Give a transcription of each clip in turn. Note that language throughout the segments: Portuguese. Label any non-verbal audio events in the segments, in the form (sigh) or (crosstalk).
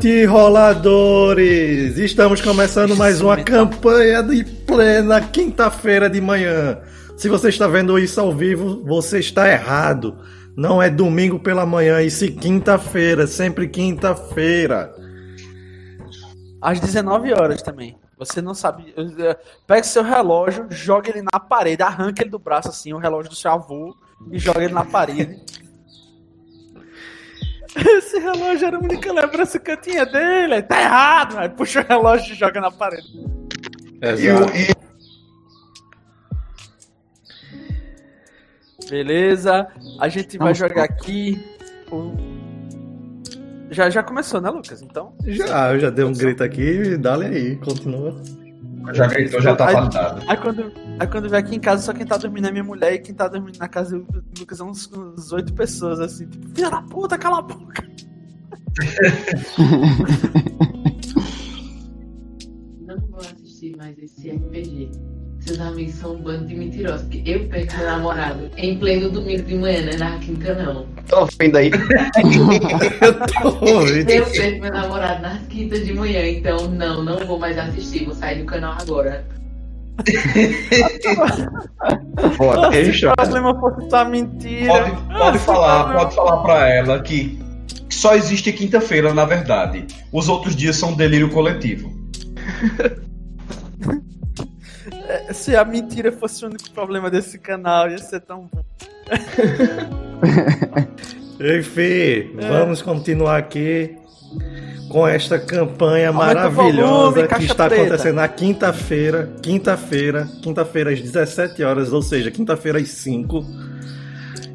Avante roladores! Estamos começando mais uma campanha de plena quinta-feira de manhã. Se você está vendo isso ao vivo, você está errado. Não é domingo pela manhã, e sim quinta-feira, sempre quinta-feira. Às 19 horas também. Você não sabe. Pega seu relógio, joga ele na parede, arranca ele do braço assim, o relógio do seu avô, e joga ele na parede. (laughs) Esse relógio era a única lembrança que eu tinha dele. Tá errado, aí puxa o relógio e joga na parede. Exato. Beleza, a gente vai jogar aqui. Já, já começou, né, Lucas? Então. Já, eu já dei um grito aqui, dá-lhe aí, continua. Já gritou, já tá Aí- validado. Aí quando, aí quando vem aqui em casa, só quem tá dormindo é minha mulher e quem tá dormindo na casa do Lucas são uns, uns oito pessoas, assim, tipo, filha da puta, cala a boca. (laughs) Não vou assistir mais esse RPG. Seus amigos são um bando de mentirosos. Porque eu perco meu namorado em pleno domingo de manhã, né? Na quinta não. Tô vendo aí. Eu tô ouvindo. Eu perco meu namorado nas quintas de manhã. Então, não, não vou mais assistir. Vou sair do canal agora. Bora, Se o registrado. problema fosse só mentira. Pode, pode Ah, falar, se o pode falar pra ela que que só existe quinta-feira, na verdade. Os outros dias são delírio coletivo. (laughs) problema- Se a mentira fosse o único problema desse canal, ia ser tão bom. (laughs) Enfim, vamos continuar aqui com esta campanha Aumenta maravilhosa volume, que está preta. acontecendo na quinta-feira, quinta-feira, quinta-feira às 17 horas, ou seja, quinta-feira às 5.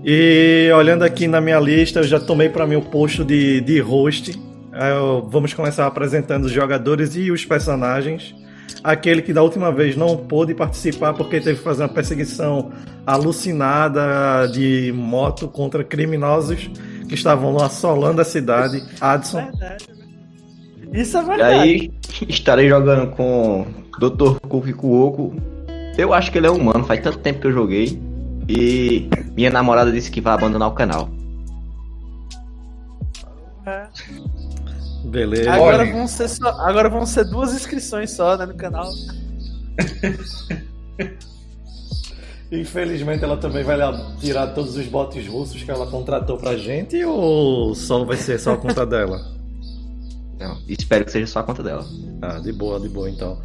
E olhando aqui na minha lista, eu já tomei para mim o posto de, de host. Eu- vamos começar apresentando os jogadores e os personagens. Aquele que da última vez não pôde participar porque teve que fazer uma perseguição alucinada de moto contra criminosos que estavam assolando a cidade. Adson. Verdade, né? Isso é E verdade. aí, estarei jogando com Dr. Kuki Kuoko. Eu acho que ele é humano, faz tanto tempo que eu joguei. E minha namorada disse que vai abandonar o canal. É. Beleza. Agora, Olha. vão ser só, agora vão ser duas inscrições só né, no canal. (laughs) Infelizmente ela também vai tirar todos os botes russos que ela contratou pra gente ou só vai ser só a conta (laughs) dela? Não, espero que seja só a conta dela. Ah, de boa, de boa então.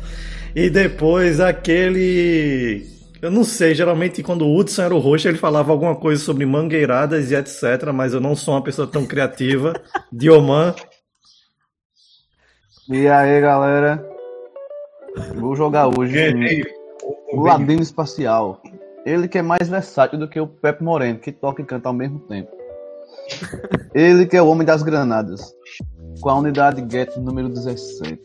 E depois aquele. Eu não sei, geralmente quando o Hudson era o host ele falava alguma coisa sobre mangueiradas e etc, mas eu não sou uma pessoa tão criativa. (laughs) Dioman, E aí, galera? Vou jogar hoje o Ladino Espacial. Ele que é mais versátil do que o Pepe Moreno, que toca e canta ao mesmo tempo. Ele que é o homem das granadas. Com a unidade Get número 17.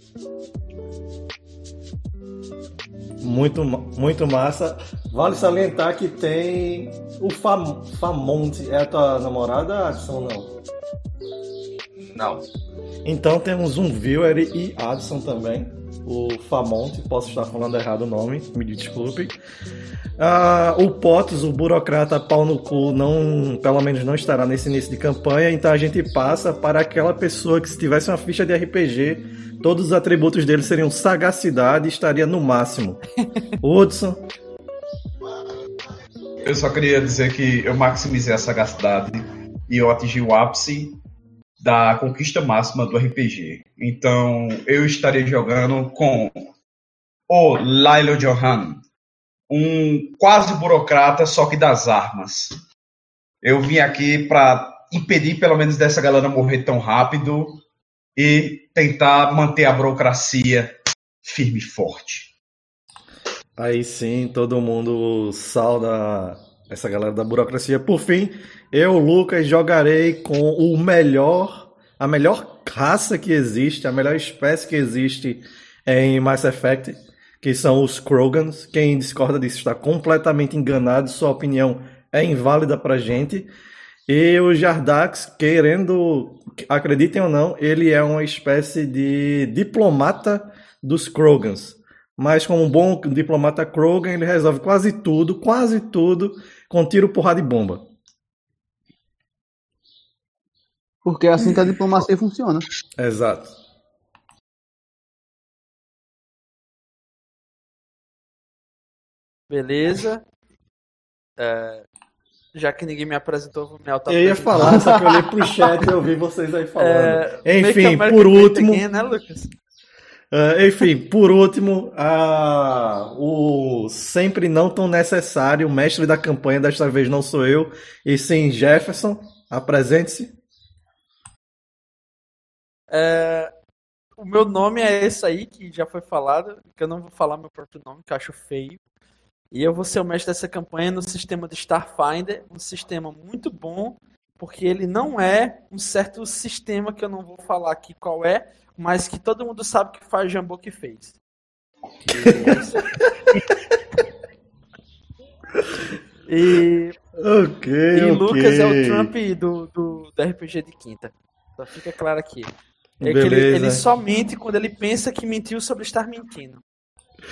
muito, muito massa. Vale salientar que tem o Fam Famonte. É a tua namorada, Adson, não? Não. Então temos um viewer e Adson também, o Famonte, posso estar falando errado o nome, me desculpe. Ah, o Potos, o burocrata pau no cu, não, pelo menos não estará nesse início de campanha, então a gente passa para aquela pessoa que se tivesse uma ficha de RPG, todos os atributos dele seriam sagacidade e estaria no máximo. (laughs) Hudson, Eu só queria dizer que eu maximizei a sagacidade e eu atingi o ápice da conquista máxima do RPG. Então eu estarei jogando com o Lilo Johan, um quase burocrata, só que das armas. Eu vim aqui para impedir pelo menos dessa galera morrer tão rápido e tentar manter a burocracia firme e forte. Aí sim, todo mundo sauda essa galera da burocracia. Por fim, eu, Lucas, jogarei com o melhor, a melhor raça que existe, a melhor espécie que existe em Mass Effect, que são os Krogans. Quem discorda disso está completamente enganado, sua opinião é inválida pra gente. E o Jardax, querendo, acreditem ou não, ele é uma espécie de diplomata dos Krogans. Mas como um bom diplomata Krogan, ele resolve quase tudo, quase tudo, com tiro, porrada e bomba. Porque assim que a diplomacia funciona. Exato. Beleza. É, já que ninguém me apresentou, vou me auto Eu ia falar, só que eu olhei pro chat e eu vi vocês aí é, falando. É, Enfim, por último. Again, né, Lucas? Ah, enfim, por último, a- o sempre não tão necessário mestre da campanha, desta vez não sou eu, e sim Jefferson. Apresente-se. É, o meu nome é esse aí, que já foi falado, que eu não vou falar meu próprio nome, que eu acho feio. E eu vou ser o mestre dessa campanha no sistema de Starfinder, um sistema muito bom, porque ele não é um certo sistema que eu não vou falar aqui qual é, mas que todo mundo sabe que faz Jambô que fez. E aí. E Ok, E ok. Lucas é o Trump do, do, do RPG de quinta. Só fica claro aqui. É que ele, ele só mente quando ele pensa que mentiu sobre estar mentindo.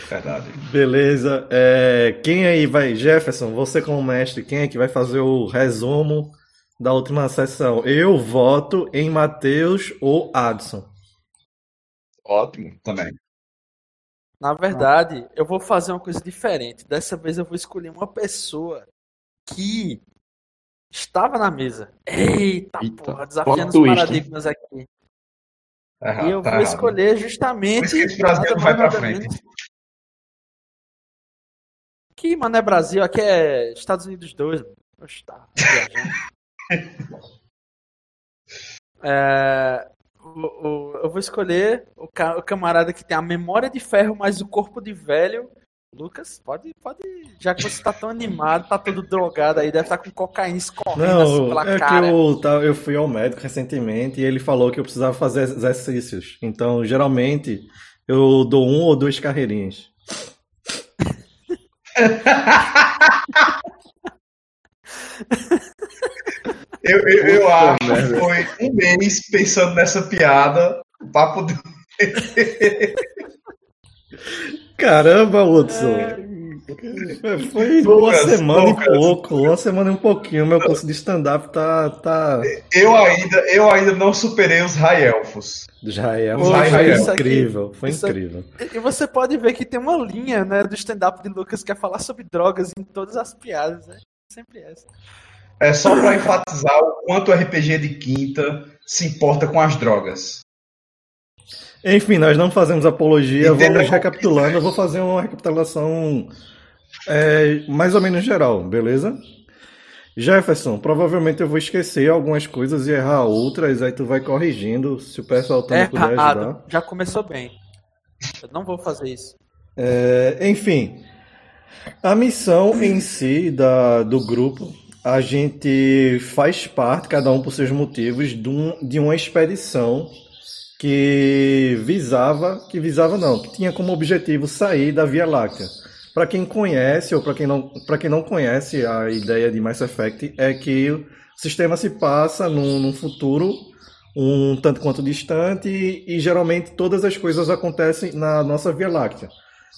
Verdade. Beleza. É, quem aí vai, Jefferson, você como mestre, quem é que vai fazer o resumo da última sessão? Eu voto em Matheus ou Adson. Ótimo. Também. Na verdade, eu vou fazer uma coisa diferente. Dessa vez eu vou escolher uma pessoa que estava na mesa. Eita, Eita, porra, desafiando os twist, paradigmas aqui. Errado, E eu tá vou errado. escolher Por justamente. isso que esse Brasil não vai pra frente. Que, mano, é Brasil, aqui é Estados Unidos 2. mano. Oxe, tá. (laughs) (laughs) É, o- o- eu vou escolher o, ca- o camarada que tem a memória de ferro, mas o corpo de velho. Lucas, pode, pode. Já que você tá tão animado, tá todo drogado aí, deve estar com cocaína escorrendo assim Não, pela é que cara. eu, tá- eu fui ao médico recentemente e ele falou que eu precisava fazer exercícios. Então, geralmente, eu dou um ou duas carreirinhas. (laughs) Eu, eu, eu acho que foi um mês pensando nessa piada pra poder. (laughs) Caramba, Hudson! Foi uma Lucas, semana Lucas. e pouco, uma semana e um pouquinho. Meu curso de stand-up tá, tá. Eu ainda, eu ainda não superei os High Elfos. Já é, Poxa, foi, foi isso incrível, foi aqui- incrível. E você pode ver que tem uma linha, né, do stand-up de Lucas que é falar sobre drogas em todas as piadas, né? Sempre essa. É só pra enfatizar o quanto o RPG de quinta se importa com as drogas. Enfim, nós não fazemos apologia, Entenda vamos recapitulando. Eu vou fazer uma recapitulação é, mais ou menos geral, beleza? Jefferson, provavelmente eu vou esquecer algumas coisas e errar outras, aí tu vai corrigindo, se o pessoal também É puder ajudar. errado. Já começou bem. Eu não vou fazer isso. É, enfim, a missão em si da, do grupo, a gente faz parte, cada um por seus motivos, de, um- de uma expedição que visava, que visava não, que tinha como objetivo sair da Via Láctea. Para quem conhece ou para quem não, para quem não conhece a ideia de Mass Effect é que o sistema se passa num, num futuro um tanto quanto distante e, e geralmente todas as coisas acontecem na nossa Via Láctea.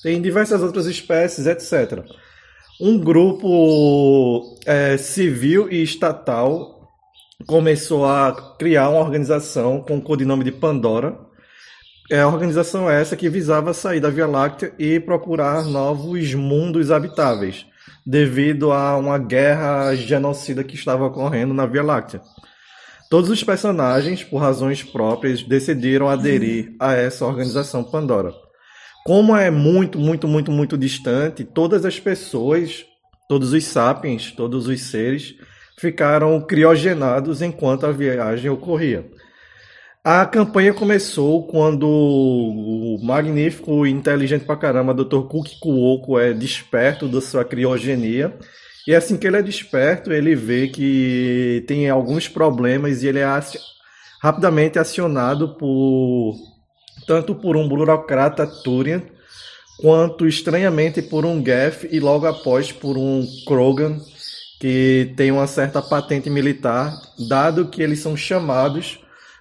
Tem diversas outras espécies, etc. Um grupo é, civil e estatal começou a criar uma organização com o codinome de Pandora. É a organização essa que visava sair da Via Láctea e procurar novos mundos habitáveis, devido a uma guerra genocida que estava ocorrendo na Via Láctea. Todos os personagens, por razões próprias, decidiram aderir a essa organização Pandora. Como é muito, muito, muito, muito distante, todas as pessoas, todos os sapiens, todos os seres, ficaram criogenados enquanto a viagem ocorria. A campanha começou quando o magnífico e inteligente pra caramba Dr. Cook Kuoko é desperto da sua criogenia. E assim que ele é desperto, ele vê que tem alguns problemas e ele é rapidamente acionado por tanto por um burocrata Turian, quanto estranhamente por um Geth e logo após por um Krogan, que tem uma certa patente militar, dado que eles são chamados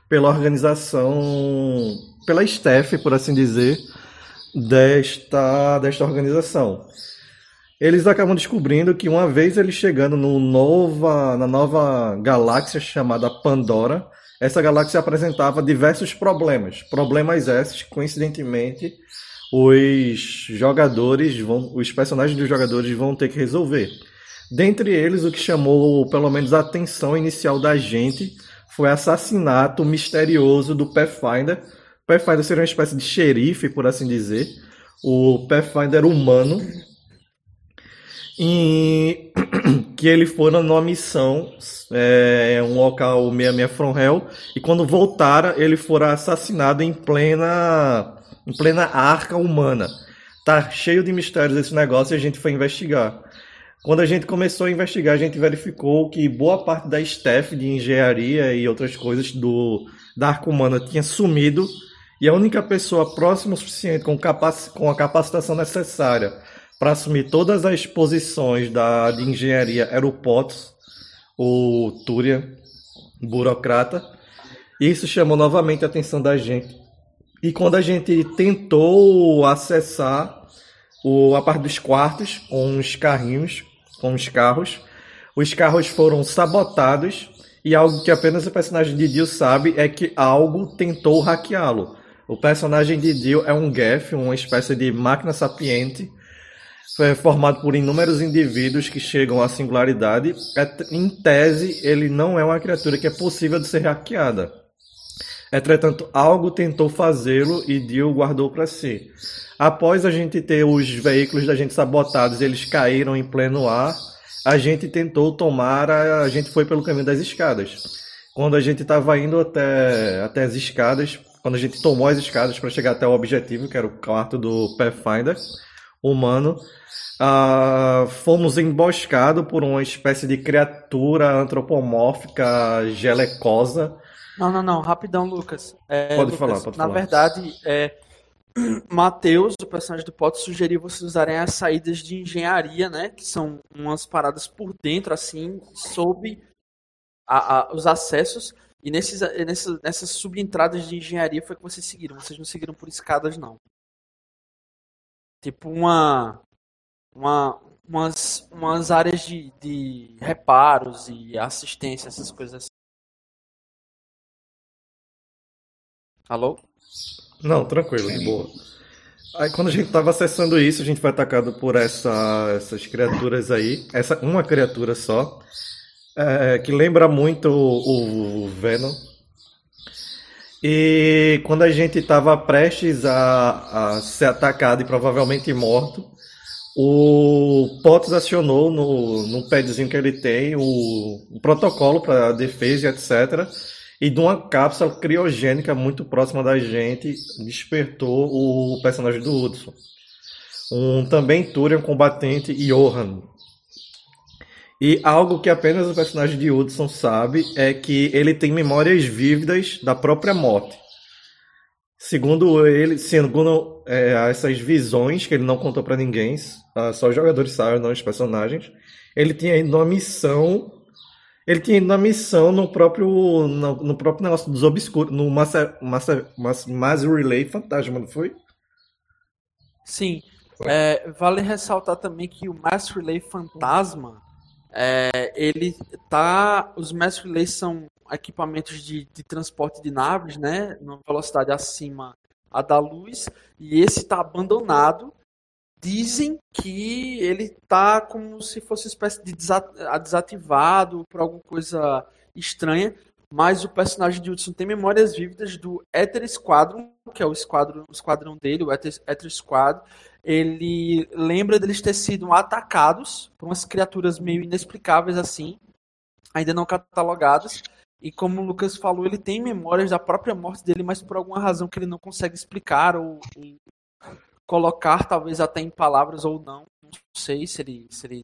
pela organização, pela staff, por assim dizer, desta, desta organização. Eles acabam descobrindo que uma vez eles chegando no nova, na nova galáxia chamada Pandora, essa galáxia apresentava diversos problemas. Problemas esses, coincidentemente, os jogadores vão, os personagens dos jogadores vão ter que resolver. Dentre eles, o que chamou pelo menos a atenção inicial da gente foi o assassinato misterioso do Pathfinder. O Pathfinder seria uma espécie de xerife, por assim dizer. O Pathfinder humano. E (clears throat) que ele fora numa missão, é, um local 66 from Hell, e quando voltara, ele fora assassinado em plena, em plena arca humana. Tá cheio de mistérios esse negócio e a gente foi investigar. Quando a gente começou a investigar, a gente verificou que boa parte da staff de engenharia e outras coisas do da Arca Humana tinha sumido e a única pessoa próxima o suficiente com, capac, com a capacitação necessária para assumir todas as posições da, de engenharia era o Potts, o Túria, burocrata. Isso chamou novamente a atenção da gente. E quando a gente tentou acessar o, a parte dos quartos com os carrinhos, com os carros, os carros foram sabotados e algo que apenas o personagem de Dio sabe é que algo tentou hackeá-lo. O personagem de Dio é um Geth, uma espécie de máquina sapiente, é formado por inúmeros indivíduos que chegam à singularidade. É, em tese, ele não é uma criatura que é possível de ser hackeada. Entretanto, algo tentou fazê-lo e Dio guardou para si. Após a gente ter os veículos da gente sabotados, eles caíram em pleno ar, a gente tentou tomar, a, a gente foi pelo caminho das escadas. Quando a gente estava indo até, até as escadas, quando a gente tomou as escadas para chegar até o objetivo, que era o quarto do Pathfinder humano, uh, fomos emboscados por uma espécie de criatura antropomórfica gelecosa. Não, não, não, rapidão, Lucas. É, Pode Lucas, falar, pode Na falar. verdade, é, (clears throat) Matheus, o personagem do Potter, sugeriu vocês usarem as saídas de engenharia, né? Que são umas paradas por dentro, assim, sob a- a- os acessos. E nesses, nessas, nessas subentradas de engenharia foi que vocês seguiram. Vocês não seguiram por escadas, não. Tipo uma. uma umas, umas áreas de, de reparos e assistência, essas coisas assim. Alô? Não, tranquilo, de boa. Aí quando a gente tava acessando isso, a gente foi atacado por essa, essas criaturas aí. Essa, uma criatura só. é, que lembra muito o, o Venom. E quando a gente estava prestes a, a ser atacado e provavelmente morto, o Potts acionou no, no padzinho que ele tem o, o protocolo para defesa etc. E de uma cápsula criogênica muito próxima da gente, despertou o personagem do Hudson. Um também Turian combatente, Johan. E algo que apenas o personagem de Hudson sabe é que ele tem memórias vívidas da própria morte. Segundo ele, segundo é, essas visões que ele não contou pra ninguém, ah, só os jogadores sabem, não os personagens, ele tinha ido numa missão ele tinha ido na missão no próprio, no, no próprio negócio dos obscuros, no Master, Master, Mass, Mass Relay Fantasma, não foi? Sim. É, vale ressaltar também que o Mass Relay Fantasma, é, ele tá. Os Mass Relays são equipamentos de, de transporte de naves, né? Numa velocidade acima a da luz, e esse está abandonado. Dizem que ele tá como se fosse uma espécie de desa- desativado por alguma coisa estranha, mas o personagem de Hudson tem memórias vívidas do Ether Squadron, que é o esquadrão, o esquadrão dele, o Ether, Ether Squad. Ele lembra deles ter sido atacados por umas criaturas meio inexplicáveis assim, ainda não catalogadas. E como o Lucas falou, ele tem memórias da própria morte dele, mas por alguma razão que ele não consegue explicar ou, ou colocar, talvez até em palavras ou não. Não sei se ele, se ele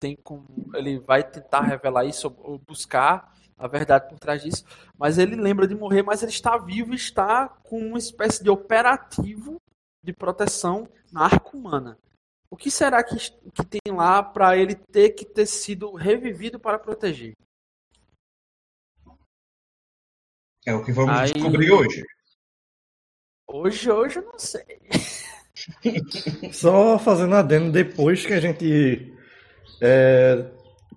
tem como. Ele vai tentar revelar isso ou, buscar a verdade por trás disso. Mas ele lembra de morrer, mas ele está vivo e está com uma espécie de operativo de proteção na arca humana. O que será que, que tem lá para ele ter que ter sido revivido para proteger? É o que vamos Aí- descobrir hoje. Hoje, hoje eu não sei. (laughs) Só fazendo adendo, depois que a gente é,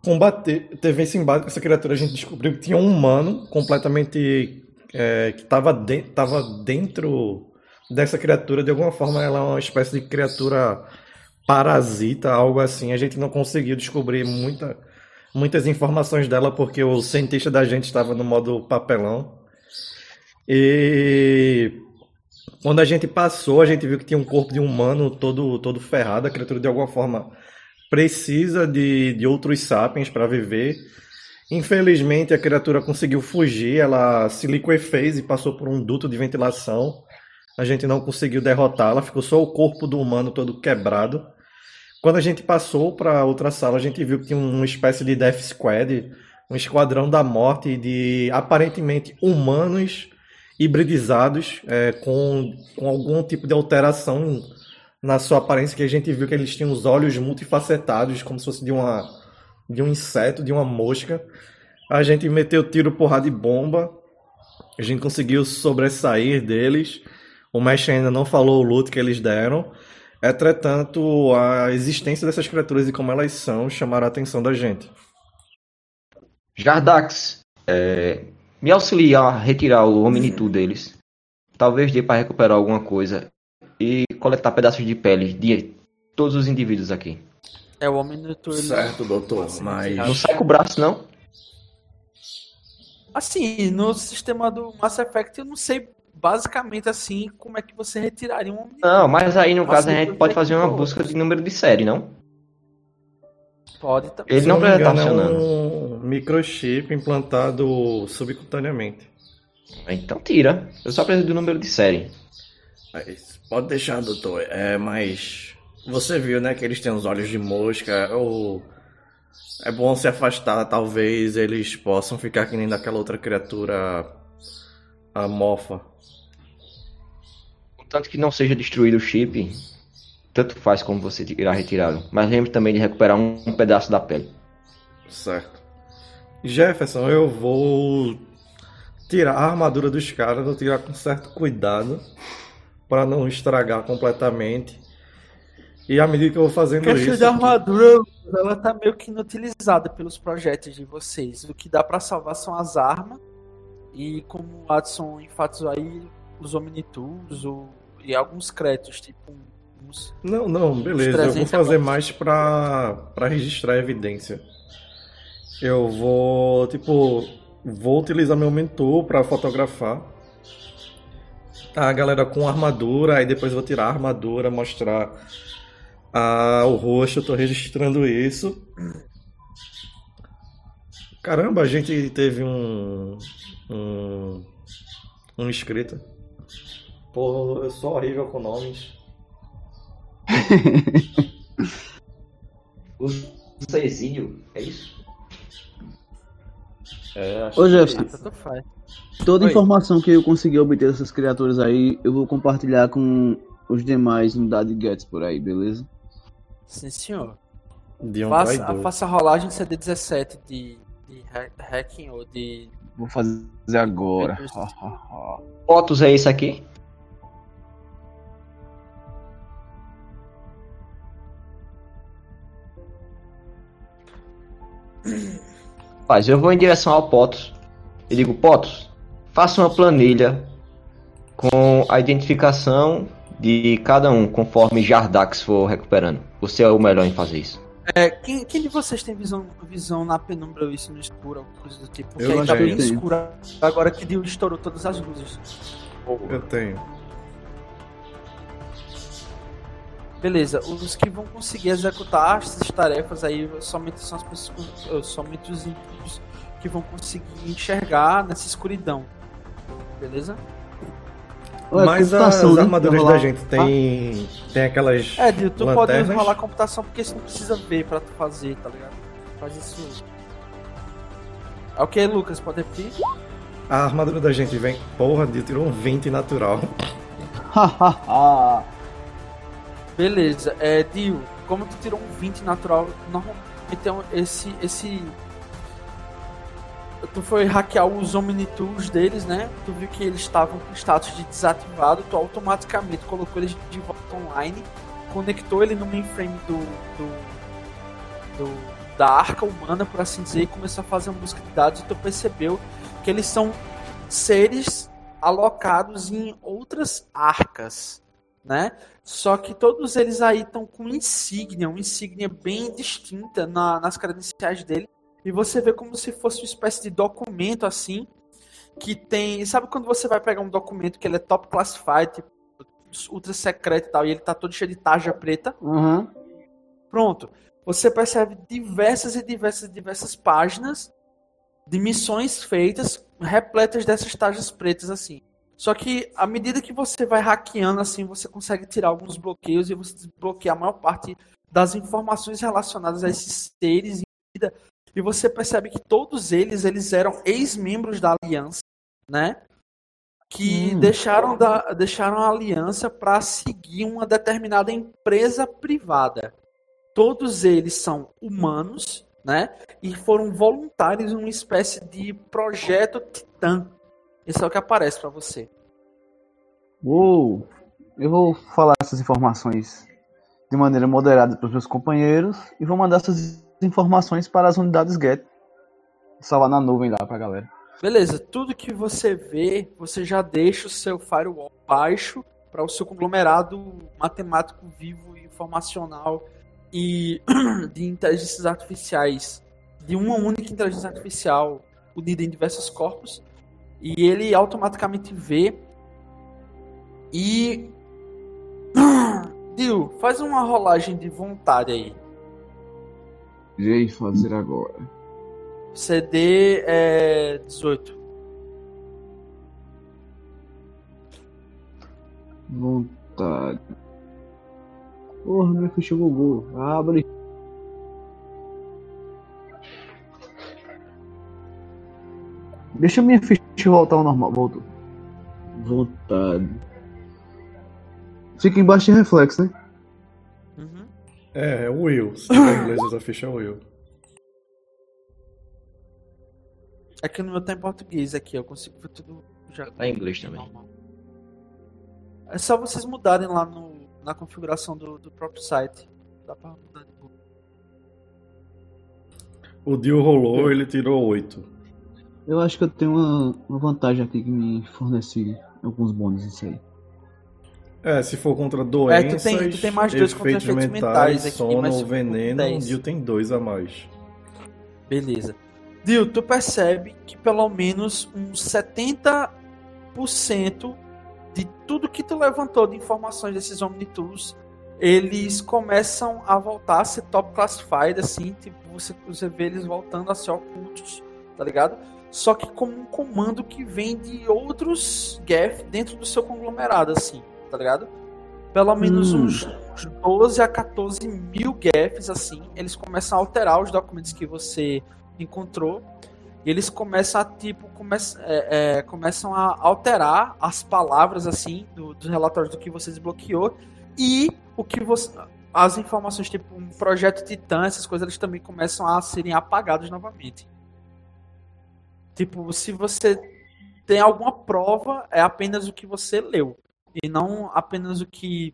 combater, teve esse embate com essa criatura, a gente descobriu que tinha um humano completamente é, que estava de, tava dentro dessa criatura. De alguma forma, ela é uma espécie de criatura parasita, algo assim. A gente não conseguiu descobrir muita, muitas informações dela porque o cientista da gente estava no modo papelão. E quando a gente passou, a gente viu que tinha um corpo de um humano todo, todo ferrado. A criatura, de alguma forma, precisa de, de outros sapiens para viver. Infelizmente, a criatura conseguiu fugir. Ela se liquefez e passou por um duto de ventilação. A gente não conseguiu derrotá-la. Ficou só o corpo do humano todo quebrado. Quando a gente passou para outra sala, a gente viu que tinha uma espécie de Death Squad, um esquadrão da morte de aparentemente humanos hibridizados é, com, com algum tipo de alteração na sua aparência, que a gente viu que eles tinham os olhos multifacetados, como se fosse de, uma, de um inseto, de uma mosca. A gente meteu tiro, porrada e bomba. A gente conseguiu sobressair deles. O mestre ainda não falou o luto que eles deram. Entretanto, a existência dessas criaturas e como elas são chamaram a atenção da gente. Jardax, é, me auxilia a retirar o Omnitu deles. Talvez dê para recuperar alguma coisa e coletar pedaços de pele de todos os indivíduos aqui. É o homem do ele... Certo, doutor, mas. Não sai com o braço, não? Assim, no sistema do Mass Effect eu não sei basicamente assim como é que você retiraria um homem. Não, mas aí no Mas caso a gente pode fazer uma busca de número de série, não? Pode também. Ele não precisa estar engano, é funcionando. um microchip implantado subcutaneamente. Então tira. Eu só preciso do número de série. Mas pode deixar, doutor. É, mas você viu, né, que eles têm os olhos de mosca. Ou é bom se afastar. Talvez eles possam ficar que nem daquela outra criatura amorfa. Contanto que não seja destruído o chip, tanto faz como você irá retirá-lo. Mas lembre também de recuperar um, um pedaço da pele. Certo. Jefferson, eu vou tirar a armadura dos caras, vou tirar com certo cuidado para não estragar completamente. E à medida que eu vou fazendo A questão isso, da armadura, ela tá meio que inutilizada pelos projetos de vocês. O que dá pra salvar são as armas. E como o Adson enfatizou aí, os Omnitools o- e alguns créditos, tipo uns. Não, não, beleza. Eu vou 300 fazer mais pra, pra registrar a evidência. Eu vou, tipo, vou utilizar meu mentor pra fotografar a galera com armadura, aí depois vou tirar a armadura, mostrar a, o rosto, eu tô registrando isso. Caramba, a gente teve um. um. um inscrito. Pô, eu sou horrível com nomes. (laughs) O Cecílio, é isso? É, acho Ô que- Jefferson, faz. toda Oi. informação que eu consegui obter dessas criaturas aí, eu vou compartilhar com os demais unidades Gets por aí, beleza? Sim, senhor. De um Faça, faça a rolagem CD17 de, de ha- hacking ou de. Vou fazer agora. (laughs) Fotos é esse aqui? Rapaz, eu vou em direção ao Potos e digo, Potos, faça uma planilha com a identificação de cada um, conforme Jardax for recuperando. Você é o melhor em fazer isso. É, quem, quem de vocês tem visão, visão na penumbra ou isso no escuro, alguma coisa do tipo? Porque Eu aí tá tenho. bem escuro agora que Dio estourou todas as luzes. Eu tenho. Beleza, os que vão conseguir executar essas tarefas aí somente são as pessoas, somente os ímpios que vão conseguir enxergar nessa escuridão. Beleza? Olha, Mas as computação, né? armaduras rolar- da gente tem, tem aquelas. É, Dio, tu Lanternas. pode rolar computação porque isso não precisa ver pra tu fazer, tá ligado? Faz isso. É o que, Lucas? Pode repetir? A armadura da gente vem. Porra, Dio tirou um 20 natural. Hahaha. (laughs) (laughs) Beleza, é, Dio, como tu tirou um 20 natural, normalmente então esse. esse. Tu foi hackear os Omnitools deles, né? Tu viu que eles estavam com status de desativado, tu automaticamente colocou eles de volta online, conectou ele no mainframe do, do, do- da arca humana, por assim dizer, e começou a fazer uma busca de dados e tu percebeu que eles são seres alocados em outras arcas, né? Só que todos eles aí estão com insígnia, uma insígnia bem distinta na- nas credenciais dele. E você vê como se fosse uma espécie de documento assim, que tem. Sabe quando você vai pegar um documento que ele é top classified, tipo, ultra secreto e tal, e ele tá todo cheio de tarja preta? Uhum. Pronto. Você percebe diversas e diversas e diversas páginas de missões feitas repletas dessas tarjas pretas assim. Só que à medida que você vai hackeando assim, você consegue tirar alguns bloqueios e você desbloqueia a maior parte das informações relacionadas a esses seres em vida. E você percebe que todos eles eles eram ex-membros da aliança, né? Que Hum. deixaram, da, deixaram a aliança para seguir uma determinada empresa privada. Todos eles são humanos, né? E foram voluntários em uma espécie de projeto Titã. Isso é o que aparece para você. Uou. Eu vou falar essas informações de maneira moderada para os meus companheiros e vou mandar essas informações para as unidades GET. Salvar na nuvem lá pra galera. Beleza, tudo que você vê, você já deixa o seu firewall baixo para o seu conglomerado matemático vivo e informacional e (clears throat) de inteligências artificiais, de uma única inteligência artificial unida em diversos corpos, e ele automaticamente vê e (clears throat) Dio, faz uma rolagem de vontade aí. Irei fazer agora. CD é 18. Vontade. Porra, minha ficha bugou. Abre. Deixa minha ficha voltar ao normal. Voltou. Vontade. Fica embaixo de reflexo, né? Uhum. É, é o Will. Se tiver em inglês, a ficha Will. É que no meu tá em português aqui, eu consigo ver tudo já. Tá em inglês também. normal. É só vocês mudarem lá no, na configuração do, do próprio site. Dá pra mudar de novo. O Dio rolou, ele tirou 8. Eu acho que eu tenho uma, uma vantagem aqui que me fornece alguns bônus isso aí. É, se for contra doenças, tu tem- tu tem mais dois contra efeitos mentais, mentais aqui, sono mas veneno, o 10. Dio tem dois a mais. Beleza. Dio, tu percebe que pelo menos uns 70% de tudo que tu levantou de informações desses Omnitools, eles começam a voltar a ser top classified, assim, tipo, você, você vê eles voltando a ser ocultos, tá ligado? Só que como um comando que vem de outros GEF dentro do seu conglomerado, assim, tá ligado? Pelo menos Hum. uns, uns 12 a 14 mil GEFs, assim, eles começam a alterar os documentos que você encontrou e eles começam a tipo come é, é, começam a alterar as palavras assim do- dos relatórios do que você desbloqueou e o que você as informações tipo um projeto Titã essas coisas eles também começam a serem apagadas novamente tipo se você tem alguma prova é apenas o que você leu e não apenas o que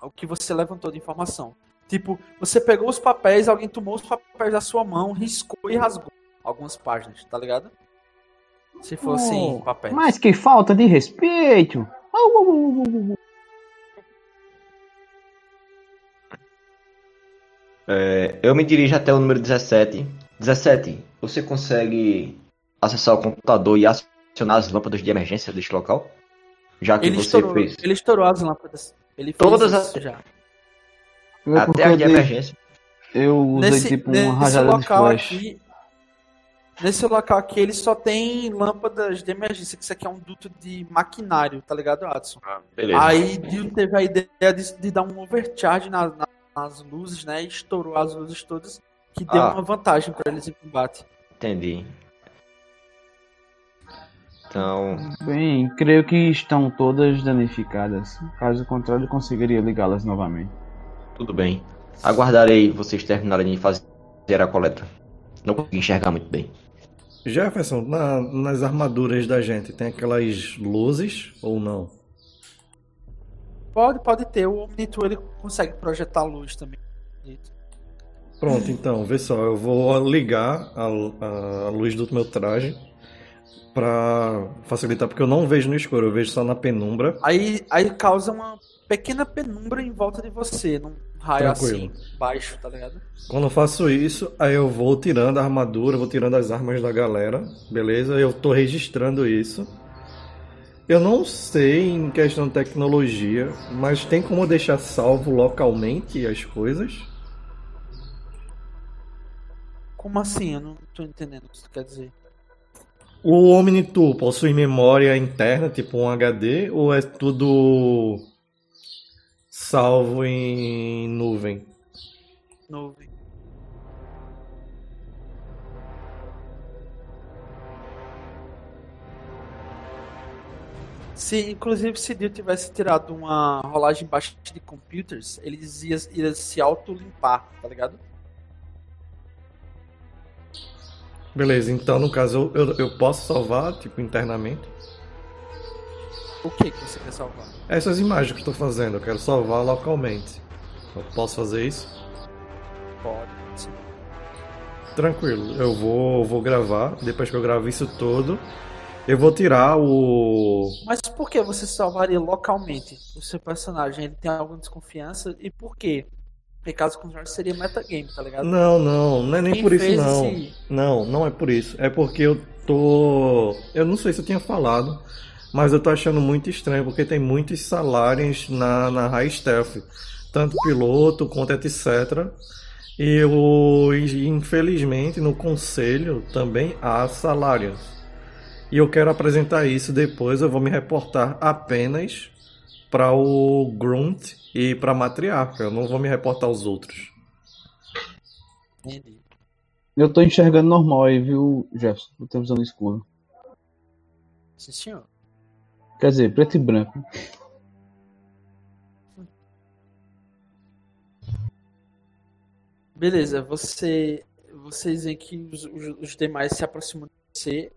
o que você levantou de informação Tipo, você pegou os papéis, alguém tomou os papéis da sua mão, riscou e rasgou algumas páginas, tá ligado? Se fossem Oh, papéis. Mas que falta de respeito! É, eu me dirijo até o número 17. 17, você consegue acessar o computador e acionar as lâmpadas de emergência deste local? Já que Ele você estourou, fez ele estourou as lâmpadas. Ele fez Todas as- já. É até a eu de dei- emergência. Eu usei Nesse, tipo uma rajada de local flash. aqui. Nesse local aqui ele só tem lâmpadas de emergência, que isso aqui é um duto de maquinário, tá ligado, Adson? Beleza. Aí Dio teve a ideia de, de dar um overcharge na- na- nas luzes, né? E estourou as luzes todas, que deu Ah. uma vantagem pra eles em combate. Entendi. Então, Bem, creio que estão todas danificadas. Caso contrário, eu conseguiria ligá-las novamente. tudo bem. Aguardarei vocês terminarem de fazer a coleta. Não consegui enxergar muito bem. Jefferson, na- nas armaduras da gente tem aquelas luzes ou não? Pode, pode ter. O Omnitool ele consegue projetar luz também. Pronto, então, vê só, eu vou ligar a, a- a luz do meu traje. Pra facilitar, porque eu não vejo no escuro, eu vejo só na penumbra. Aí, aí causa uma pequena penumbra em volta de você, num raio Tranquilo. assim, baixo, tá ligado? Quando eu faço isso, aí eu vou tirando a armadura, vou tirando as armas da galera, beleza? Eu tô registrando isso. Eu não sei em questão de tecnologia, mas tem como deixar salvo localmente as coisas? Como assim? Eu não tô entendendo o que você quer dizer. O Omnitur possui memória interna, tipo um HD, ou é tudo salvo em nuvem? Nuvem. Se, inclusive, se Dio tivesse tirado uma rolagem baixa de computers, eles iam, iam se auto-limpar, tá ligado? Beleza, então no caso eu, eu, eu posso salvar, tipo, internamente? O que que você quer salvar? Essas imagens que eu estou fazendo, eu quero salvar localmente. Eu posso fazer isso? Pode, sim. Tranquilo, eu vou, vou gravar. Depois que eu gravo isso tudo, eu vou tirar o. Mas por que você salvaria localmente o seu personagem? Ele tem alguma desconfiança? E por quê? Porque caso contrário seria metagame, tá ligado? Não, não, não é nem Quem por isso não. esse- Não, não é por isso. É porque eu tô. Eu não sei se eu tinha falado, mas eu tô achando muito estranho, porque tem muitos salários na, na High Stealth. Tanto piloto quanto etc. E eu, infelizmente, no conselho também há salários. E eu quero apresentar isso depois, eu vou me reportar apenas para o Grunt e para matriarca. Eu não vou me reportar aos outros. Entendi. Eu tô enxergando normal aí, viu, Jefferson? Eu tô usando escuro. Sim, senhor. Quer dizer, preto e branco. Beleza, você, vocês veem que os, os- os demais se aproximam de você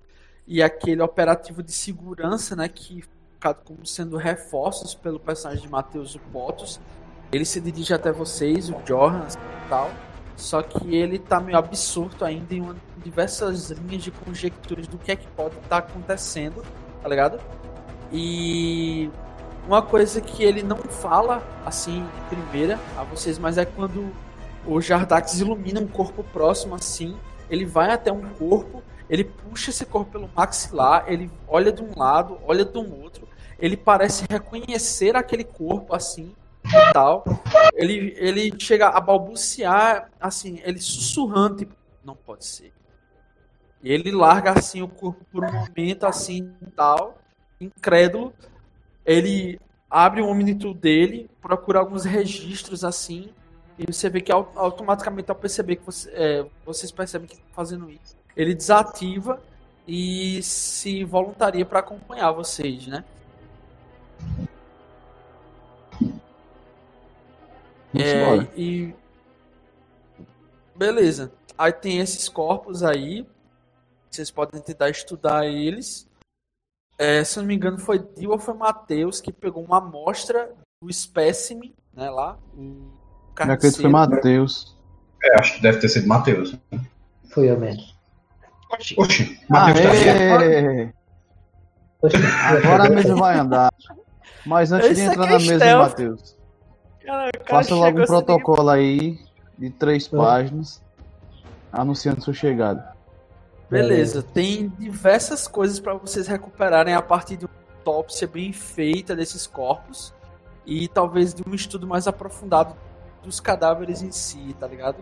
e aquele operativo de segurança, né, que ficado como sendo reforços pelo personagem de Matheus o Potos, ele se dirige até vocês, o Johan e tal, só que ele tá meio absorto ainda em uma- diversas linhas de conjecturas do que é que pode estar acontecendo, tá ligado? E uma coisa que ele não fala assim de primeira a vocês, mas é quando o Jardax ilumina um corpo próximo assim, ele vai até um corpo, ele puxa esse corpo pelo maxilar, ele olha de um lado, olha do outro, ele parece reconhecer aquele corpo assim e tal. Ele, ele chega a balbuciar assim, ele sussurrando, tipo, não pode ser. E ele larga assim o corpo por um momento assim e tal, incrédulo. Ele abre o Omnitul dele, procura alguns registros assim, e você vê que au- automaticamente ao perceber que você- é, vocês percebem que estão fazendo isso, ele desativa e se voluntaria para acompanhar vocês, né? Vamos É, embora. e beleza. Aí tem esses corpos aí. Vocês podem tentar estudar eles. É, se eu não me engano, foi Dio ou foi Matheus que pegou uma amostra do espécime, né, lá. O Eu acredito que foi. Matheus. É, acho que deve ter sido Matheus. Fui eu mesmo. Oxi, Matheus tá aqui. Aê! Oxe, Agora a mesa vai andar. Mas antes de Isso entrar aqui na é mesa. Matheus, Cara, o cara faça logo chegou um protocolo aí de três Ah. páginas anunciando sua chegada. Beleza, tem diversas coisas para vocês recuperarem a partir de uma autópsia bem feita desses corpos e talvez de um estudo mais aprofundado dos cadáveres em si, tá ligado?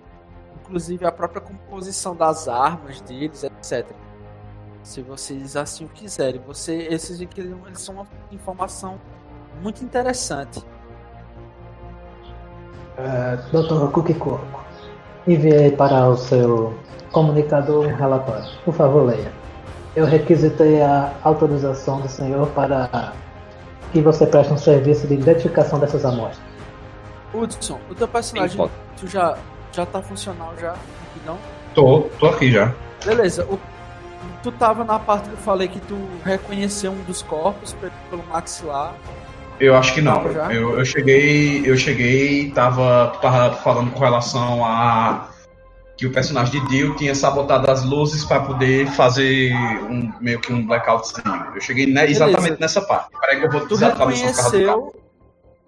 Inclusive a própria composição das armas deles, etc. Se vocês assim o quiserem, você esses aqui eles são uma informação muito interessante. eh, Doutor Kukiko, enviei para o seu comunicador um relatório. Por favor, leia. Eu requisitei a autorização do senhor para que você preste um serviço de identificação dessas amostras. Hudson, o teu personagem, tu já já tá funcional já, rapidão? Tô, tô aqui já. Beleza, o- tu tava na parte que eu falei que tu reconheceu um dos corpos pe- pelo maxilar. Eu acho que não. Eu, eu cheguei, eu cheguei, tava, tava falando com relação a que o personagem de Dio tinha sabotado as luzes para poder fazer um, meio que um blackoutzinho. Eu cheguei ne- exatamente nessa parte. Peraí que eu vou Tu reconheceu.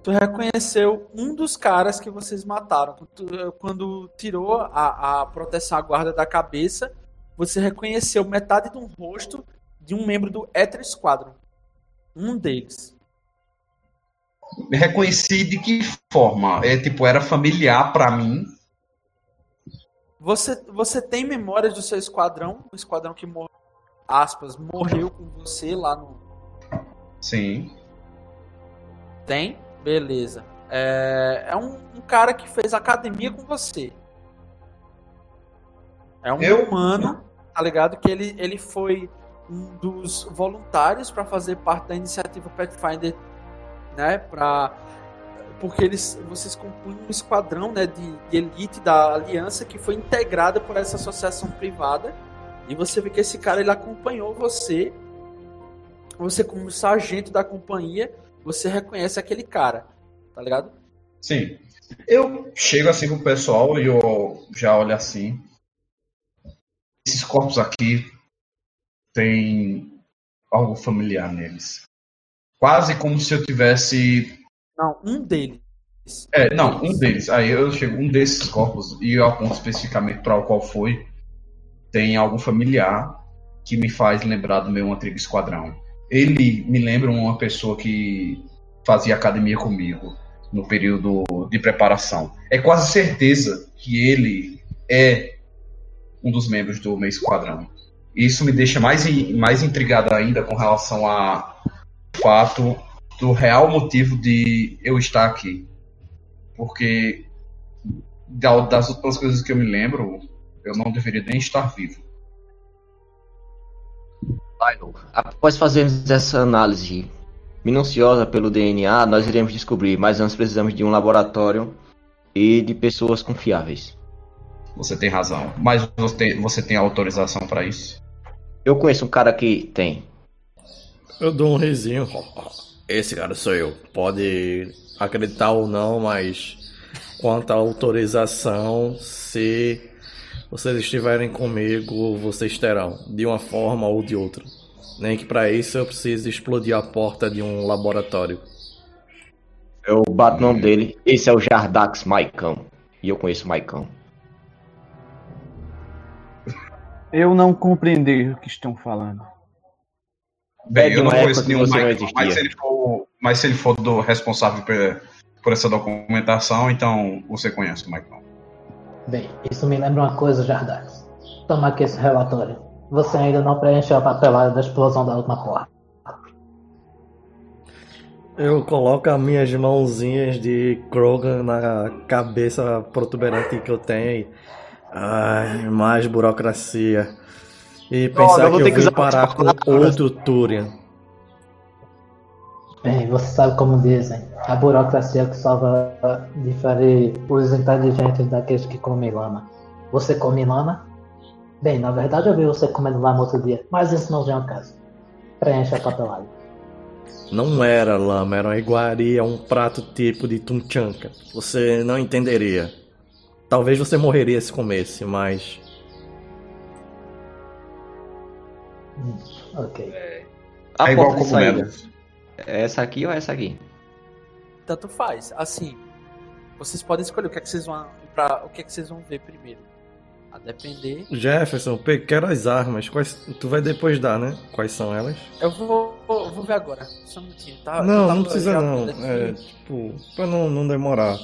Tu reconheceu um dos caras que vocês mataram. Tu- Quando tirou a, a proteção à guarda da cabeça, você reconheceu metade do rosto de um membro do Ether Squadron. Um deles. Me reconheci de que forma? É tipo, era familiar para mim. Você, você tem memórias do seu esquadrão? O esquadrão que mor aspas, morreu com você lá no. Sim. Tem? Beleza. É, é um, um cara que fez academia com você. É um Eu? humano, tá ligado? Que ele, ele foi um dos voluntários para fazer parte da iniciativa Pathfinder, né? Pra, porque eles, vocês compunham um esquadrão né, de, de elite da aliança que foi integrada por essa associação privada. E você vê que esse cara ele acompanhou você. Você, como sargento da companhia, você reconhece aquele cara, tá ligado? Sim. Eu chego assim pro pessoal e eu já olho assim. Esses corpos aqui têm algo familiar neles. Quase como se eu tivesse. Não, um deles. É, não, um deles. Aí eu chego, um desses corpos, e eu aponto especificamente para o qual foi, tem algo familiar que me faz lembrar do meu antigo esquadrão. Ele me lembra uma pessoa que fazia academia comigo no período de preparação. É quase certeza que ele é um dos membros do meu esquadrão. Isso me deixa mais, mais intrigado ainda com relação ao fato do real motivo de eu estar aqui. Porque da- das outras coisas que eu me lembro, eu não deveria nem estar vivo. Lionel, após fazermos essa análise minuciosa pelo DNA, nós iremos descobrir, mas antes precisamos de um laboratório e de pessoas confiáveis. Você tem razão. Mas você, você tem autorização para isso? Eu conheço um cara que tem. Eu dou um risinho. Esse cara sou eu. Pode acreditar ou não, mas quanto à autorização, se vocês estiverem comigo, vocês terão, de uma forma ou de outra. Nem que para isso eu precise explodir a porta de um laboratório. Eu bato o nome dele. Esse é o Jardax Maicão. E eu conheço o Maicão. Eu não compreendi o que estão falando. Bem, eu não conheço que nenhum Michael, mas se ele for, mas se ele for do responsável por, por essa documentação, então você conhece o Michael. Bem, isso me lembra uma coisa, Jardax. Toma aqui esse relatório. Você ainda não preencheu a papelada da explosão da última porta. Eu coloco as minhas mãozinhas de Krogan na cabeça protuberante que eu tenho. e- Ai, mais burocracia. E pensar eu vou que ter eu que vim usar parar com outro Turian. Bem, você sabe como dizem, a burocracia que salva difere os inteligentes daqueles que comem lama. Você come lama? Bem, na verdade eu vi você comendo lama outro dia, mas isso não vem ao caso. Preencha a papelada. Não era lama, era uma iguaria, um prato tipo de tunchanka. Você não entenderia. Talvez você morreria se comesse, mas. Ok. A é igual cogumelos. É essa aqui ou é essa aqui? Tanto faz. Assim, vocês podem escolher o que é que vocês vão para o que é que vocês vão ver primeiro. A depender. Jefferson, quero as armas. Quais... Tu vai depois dar, né? Quais são elas? Eu vou, vou, vou ver agora. Só um minutinho, tá? Não, tava não precisa não. É, tipo, pra não, não demorar.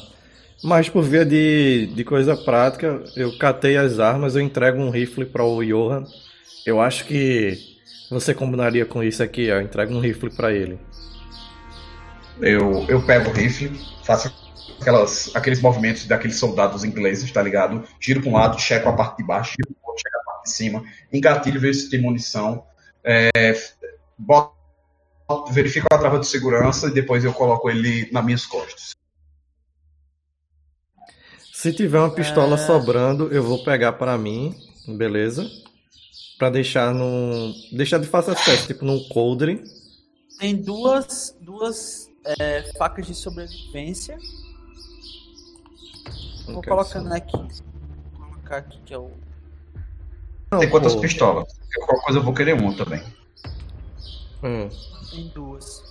Mas por via de, de coisa prática, eu catei as armas, eu entrego um rifle para o Johan. Eu acho que você combinaria com isso aqui, ó. Eu entrego um rifle para ele. Eu, eu pego o rifle, faço aquelas, aqueles movimentos daqueles soldados ingleses, tá ligado? Giro para um lado, checo a parte de baixo, para outro, checo a parte de cima, engatilho, vejo se tem munição, é, boto, verifico a trava de segurança e depois eu coloco ele nas minhas costas. Se tiver uma pistola É. sobrando, eu vou pegar para mim, beleza? Pra deixar no. Deixar de fácil acesso, tipo num coldre. Tem duas, duas é, facas de sobrevivência. Vou colocando só- aqui. marcar aqui que é o. Tem quantas pô. pistolas? Qualquer coisa eu vou querer uma também. Hum. Tem duas.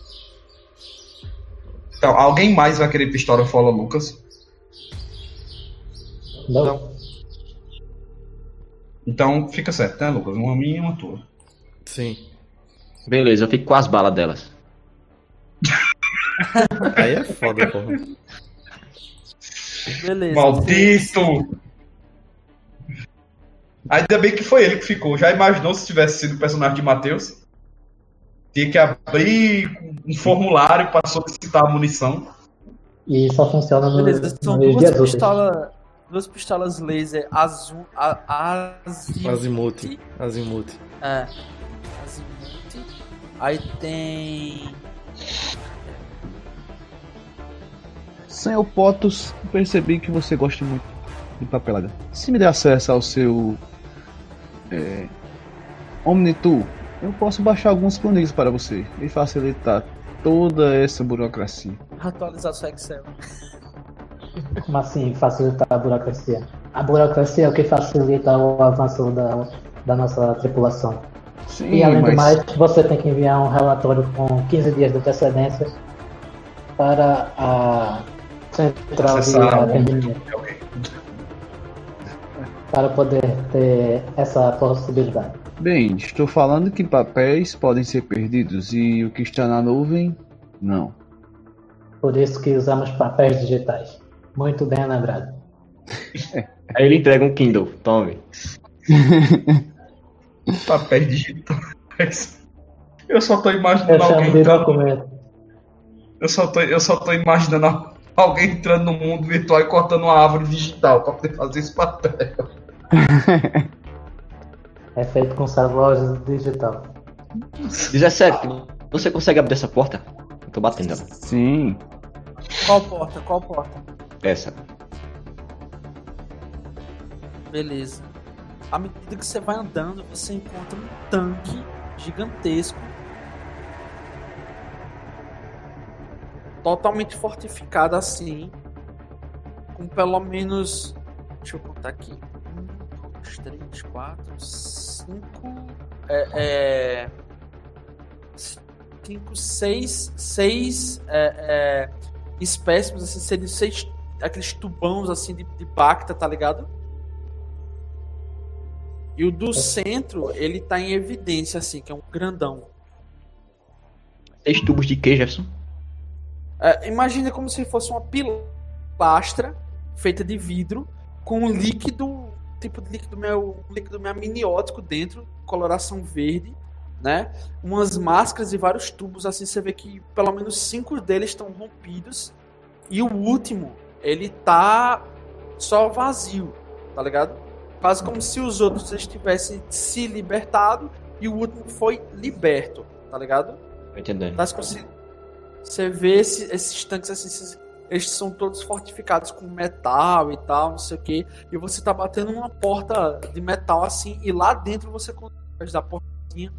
Então, alguém mais vai querer pistola fora Lucas? Não. Então fica certo, né, Lucas? Uma minha e uma tua. Sim. Beleza, eu fico com as balas delas. (laughs) Aí é foda, porra. Beleza. Maldito! Ainda bem que foi ele que ficou. Já imaginou se tivesse sido o personagem de Matheus? Tinha que abrir um formulário para solicitar a munição. E só funciona no, Beleza, são nos duas pistolas. Duas pistolas laser azul. A, azimut. Azimuth. Azimuth. É. Azimut. Aí tem. Senhor Potos, percebi que você gosta muito de papelada. Se me der acesso ao seu é, Omnitool, eu posso baixar alguns planilhas para você e facilitar toda essa burocracia. Atualizar seu Excel. Como assim facilitar a burocracia? A burocracia é o que facilita o avanço da, da nossa tripulação. Sim, E além do mas mais, você tem que enviar um relatório com 15 dias de antecedência para a central de Acessar atendimento para poder ter essa possibilidade. bem, estou falando que papéis podem ser perdidos e o que está na nuvem, não. Por isso que usamos papéis digitais. Muito bem lembrado. (laughs) Aí ele entrega um Kindle, tome. (laughs) Papéis digitais. Eu só tô imaginando chamo alguém de entrando. documento. Eu só tô, eu só tô imaginando alguém entrando no mundo virtual e cortando uma árvore digital para poder fazer esse papel. É feito com celulose digital. 17, você consegue abrir essa porta? Eu tô batendo ela. Sim, Qual porta? Qual porta? Essa. Beleza. À medida que você vai andando, você encontra um tanque gigantesco. Totalmente fortificado assim. Com pelo menos. Deixa eu contar aqui. Um, dois, três, quatro, cinco. É. é cinco, seis. Seis. É, é, espécimes, assim, seriam seis. Aqueles tubãos assim de, de Bacta, tá ligado? E o do centro, ele tá em evidência, assim, que é um grandão. Seis tubos de quê, Jefferson? É, imagina como se fosse uma pilastra feita de vidro com um líquido, tipo de líquido meio, um líquido meio amniótico dentro, coloração verde, né? Umas máscaras e vários tubos, assim você vê que pelo menos cinco deles estão rompidos e o último, ele tá só vazio, tá ligado? Quase como se os outros estivessem se libertado e o último foi liberto, tá ligado? Entendendo. Mas você, você vê esse- esses tanques assim, esses- eles são todos fortificados com metal e tal, não sei o que. E você tá batendo numa porta de metal assim, e lá dentro você consegue da portinha.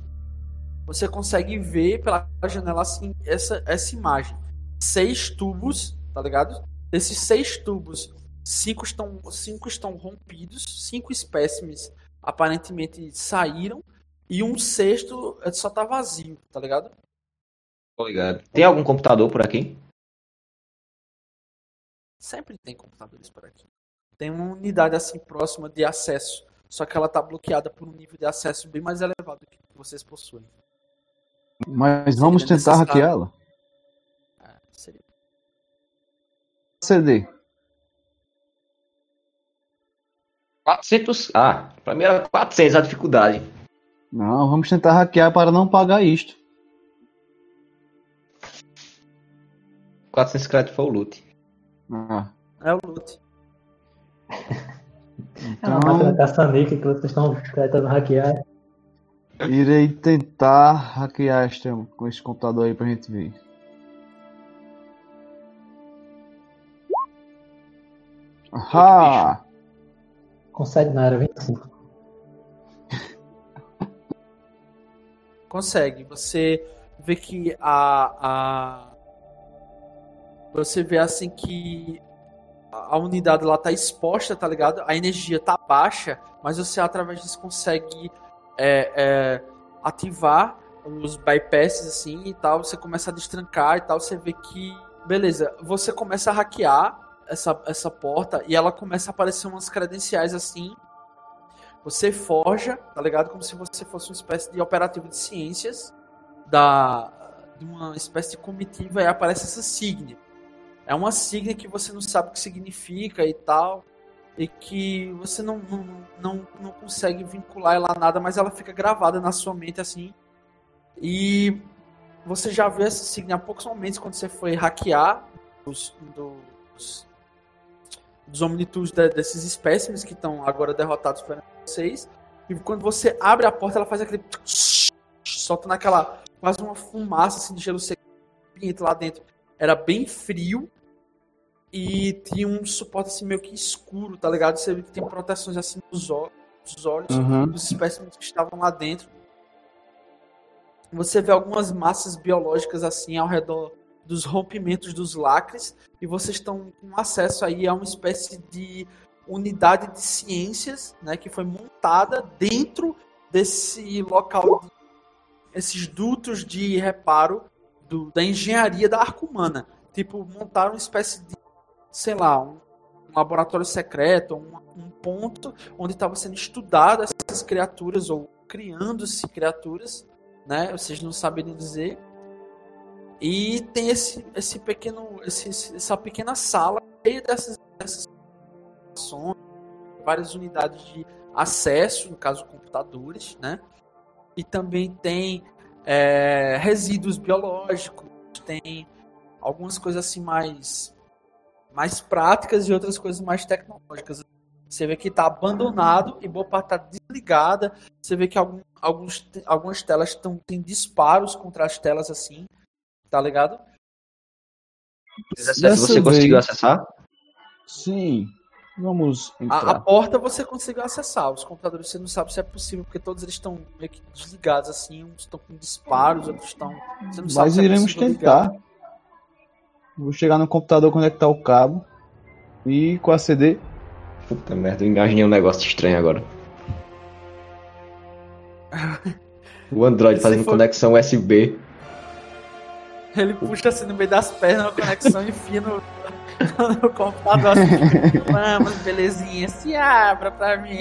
Você consegue ver pela janela assim essa, essa imagem. Seis tubos, tá ligado? Desses seis tubos, cinco estão, cinco estão rompidos, cinco espécimes aparentemente saíram, e um sexto eh, só tá vazio, tá ligado? Tô ligado. Tem algum computador por aqui? Sempre tem computadores por aqui. Tem uma unidade assim próxima de acesso, só que ela tá bloqueada por um nível de acesso bem mais elevado que vocês possuem. mas vamos tentar hackeá-la. É, seria. CD. 400. Ah, pra mim era 400 a dificuldade. Não, vamos tentar hackear para não pagar isto. 400 créditos foi o loot. Ah, É o loot. (laughs) É uma então, máquina caça-níquel que vocês estão tentando hackear. irei tentar hackear este, com esse computador aí pra gente ver. Ahá! Consegue na área 25. Consegue. Você vê que a, a. Você vê assim que a unidade lá tá exposta, tá ligado? A energia tá baixa, mas você através disso consegue é, é, ativar os bypasses assim e tal. Você começa a destrancar e tal. Você vê que, beleza, você começa a hackear essa, essa porta e ela começa a aparecer umas credenciais assim. Você forja, tá ligado? Como se você fosse uma espécie de operativo de ciências da de uma espécie de comitiva e aparece essa signa. É uma signa que você não sabe o que significa e tal. E que você não, não, não, não consegue vincular ela a nada, mas ela fica gravada na sua mente assim. E você já vê essa signa há poucos momentos quando você foi hackear os, dos, dos omnitudes de, desses espécimes que estão agora derrotados por vocês. E quando você abre a porta, ela faz aquele. (tsk) solta naquela. quase uma fumaça assim, de gelo seco lá dentro. Era bem frio e tinha um suporte assim meio que escuro, tá ligado? Você vê que tem proteções assim nos olhos, nos olhos Uhum. dos espécimes que estavam lá dentro. Você vê algumas massas biológicas assim ao redor dos rompimentos dos lacres e vocês estão com acesso aí a uma espécie de unidade de ciências, né, que foi montada dentro desse local, de, esses dutos de reparo do, da engenharia da arca humana. Tipo, montaram uma espécie de, sei lá, um, um laboratório secreto, um, um ponto onde estavam sendo estudadas essas criaturas ou criando-se criaturas, né? Vocês não sabem dizer. E tem esse, esse pequeno, esse, essa pequena sala cheia dessas, dessas ações, várias unidades de acesso, no caso computadores, né? E também tem é, resíduos biológicos, tem algumas coisas assim mais mais práticas e outras coisas mais tecnológicas. Você vê que está abandonado e boa parte está desligada. Você vê que algum, alguns, algumas telas tão, tem disparos contra as telas assim, tá ligado? 17, Dessa você conseguiu vez- acessar? Sim. Vamos A, a porta você conseguiu acessar, os computadores você não sabe se é possível, porque todos eles estão meio que desligados assim, uns estão com disparos, outros estão. Você não sabe Mas se é iremos ligar. tentar. Vou chegar no computador, conectar o cabo. E com a CD. Puta merda, eu imaginei um negócio estranho agora. (laughs) O Android fazendo for- conexão USB. Ele puxa assim no meio das pernas, uma conexão e enfia no, no computador assim. Vamos, belezinha, se abra pra mim.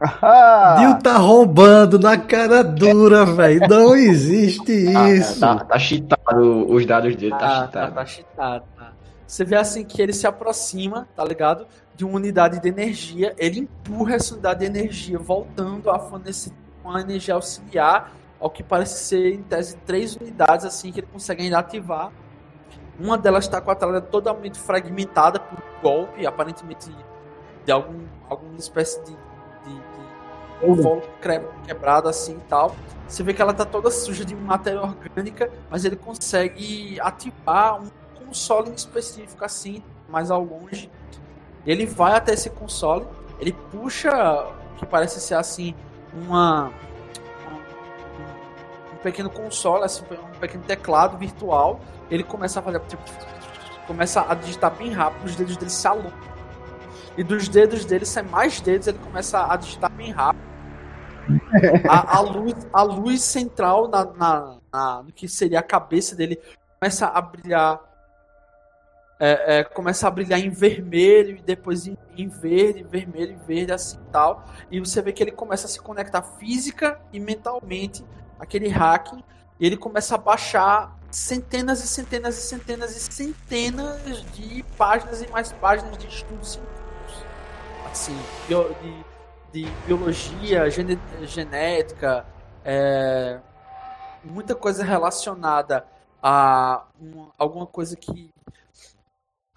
Ah! Dil tá roubando na cara dura, velho. Não existe Ah, isso. Tá, tá cheatado os dados dele, tá tá, cheatado. tá cheatado, tá. Você vê assim que ele se aproxima, tá ligado? De uma unidade de energia, ele empurra essa unidade de energia, voltando a fornecer uma energia auxiliar, ao que parece ser, em tese, três unidades assim que ele consegue ainda ativar. Uma delas está com a tela totalmente fragmentada por um golpe, aparentemente de algum, alguma espécie de, de, de invólucro cre- quebrado assim e tal. Você vê que ela tá toda suja de matéria orgânica, mas ele consegue ativar um console em específico assim, mais ao longe. Ele vai até esse console, ele puxa o que parece ser assim uma um, pequeno console, assim, um pequeno teclado virtual. Ele começa a fazer tipo, começa a digitar bem rápido, os dedos dele se alongam. E dos dedos dele saem mais dedos, ele começa a digitar bem rápido. A, a luz, a luz central na, na, na- no que seria a cabeça dele começa a brilhar. É, é, começa a brilhar em vermelho e depois em, em verde, vermelho e verde, assim tal. E você vê que ele começa a se conectar física e mentalmente, aquele hacking, e ele começa a baixar centenas e centenas e centenas e centenas de páginas e mais páginas de estudos científicos. Assim, de, de biologia, gene- genética, é, muita coisa relacionada a uma- alguma coisa que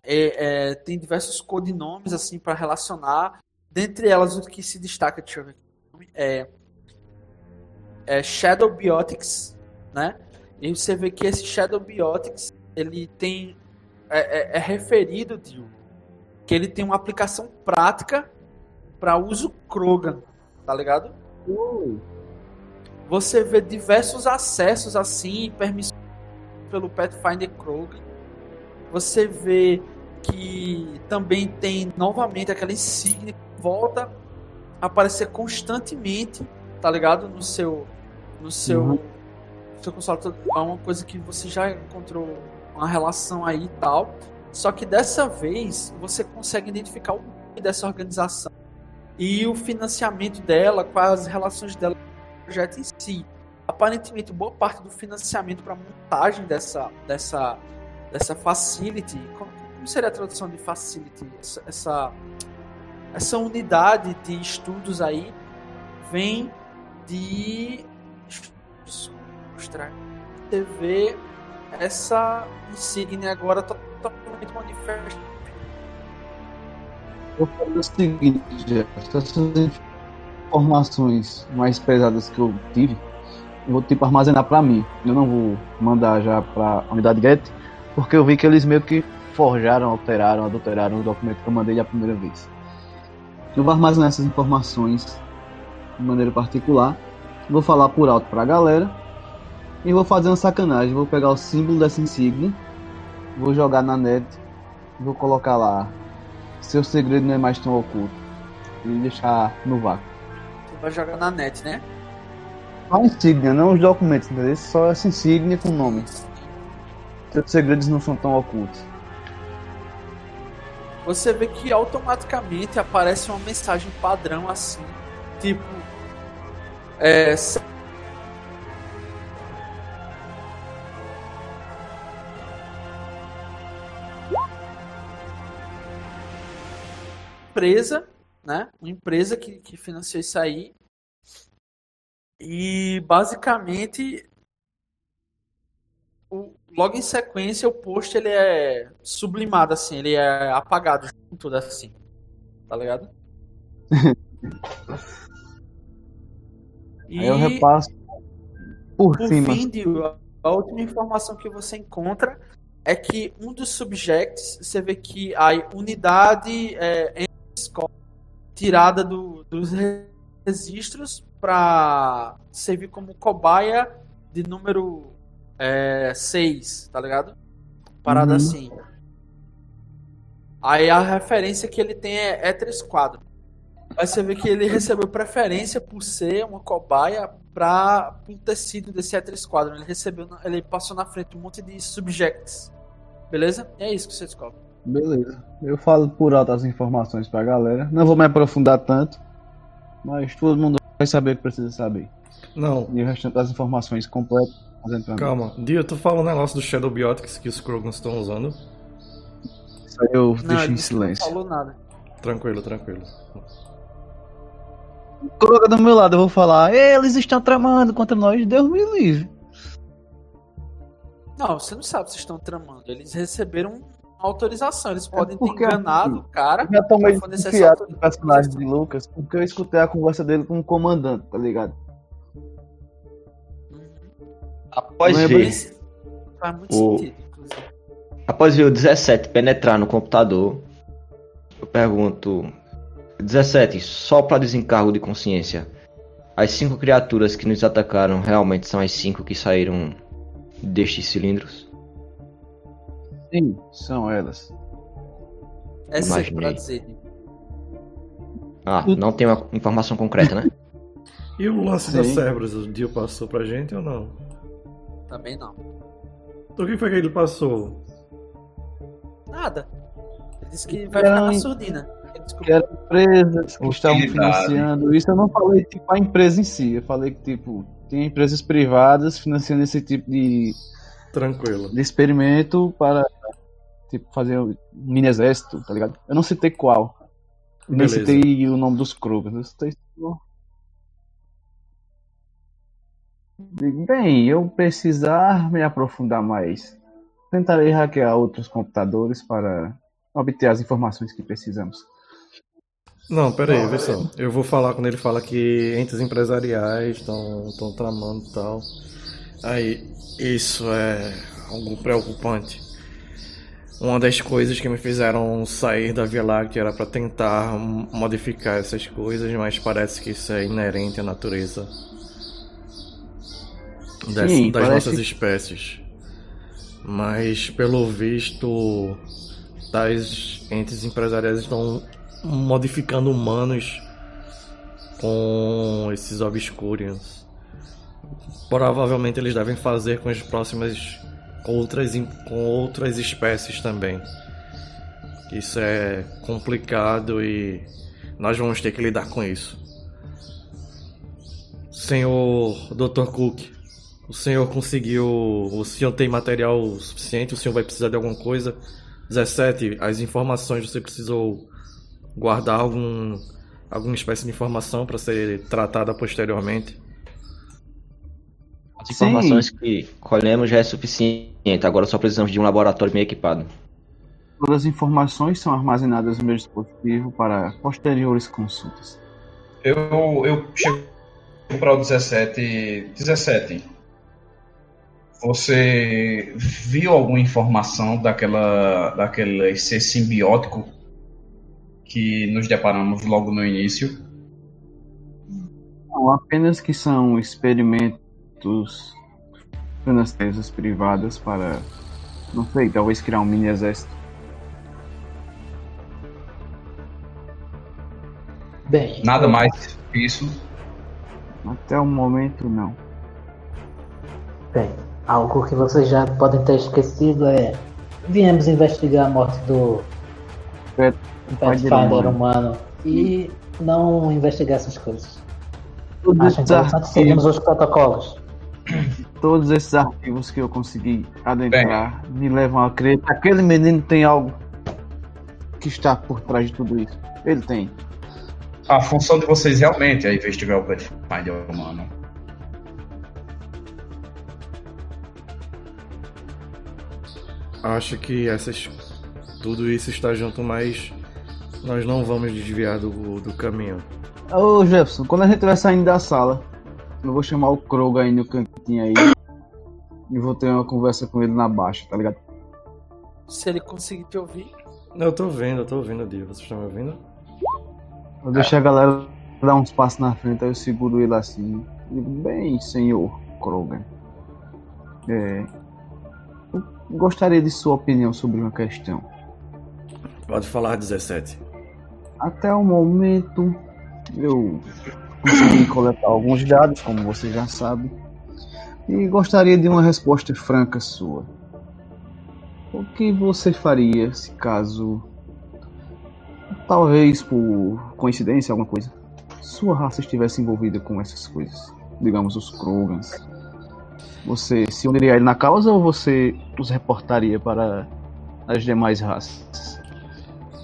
é, é, tem diversos codinomes assim para relacionar. Dentre elas, o que se destaca, deixa eu ver aqui, é, é Shadow Biotics, né? E você vê que esse Shadow Biotics ele tem é, é- é referido, tio, que ele tem uma aplicação prática para uso Krogan, tá ligado? Você vê diversos acessos assim, permissões pelo Pathfinder Krogan. Você vê que também tem novamente aquela insígnia que volta a aparecer constantemente, tá ligado? No seu no seu, Uhum. seu console é uma coisa que você já encontrou uma relação aí e tal. Só que dessa vez você consegue identificar o nome dessa organização e o financiamento dela, quais as relações dela com o projeto em si. Aparentemente, boa parte do financiamento para montagem dessa, dessa, dessa facility, como, seria a tradução de facility? Essa, essa, essa unidade de estudos aí vem de. Deixa eu mostrar. Vê essa insígnia agora to- totalmente manifesta. Eu fazer o seguinte, Jefferson, essas informações mais pesadas que eu tive, eu vou tipo armazenar pra mim. Eu não vou mandar já pra unidade GET, porque eu vi que eles meio que forjaram, alteraram, adulteraram o documento que eu mandei a primeira vez. Eu vou armazenar essas informações de maneira particular, vou falar por alto pra galera e vou fazer uma sacanagem. Vou pegar o símbolo dessa insígnia, vou jogar na net, vou colocar lá seu segredo não é mais tão oculto. E deixar no vácuo. Você vai jogar na net, né? A insígnia, não os documentos, entendeu? Só essa insígnia com nome. Seus segredos não são tão ocultos. Você vê que automaticamente aparece uma mensagem padrão assim, tipo. É, empresa, né? Uma empresa que, que financiou isso aí. E basicamente o, logo em sequência o post ele é sublimado assim, ele é apagado junto tudo assim. Tá ligado? E (laughs) Aí eu repasso por, por cima. fim, Dio, a última informação que você encontra é que um dos subjects, você vê que a unidade é tirada do- dos registros para servir como cobaia de número 6, tá ligado? Parada Uhum. assim. Aí a referência que ele tem é Ether Quadro. Aí você vê que ele recebeu preferência por ser uma cobaia para o tecido desse Ether Squadron. Ele recebeu, ele passou na frente um monte de subjects. Beleza? E é isso que você descobre. Beleza. Eu falo por alto as informações pra galera. Não vou me aprofundar tanto. Mas todo mundo vai saber o que precisa saber. Não, E o restante das informações completas fazendo pra mim. calma. Dio, tu fala um negócio do Shadow Biotics que os Krogans estão usando. Isso aí eu Não, deixo em que não silêncio. falou nada. Tranquilo, tranquilo. Coloca do meu lado, eu vou falar. Eles estão tramando contra nós, Deus me livre. Não, você não sabe se estão tramando. Eles receberam autorização. Eles podem ter enganado o cara. Eu já tô meio desconfiado do personagem de Lucas, porque eu escutei a conversa dele com o comandante, tá ligado? Após Lembra ver, faz muito O- sentido, inclusive. após ver o 17 penetrar no computador, eu pergunto: 17, só para desencargo de consciência, as cinco criaturas que nos atacaram realmente são as cinco que saíram destes cilindros? Sim, são elas. É cedo Imaginei. pra dizer. Ah, não tem uma informação concreta, né? (laughs) E o lance Sim. das cérebros, o Dio passou pra gente ou não? Também não. Do que foi que ele passou? Nada. Ele disse que vai ficar na um- surdina. Que eram empresas que estavam financiando isso. Eu não falei tipo a empresa em si, eu falei que tipo tem empresas privadas financiando esse tipo de, Tranquilo. de experimento para tipo fazer um mini exército, tá ligado? Eu não citei qual. Eu nem Beleza. citei o nome dos Krogans. Eu citei Bem, eu precisar me aprofundar mais. Tentarei hackear outros computadores para obter as informações que precisamos. Não, pera aí, vê só. Eu vou falar quando ele fala que entes empresariais estão tramando e tal. Aí, isso é algo preocupante. Uma das coisas que me fizeram sair da Via Láctea era para tentar modificar essas coisas, mas parece que isso é inerente à natureza das, Sim, das nossas espécies. Mas pelo visto, tais entes empresariais estão modificando humanos com esses Obscurians. Provavelmente eles devem fazer com as próximas com outras, com outras espécies também. Isso é complicado e nós vamos ter que lidar com isso. Senhor Dr. Cook, o senhor conseguiu. O senhor tem material suficiente? O senhor vai precisar de alguma coisa? 17. As informações você precisou guardar algum, alguma espécie de informação para ser tratada posteriormente? As Sim. informações que colhemos já é suficiente, agora só precisamos de um laboratório bem equipado. Todas as informações são armazenadas no meu dispositivo para posteriores consultas. Eu, eu chego para o 17. 17. Você viu alguma informação daquela, daquele ser simbiótico que nos deparamos logo no início? Não, apenas que são experimentos nas empresas privadas para, não sei, talvez criar um mini exército. Bem, Nada mais que isso. Até o momento, não. Bem, algo que vocês já podem ter esquecido é. Viemos investigar a morte do Pet- Pathfinder humano. e não investigar essas coisas. Todos Acho interessante seguirmos os protocolos. todos esses arquivos que eu consegui adentrar me levam a crer que aquele menino tem algo que está por trás de tudo isso. Ele tem. A função de vocês realmente é investigar o Pathfinder humano. Acho que essas, tudo isso está junto, mas nós não vamos desviar do, do caminho. Ô Jefferson, quando a gente estiver saindo da sala, eu vou chamar o Kroga aí no cantinho aí. E vou ter uma conversa com ele na baixa, tá ligado? Se ele conseguir te ouvir. Eu tô vendo, eu tô ouvindo, Dio. Vocês estão me ouvindo? Eu deixo a galera dar uns passos na frente, aí eu seguro ele assim. E bem, senhor Krogan. É. Gostaria de sua opinião sobre uma questão. Pode falar 17. Até o momento, eu consegui coletar alguns dados, como você já sabe, e gostaria de uma resposta franca sua. O que você faria se caso, talvez por coincidência, alguma coisa, sua raça estivesse envolvida com essas coisas? Digamos, os Krogans. Você se uniria a ele na causa ou você os reportaria para as demais raças?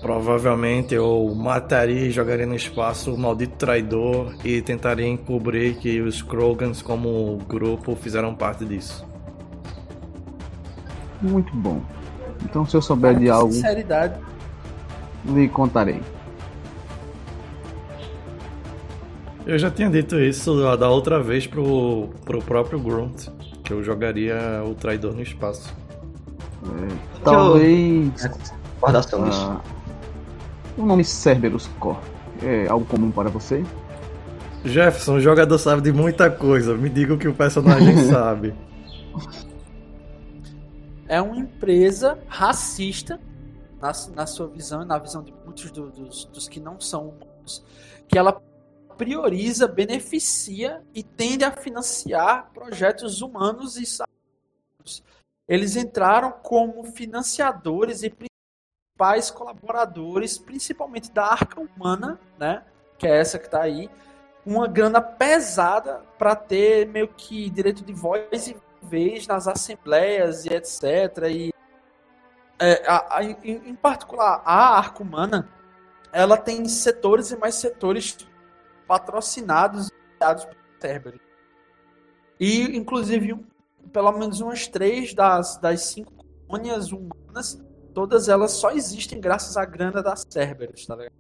Provavelmente eu mataria e jogaria no espaço o maldito traidor e tentaria encobrir que os Krogans, como grupo, fizeram parte disso. Muito bom. Então, se eu souber de algo, Sinceridade. lhe contarei. Eu já tinha dito isso da outra vez pro, pro próprio Grunt, que eu jogaria o traidor no espaço. Talvez Recordação disso. ah, o nome Cerberus Corp é algo comum para você? Jefferson, o jogador sabe de muita coisa. Me diga o que o personagem (laughs) sabe. É uma empresa racista, na, na sua visão e na visão de muitos do- dos, dos que não são humanos, que ela prioriza, beneficia e tende a financiar projetos humanos e sagrados. Eles entraram como financiadores e principais colaboradores, principalmente da Arca Humana, né? Que é essa que está aí, uma grana pesada para ter meio que direito de voz e vez nas assembleias e etc. E é, a- a- em, em particular a Arca Humana, ela tem setores e mais setores patrocinados e apoiados pelo Cerberus. E inclusive um- pelo menos umas três das, das cinco colônias humanas, todas elas só existem graças à grana da Cerberus, tá ligado?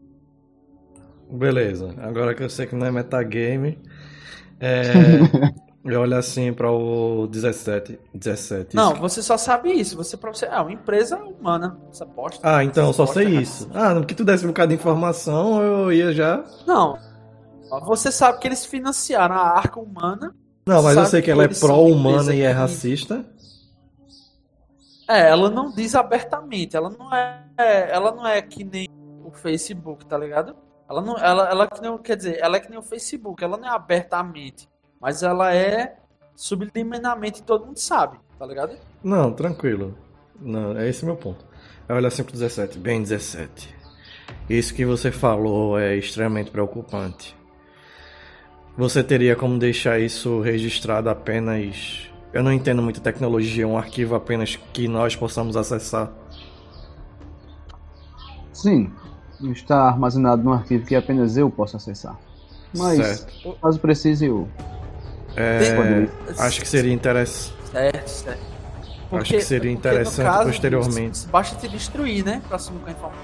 Beleza, agora que eu sei que não é metagame, é, (laughs) eu olho assim para o 17. 17 Não, isso. você só sabe isso. Você, pra você é uma empresa humana. Essa bosta. Ah, então eu só sei é isso. Ah, no que tu desse um bocado de informação, eu ia já. Não. Você sabe que eles financiaram a arca humana. Não, mas eu sei que que ela é pró-humana e é racista. É, ela não diz abertamente, ela não é, ela não é que nem o Facebook, tá ligado? Ela não, ela, ela que não, quer dizer, ela é que nem o Facebook, ela não é abertamente, mas ela é subliminarmente, todo mundo sabe, tá ligado? Não, tranquilo. Não, é esse o meu ponto. Aí olha assim pro 17. Bem, 17. Isso que você falou é extremamente preocupante. Você teria como deixar isso registrado apenas. Eu não entendo muito tecnologia, um arquivo apenas que nós possamos acessar. Sim, está armazenado num arquivo que apenas eu posso acessar. Mas, Certo. caso precise, eu. É, acho que seria interessante. Certo, certo. Acho que seria porque, interessante caso, posteriormente. Basta te destruir, né? Pra assumir com a informação.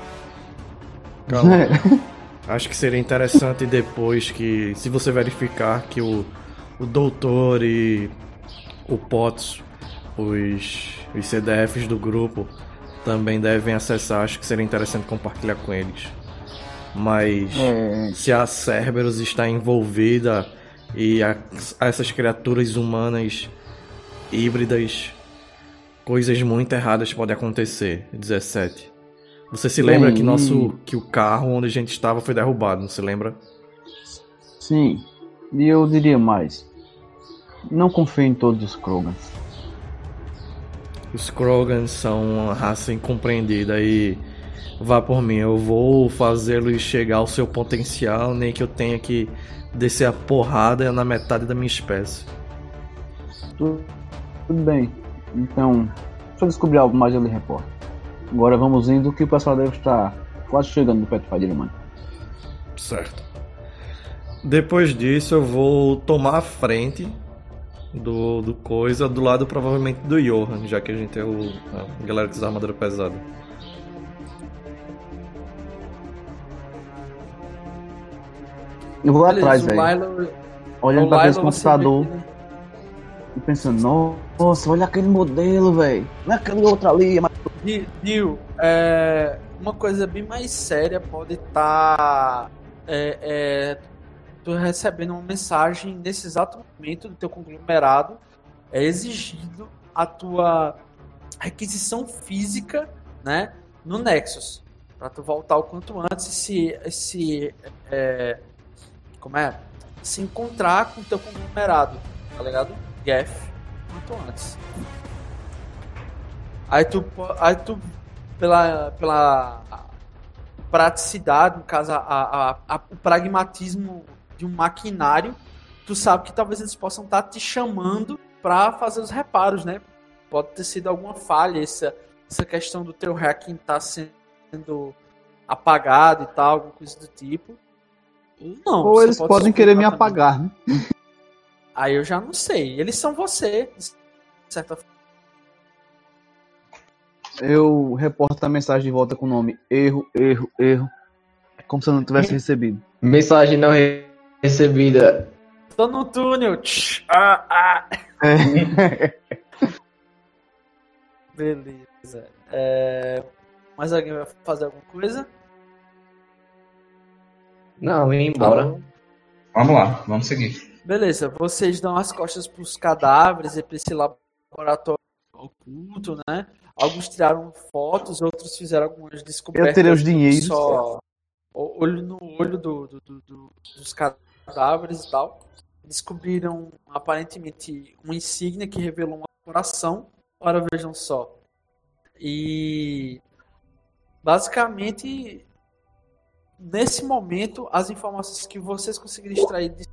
Calma. (laughs) (laughs) Acho que seria interessante depois que, se você verificar que o, o doutor e o POTS, os, os CDFs do grupo, também devem acessar, acho que seria interessante compartilhar com eles. Mas É, se a Cerberus está envolvida e a- essas criaturas humanas híbridas, coisas muito erradas podem acontecer. 17. Você se lembra que nosso que o carro onde a gente estava foi derrubado, não se lembra? sim. E eu diria mais. Não confie em todos os Krogans. Os Krogans são uma raça incompreendida e vá por mim, eu vou fazê-los chegar ao seu potencial, nem que eu tenha que descer a porrada na metade da minha espécie. Tudo, tudo bem. Então, se eu descobrir algo mais, eu lhe reporto. Agora vamos indo que o pessoal deve estar quase chegando no Pathfinder, mano. Certo. Depois disso, eu vou tomar a frente do, do coisa, do lado provavelmente do Johan, já que a gente é o, a galera que usa armadura pesada. Eu vou Beleza, atrás, o velho. Lilo- Olhando o pra você computador vê ele- e pensando, nossa, olha aquele modelo, velho. Não é aquele outro ali. Mas... Di- Dio, é, uma coisa bem mais séria pode estar é, é, tu recebendo uma mensagem nesse exato momento do teu conglomerado é exigido a tua requisição física, né, no Nexus, para tu voltar o quanto antes se, se é, como é, se encontrar com o teu conglomerado, tá ligado? Geth, quanto antes. Aí tu, aí tu pela, pela praticidade, no caso, a, a- a- o pragmatismo de um maquinário, tu sabe que talvez eles possam estar te chamando para fazer os reparos, né? Pode ter sido alguma falha essa, essa questão do teu hacking tá sendo apagado e tal, alguma coisa do tipo. Não. Ou eles pode podem querer me suspeitar também. apagar, né? Aí eu já não sei. Eles são você, de certa forma. Eu reporto a mensagem de volta com o nome erro, erro, erro. Como se eu não tivesse recebido. Mensagem não re- recebida. Tô no túnel. Tch, ah, ah. É. (laughs) Beleza. É... Mais alguém vai fazer alguma coisa? Não, ir embora. Vamos lá, vamos seguir. Beleza, vocês dão as costas pros cadáveres e pra esse laboratório oculto, né? Alguns tiraram fotos, outros fizeram algumas descobertas. Eu terei os dinheiros. Só olho no olho do, do- do- do- dos cadáveres e tal. Descobriram aparentemente uma insígnia que revelou uma coração. Ora, vejam só. E basicamente nesse momento as informações que vocês conseguiram extrair de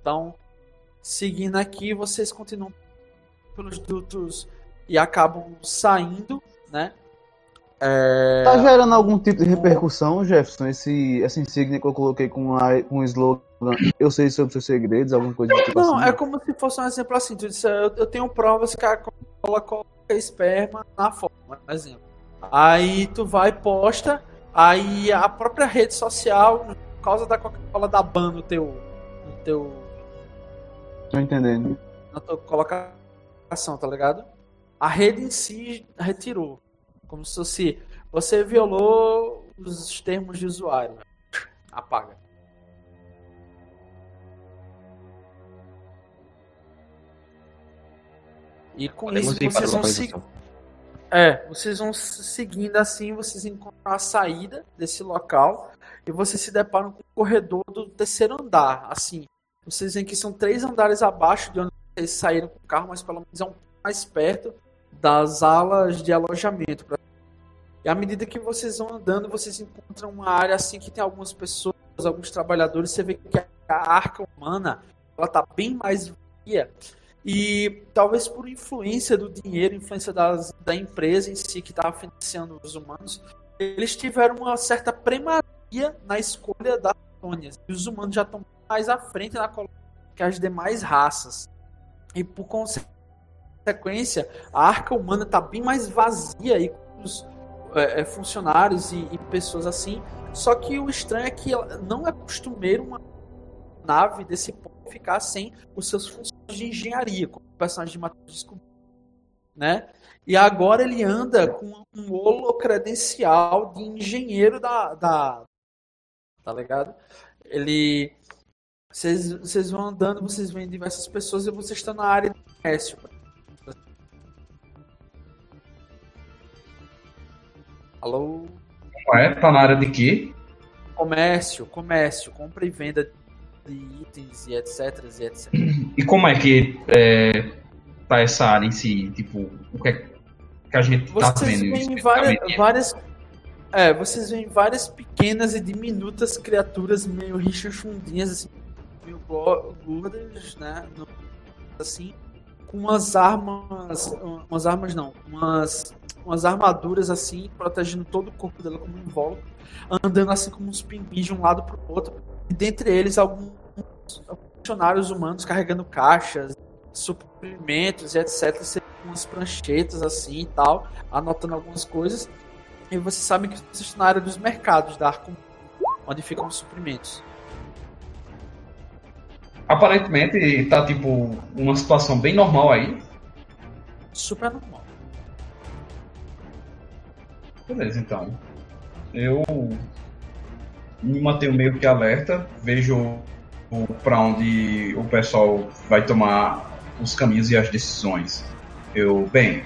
então, seguindo aqui, vocês continuam pelos dutos e acabam saindo, né? É, Tá gerando algum tipo de repercussão, Jefferson? Esse, essa insígnia que eu coloquei com, a, com o slogan Eu sei sobre seus segredos, alguma coisa do tipo Não, assim. é como se fosse um exemplo assim. Tu disse, eu, eu tenho provas que a Coca-Cola coloca esperma na forma, por exemplo. Aí tu vai posta, aí a própria rede social, por causa da Coca-Cola, dá ban no teu, no teu Tô entendendo. na tua colocação, tá ligado? A rede em si retirou. Como se fosse você violou os termos de usuário. Apaga. E com Podemos isso para vocês vão seguir. localização. É, vocês vão seguindo assim, vocês encontram a saída desse local e vocês se deparam com o corredor do terceiro andar. Assim, vocês veem que são três andares abaixo de onde vocês saíram com o carro, mas pelo menos é um pouco mais perto das alas de alojamento. E à medida que vocês vão andando, vocês encontram uma área assim que tem algumas pessoas, alguns trabalhadores. Você vê que a arca humana ela tá bem mais vazia e talvez por influência do dinheiro, influência das, da empresa em si que estava financiando os humanos, eles tiveram uma certa primazia na escolha das colônias. E os humanos já estão mais à frente na colônia que as demais raças. E por consequência, a arca humana está bem mais vazia aí com os é, é, funcionários e, e pessoas assim. Só que o estranho é que não é costumeiro uma nave desse ponto ficar sem os seus funções de engenharia, como o personagem de Matheus descobriu, né? E agora ele anda com um holocredencial de engenheiro da, da tá ligado? Ele vocês, vocês vão andando, vocês veem diversas pessoas e vocês estão na área de comércio. Alô? Não é? Tá na área de quê? Comércio, comércio, compra e venda de itens e etc, e etc. E como é que é, tá essa área em si? Tipo, o que é que a gente tá Vocês vendo veem várias, várias. É, vocês veem várias pequenas e diminutas criaturas meio richuchundinhas, assim, gordas, né? Assim, com umas armas. Umas armas não, umas, umas armaduras assim, protegendo todo o corpo dela como um invólucro, andando assim como uns pinguins de um lado pro outro. E dentre eles alguns funcionários humanos carregando caixas, suprimentos e etc. Umas pranchetas assim e tal anotando algumas coisas. E você sabe que vocês estão na área dos mercados da Arco, onde ficam os suprimentos. Aparentemente tá tipo uma situação bem normal aí. Super normal. Beleza, então. Eu me mantenho meio que alerta, vejo para onde o pessoal vai tomar os caminhos e as decisões. Eu, bem,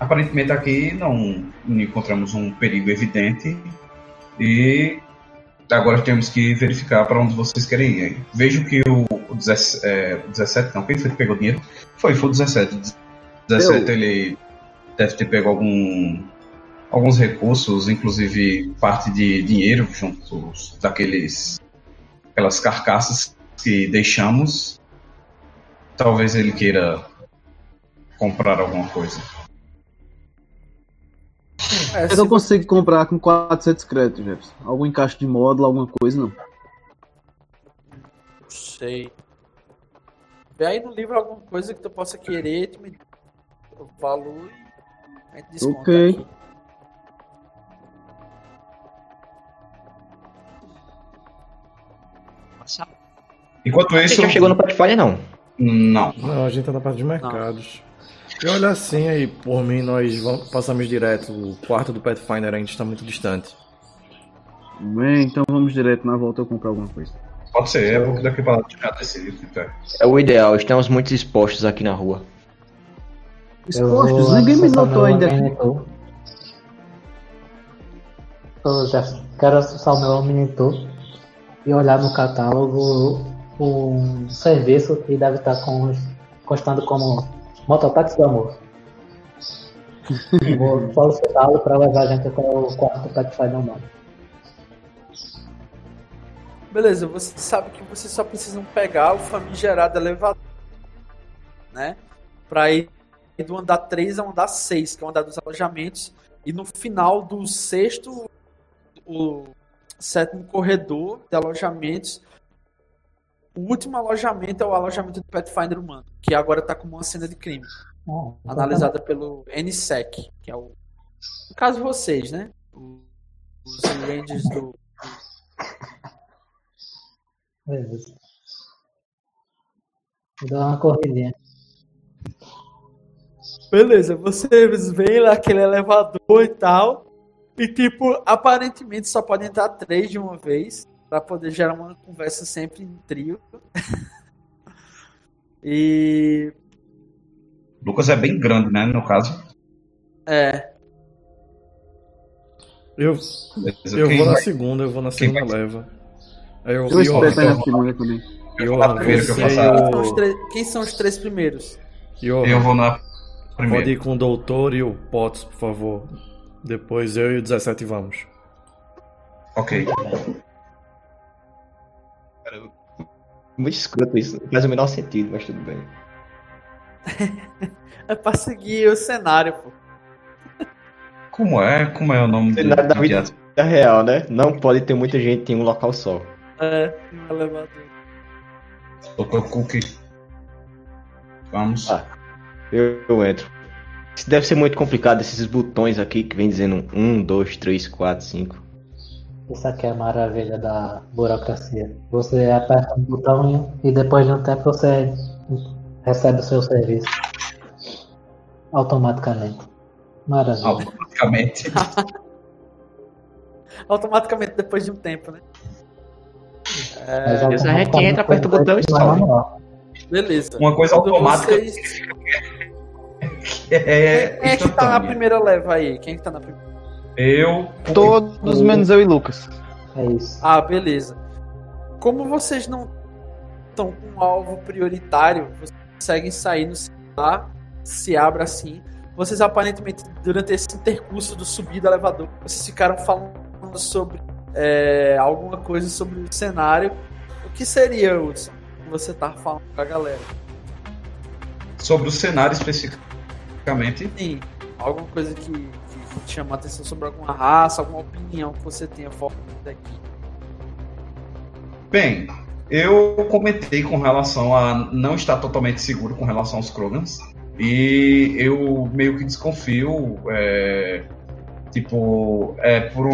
aparentemente aqui não encontramos um perigo evidente e agora temos que verificar para onde vocês querem ir. Vejo que o, o 17, é, o 17, não, quem foi que pegou dinheiro? Foi, foi o 17. O 17 ele deve ter pego algum alguns recursos, inclusive parte de dinheiro junto daqueles aquelas carcaças que deixamos. Talvez ele queira comprar alguma coisa. É, Eu não consigo comprar com 400 créditos, Jefferson. Algum encaixe de módulo, alguma coisa, não. Não sei. Vê aí no livro alguma coisa que tu possa querer, tu me dá o valor e a gente desconta Ok. aqui. Enquanto Você isso, já chegou no Pathfinder, não? não. Não, a gente tá na parte de mercados. E olha assim aí, por mim, nós vamos, passamos direto. O quarto do Pathfinder ainda está muito distante. Bem, então vamos direto na volta eu comprar alguma coisa. Pode ser, é porque daqui para lá já decidido. Então. É o ideal, estamos muito expostos aqui na rua. Expostos, ninguém me notou ainda. Eu já quero acessar o meu Omnitor e olhar no catálogo um serviço que deve estar com, constando como Mototáxi do Amor. (laughs) Vou solicitá-lo para levar a gente até o quarto Pathfinder humano. Beleza, você sabe que vocês só precisam pegar o famigerado elevador, né? Pra ir do andar 3 ao andar 6, que é o andar dos alojamentos. E no final do sexto, o sétimo corredor de alojamentos, o último alojamento é o alojamento do Pathfinder humano, que agora tá como uma cena de crime, então analisada pelo NSEC, que é o. No caso, vocês, né? Os Rangers do. Beleza. Vou dar uma corridinha. Beleza, vocês veem lá aquele elevador e tal. E tipo, aparentemente só pode entrar três de uma vez. Pra poder gerar uma conversa sempre em trio. (laughs) e. Lucas é bem grande, né? No caso. É. Eu, eu vou na segunda, eu vou na segunda leva. Eu, Eu espero estar então- na segunda também. Eu vou na primeira, que eu faço Quem são os três primeiros? Johan, Eu vou na Pode primeira. ir com o doutor e o Potts, por favor. Depois eu e o 17 vamos. Ok. Muito escroto isso. Não faz o menor sentido, mas tudo bem. (laughs) É pra seguir o cenário, pô. Como é? Como é o nome do, Cenário da vida é real, né? Não pode ter muita gente em um local só. É, elevador. Dr. Cookie. Vamos. Ah. Eu, eu entro. Isso deve ser muito complicado, esses botões aqui que vem dizendo 1, 2, 3, 4, 5. Isso aqui é a maravilha da burocracia. Você aperta um botão e depois de um tempo você recebe o seu serviço. Automaticamente. Maravilha. Automaticamente. (laughs) Automaticamente depois de um tempo, né? Mas a gente entra, aperta o botão e sobe. Beleza. Uma coisa Quando automática vocês- é, Quem é que tá na primeira leva aí? Quem é que tá na primeira? Eu. Todos menos eu e Lucas. É isso. Ah, beleza. Como vocês não estão com um alvo prioritário, vocês conseguem sair no celular, se abre assim. Vocês aparentemente, durante esse intercurso do subir do elevador, vocês ficaram falando sobre é, alguma coisa sobre o cenário. O que seria, Hudson? que Você tá falando pra galera? Sobre o cenário especificamente. Sim, alguma coisa que, que te chama a atenção sobre alguma raça, alguma opinião que você tenha fora daqui. Bem, eu comentei com relação a não estar totalmente seguro com relação aos Krogans. E eu meio que desconfio, é, tipo, é, por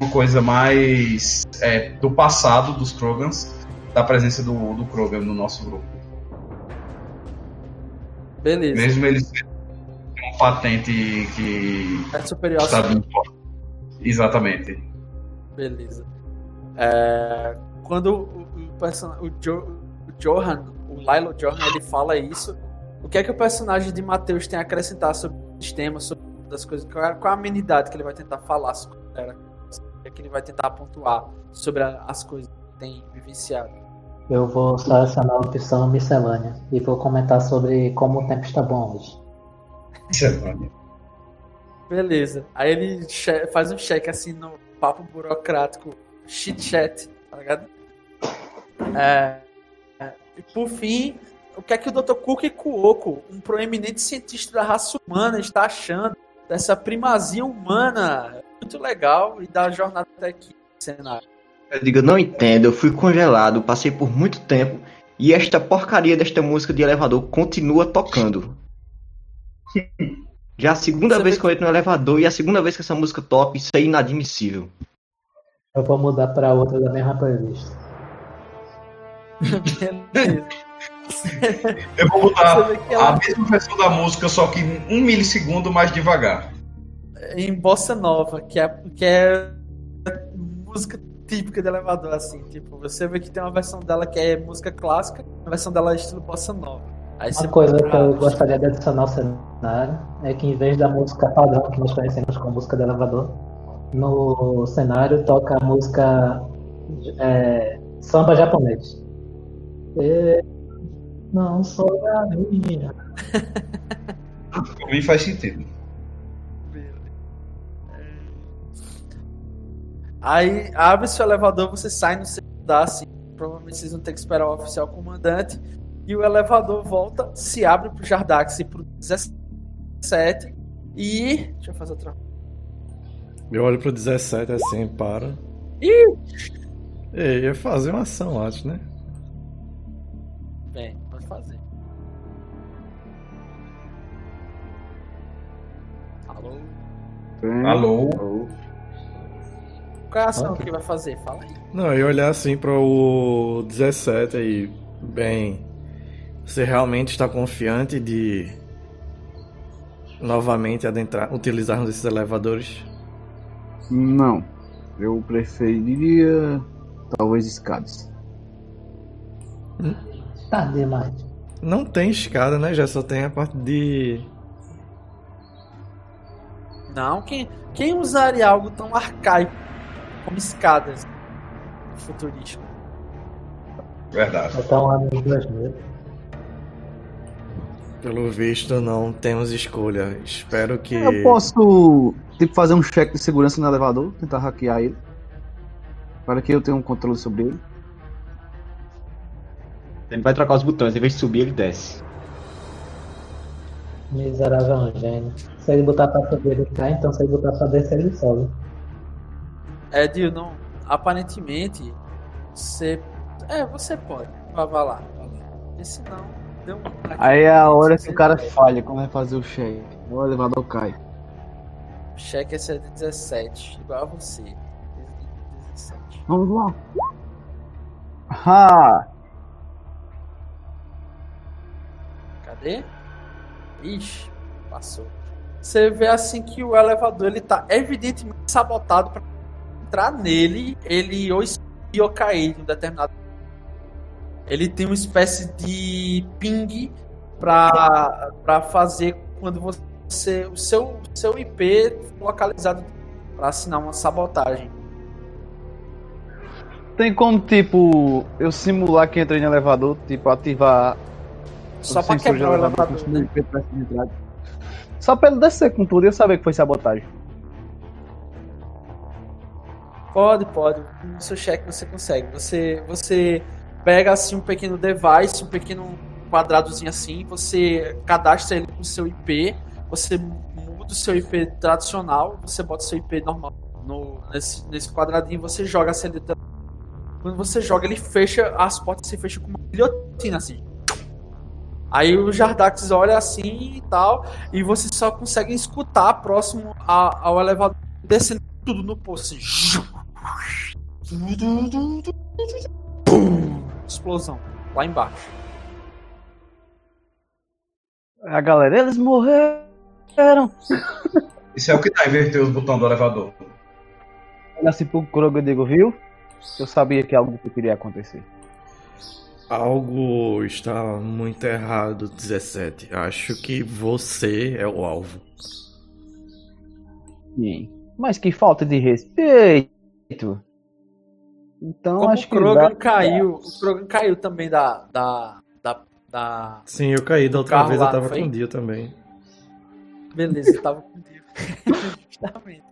uma coisa mais é, do passado dos Krogans, da presença do, do Krogan no nosso grupo. Beleza. Mesmo eles tendo uma patente que É superior está fora. Exatamente. Beleza. É, quando o, o, person- o, jo, o Johan, o Lilo Johan, ele fala isso, o que é que o personagem de Matheus tem a acrescentar sobre o sistema, sobre as coisas, qual é, é a amenidade que ele vai tentar falar sobre? O que é que ele vai tentar pontuar sobre a- as coisas que tem vivenciado? Eu vou selecionar a opção miscelânea e vou comentar sobre como o tempo está bom hoje. Beleza. Aí ele faz um cheque assim no papo burocrático, chit chat, tá ligado? É, é, e por fim, o que é que o Dr. Cook Kuoko, um proeminente cientista da raça humana, está achando dessa primazia humana? Muito legal e da jornada até aqui, cenário. Eu digo, não entendo, eu fui congelado, passei por muito tempo e esta porcaria desta música de elevador continua tocando. (laughs) Já a segunda Você vez que eu entro no elevador e a segunda vez que essa música toca, isso é inadmissível. Eu vou mudar para outra da mesma playlist. Eu vou ela a mesma versão da música, só que um milissegundo mais devagar. Em bossa nova, que é, que é música típica de elevador, assim. Tipo, você vê que tem uma versão dela que é música clássica, uma versão dela é estilo bossa nova. Aí Uma coisa que eu gostaria de adicionar ao cenário é que em vez da música padrão que nós conhecemos como música de elevador, no cenário toca a música é, samba japonês. E não sou a minha. (laughs) Pra mim faz sentido. Aí abre-se o elevador, você sai no segundo andar, assim. Provavelmente vocês vão ter que esperar o oficial comandante. E o elevador volta, se abre pro Jardax e pro 17. E. Deixa eu fazer outra. Eu olho pro 17 assim, para. Ih! Ei, ia fazer uma ação antes, né? Bem, pode fazer. Alô? Alô? Qual é a ação Ok. que vai fazer? Fala aí. Não, eu ia olhar assim pro 17 aí. Bem, você realmente está confiante de novamente adentrar, utilizarmos esses elevadores? Não. Eu preferiria talvez escadas. Tá demais. Não tem escada, né? Já só tem a parte de. Não, quem, quem usaria algo tão arcaico como escadas futurístico? Verdade. Então, anos 2000. Pelo visto, não temos escolha. Espero que. Eu posso, tipo, fazer um check de segurança no elevador, tentar hackear ele. Para que eu tenha um controle sobre ele. Ele vai trocar os botões, em vez de subir, ele desce. Miserável é um gênio. Se ele botar pra subir, ele cai, então se ele botar pra descer, ele sobe. É, Dio, não. Aparentemente, você. É, você pode. Vá, vá lá. Lá. Porque senão, deu um. Aí é a hora que o cara falha quando vai fazer o check. O elevador cai. Cheque esse é de 17, igual a você. 17. Vamos lá. Ha! Cadê? Ixi, passou. Você vê assim que o elevador ele tá evidentemente sabotado para entrar nele, ele ou explodir ou cair em um determinado. Ele tem uma espécie de ping para fazer quando você o seu seu IP localizado para assinar uma sabotagem. Tem como, tipo, eu simular que entrei no elevador, tipo, ativar Só para quebrar o elevador elevador, né? Só pra ele descer com tudo e eu saber que foi sabotagem. Pode, pode. No seu cheque você consegue. Você, você pega assim um pequeno device, um pequeno quadradozinho assim, você cadastra ele com seu IP, você muda o seu IP tradicional, você bota seu IP normal no, nesse, nesse quadradinho, você joga a CLD. Quando você joga, ele fecha, as portas se fecham com uma guilhotina assim. Aí o Jardax olha assim e tal, e você só consegue escutar próximo ao elevador descendo tudo no poço assim. (laughs) Pum! Explosão lá embaixo. A galera, eles morreram. Isso é o que dá inverter os botões do elevador. Olha assim pro Kroger e digo, viu? Eu sabia que algo queria acontecer. Algo está muito errado, 17. Acho que você é o alvo. Sim. Mas que falta de respeito. Então Como acho o que Krogan dá- caiu, o Krogan caiu também da da da, da... Sim, eu caí da outra vez, lá, eu tava foi? com o Dio também. beleza, ele tava contigo. (laughs) Justamente.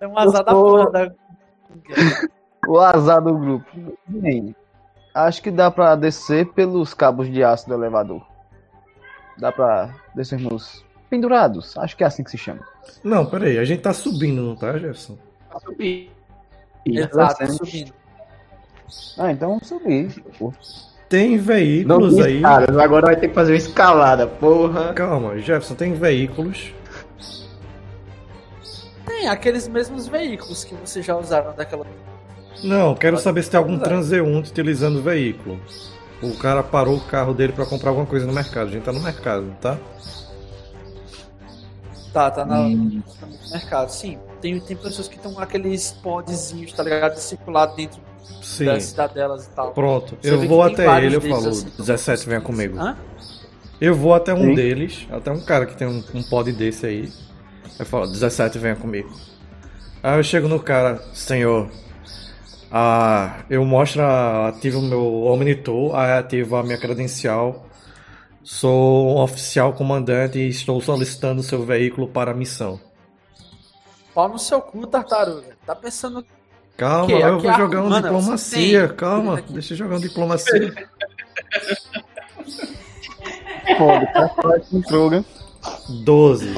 É um azar da sou- porra da o azar do grupo. Bem, acho que dá pra descer pelos cabos de aço do elevador. Dá pra descermos pendurados. Acho que é assim que se chama. Não, peraí, a gente tá subindo, não tá, Jefferson? Pra subir. Exato, subindo. Ah, então vamos subir. Tem Não veículos tem aí. escadas, agora vai ter que fazer uma escalada, porra. Calma, Jefferson, tem veículos. Tem aqueles mesmos veículos que vocês já usaram daquela. Não, quero saber se tem algum Usar. transeunte utilizando o veículo. O cara parou o carro dele pra comprar alguma coisa no mercado. A gente tá no mercado, tá? Tá, tá na, no mercado. Sim, tem, tem pessoas que estão com aqueles podzinhos, tá ligado? De circular dentro Sim. da cidadelas e tal. Pronto, Você eu vou até ele, eu falo, assim, tão 17, venha comigo. Hã? Eu vou até um Sim. deles, até um cara que tem um, um pod desse aí. Eu falo, 17, venha comigo. Aí eu chego no cara, senhor. Ah, eu mostro, a- ativo o meu Omnitor, aí ativo a minha credencial. Sou um oficial comandante e estou solicitando seu veículo para a missão. Pau no seu cu, tartaruga. Tá pensando. Calma, Que? eu vou jogar um Mano, diplomacia, calma, Aqui. deixa eu jogar um diplomacia. (laughs) Pode, tá com o Krogan. 12.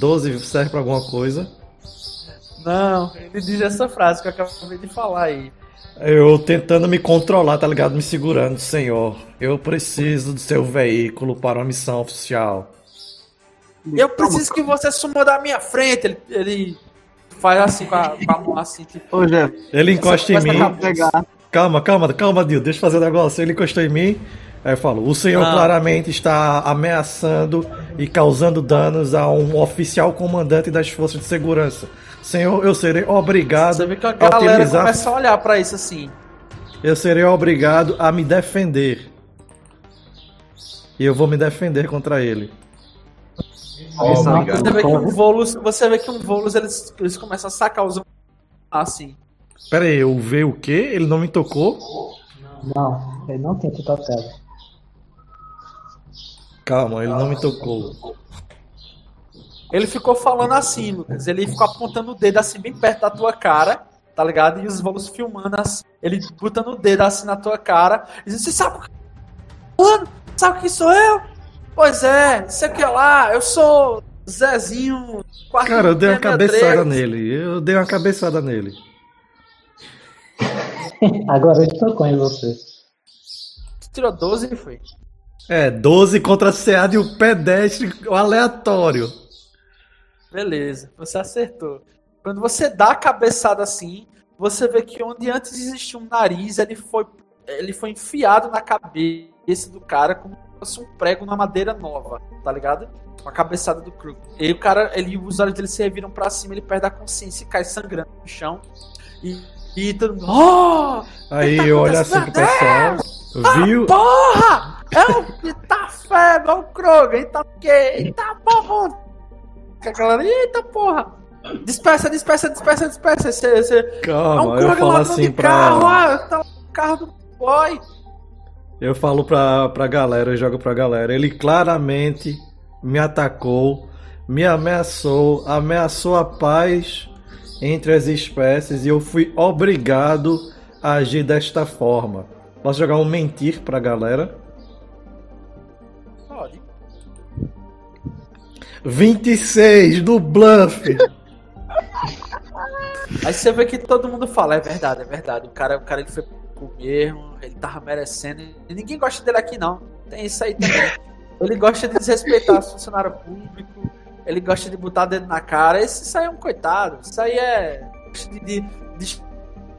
12 serve pra alguma coisa. Não, ele diz essa frase que eu acabei de falar aí. Eu tentando me controlar, tá ligado? Me segurando, senhor. Eu preciso do seu veículo para uma missão oficial. Eu preciso que você suma da minha frente. Ele, ele faz assim com a, com a mão assim, tipo. Ô, Jeff, Ele encosta em mim. Calma, calma, calma, Dio, deixa eu fazer um negócio. Ele encostou em mim. Aí eu falo: O senhor Ah. claramente está ameaçando e causando danos a um oficial comandante das forças de segurança. Senhor, eu serei obrigado Você vê que a a galera utilizar. começa a olhar pra isso assim. Eu serei obrigado a me defender. E eu vou me defender contra ele. Obrigado. Você vê que um Como? Volus, você vê que um Volus eles, eles começam a sacar os assim. Pera aí, eu ver o quê? Ele não me tocou? Não, ele não tinha te tocado. Calma, ele não me tocou. Ele ficou falando assim, Lucas. Ele ficou apontando o dedo assim bem perto da tua cara, tá ligado? E os Volus filmando assim, ele botando o dedo assim na tua cara. E dizendo, você sabe o que Mano, sabe quem sou eu? Pois é, isso aqui é lá, eu sou Zezinho. Cara, eu dei uma 663. cabeçada nele. Eu dei uma cabeçada nele. (laughs) Agora ele tocou em você. Tu tirou 12 e foi. É, 12 contra CA de um pedestre aleatório. Beleza, você acertou. Quando você dá a cabeçada assim, você vê que onde antes existia um nariz, ele foi, ele foi enfiado na cabeça do cara como se fosse um prego na madeira nova, tá ligado? Com a cabeçada do Krug. E aí o cara, ele, os olhos dele se reviram pra cima, ele perde a consciência e cai sangrando no chão. E, e todo mundo. Oh! Aí tá eu olho assim pro pessoal. Viu? Porra! É um Eita fé, igual o Kroger, eita o quê? Eita porra! Que a galera, eita porra! Dispersa, dispersa, dispersa, dispersa. Esse, esse, é um Calma, eu falo assim de carro, pra. ah, tá o carro do boy. Eu falo pra, pra galera, eu jogo pra galera. Ele claramente me atacou, me ameaçou, ameaçou a paz entre as espécies e eu fui obrigado a agir desta forma. Posso jogar um mentir pra galera? 26 do bluff! Aí você vê que todo mundo fala, é verdade, é verdade. O cara, o cara ele foi pro mesmo, ele tava merecendo. E ninguém gosta dele aqui, não. Tem isso aí também. Ele gosta de desrespeitar o funcionário público, ele gosta de botar dedo na cara. Esse, isso aí é um coitado. Isso aí é. De, de, de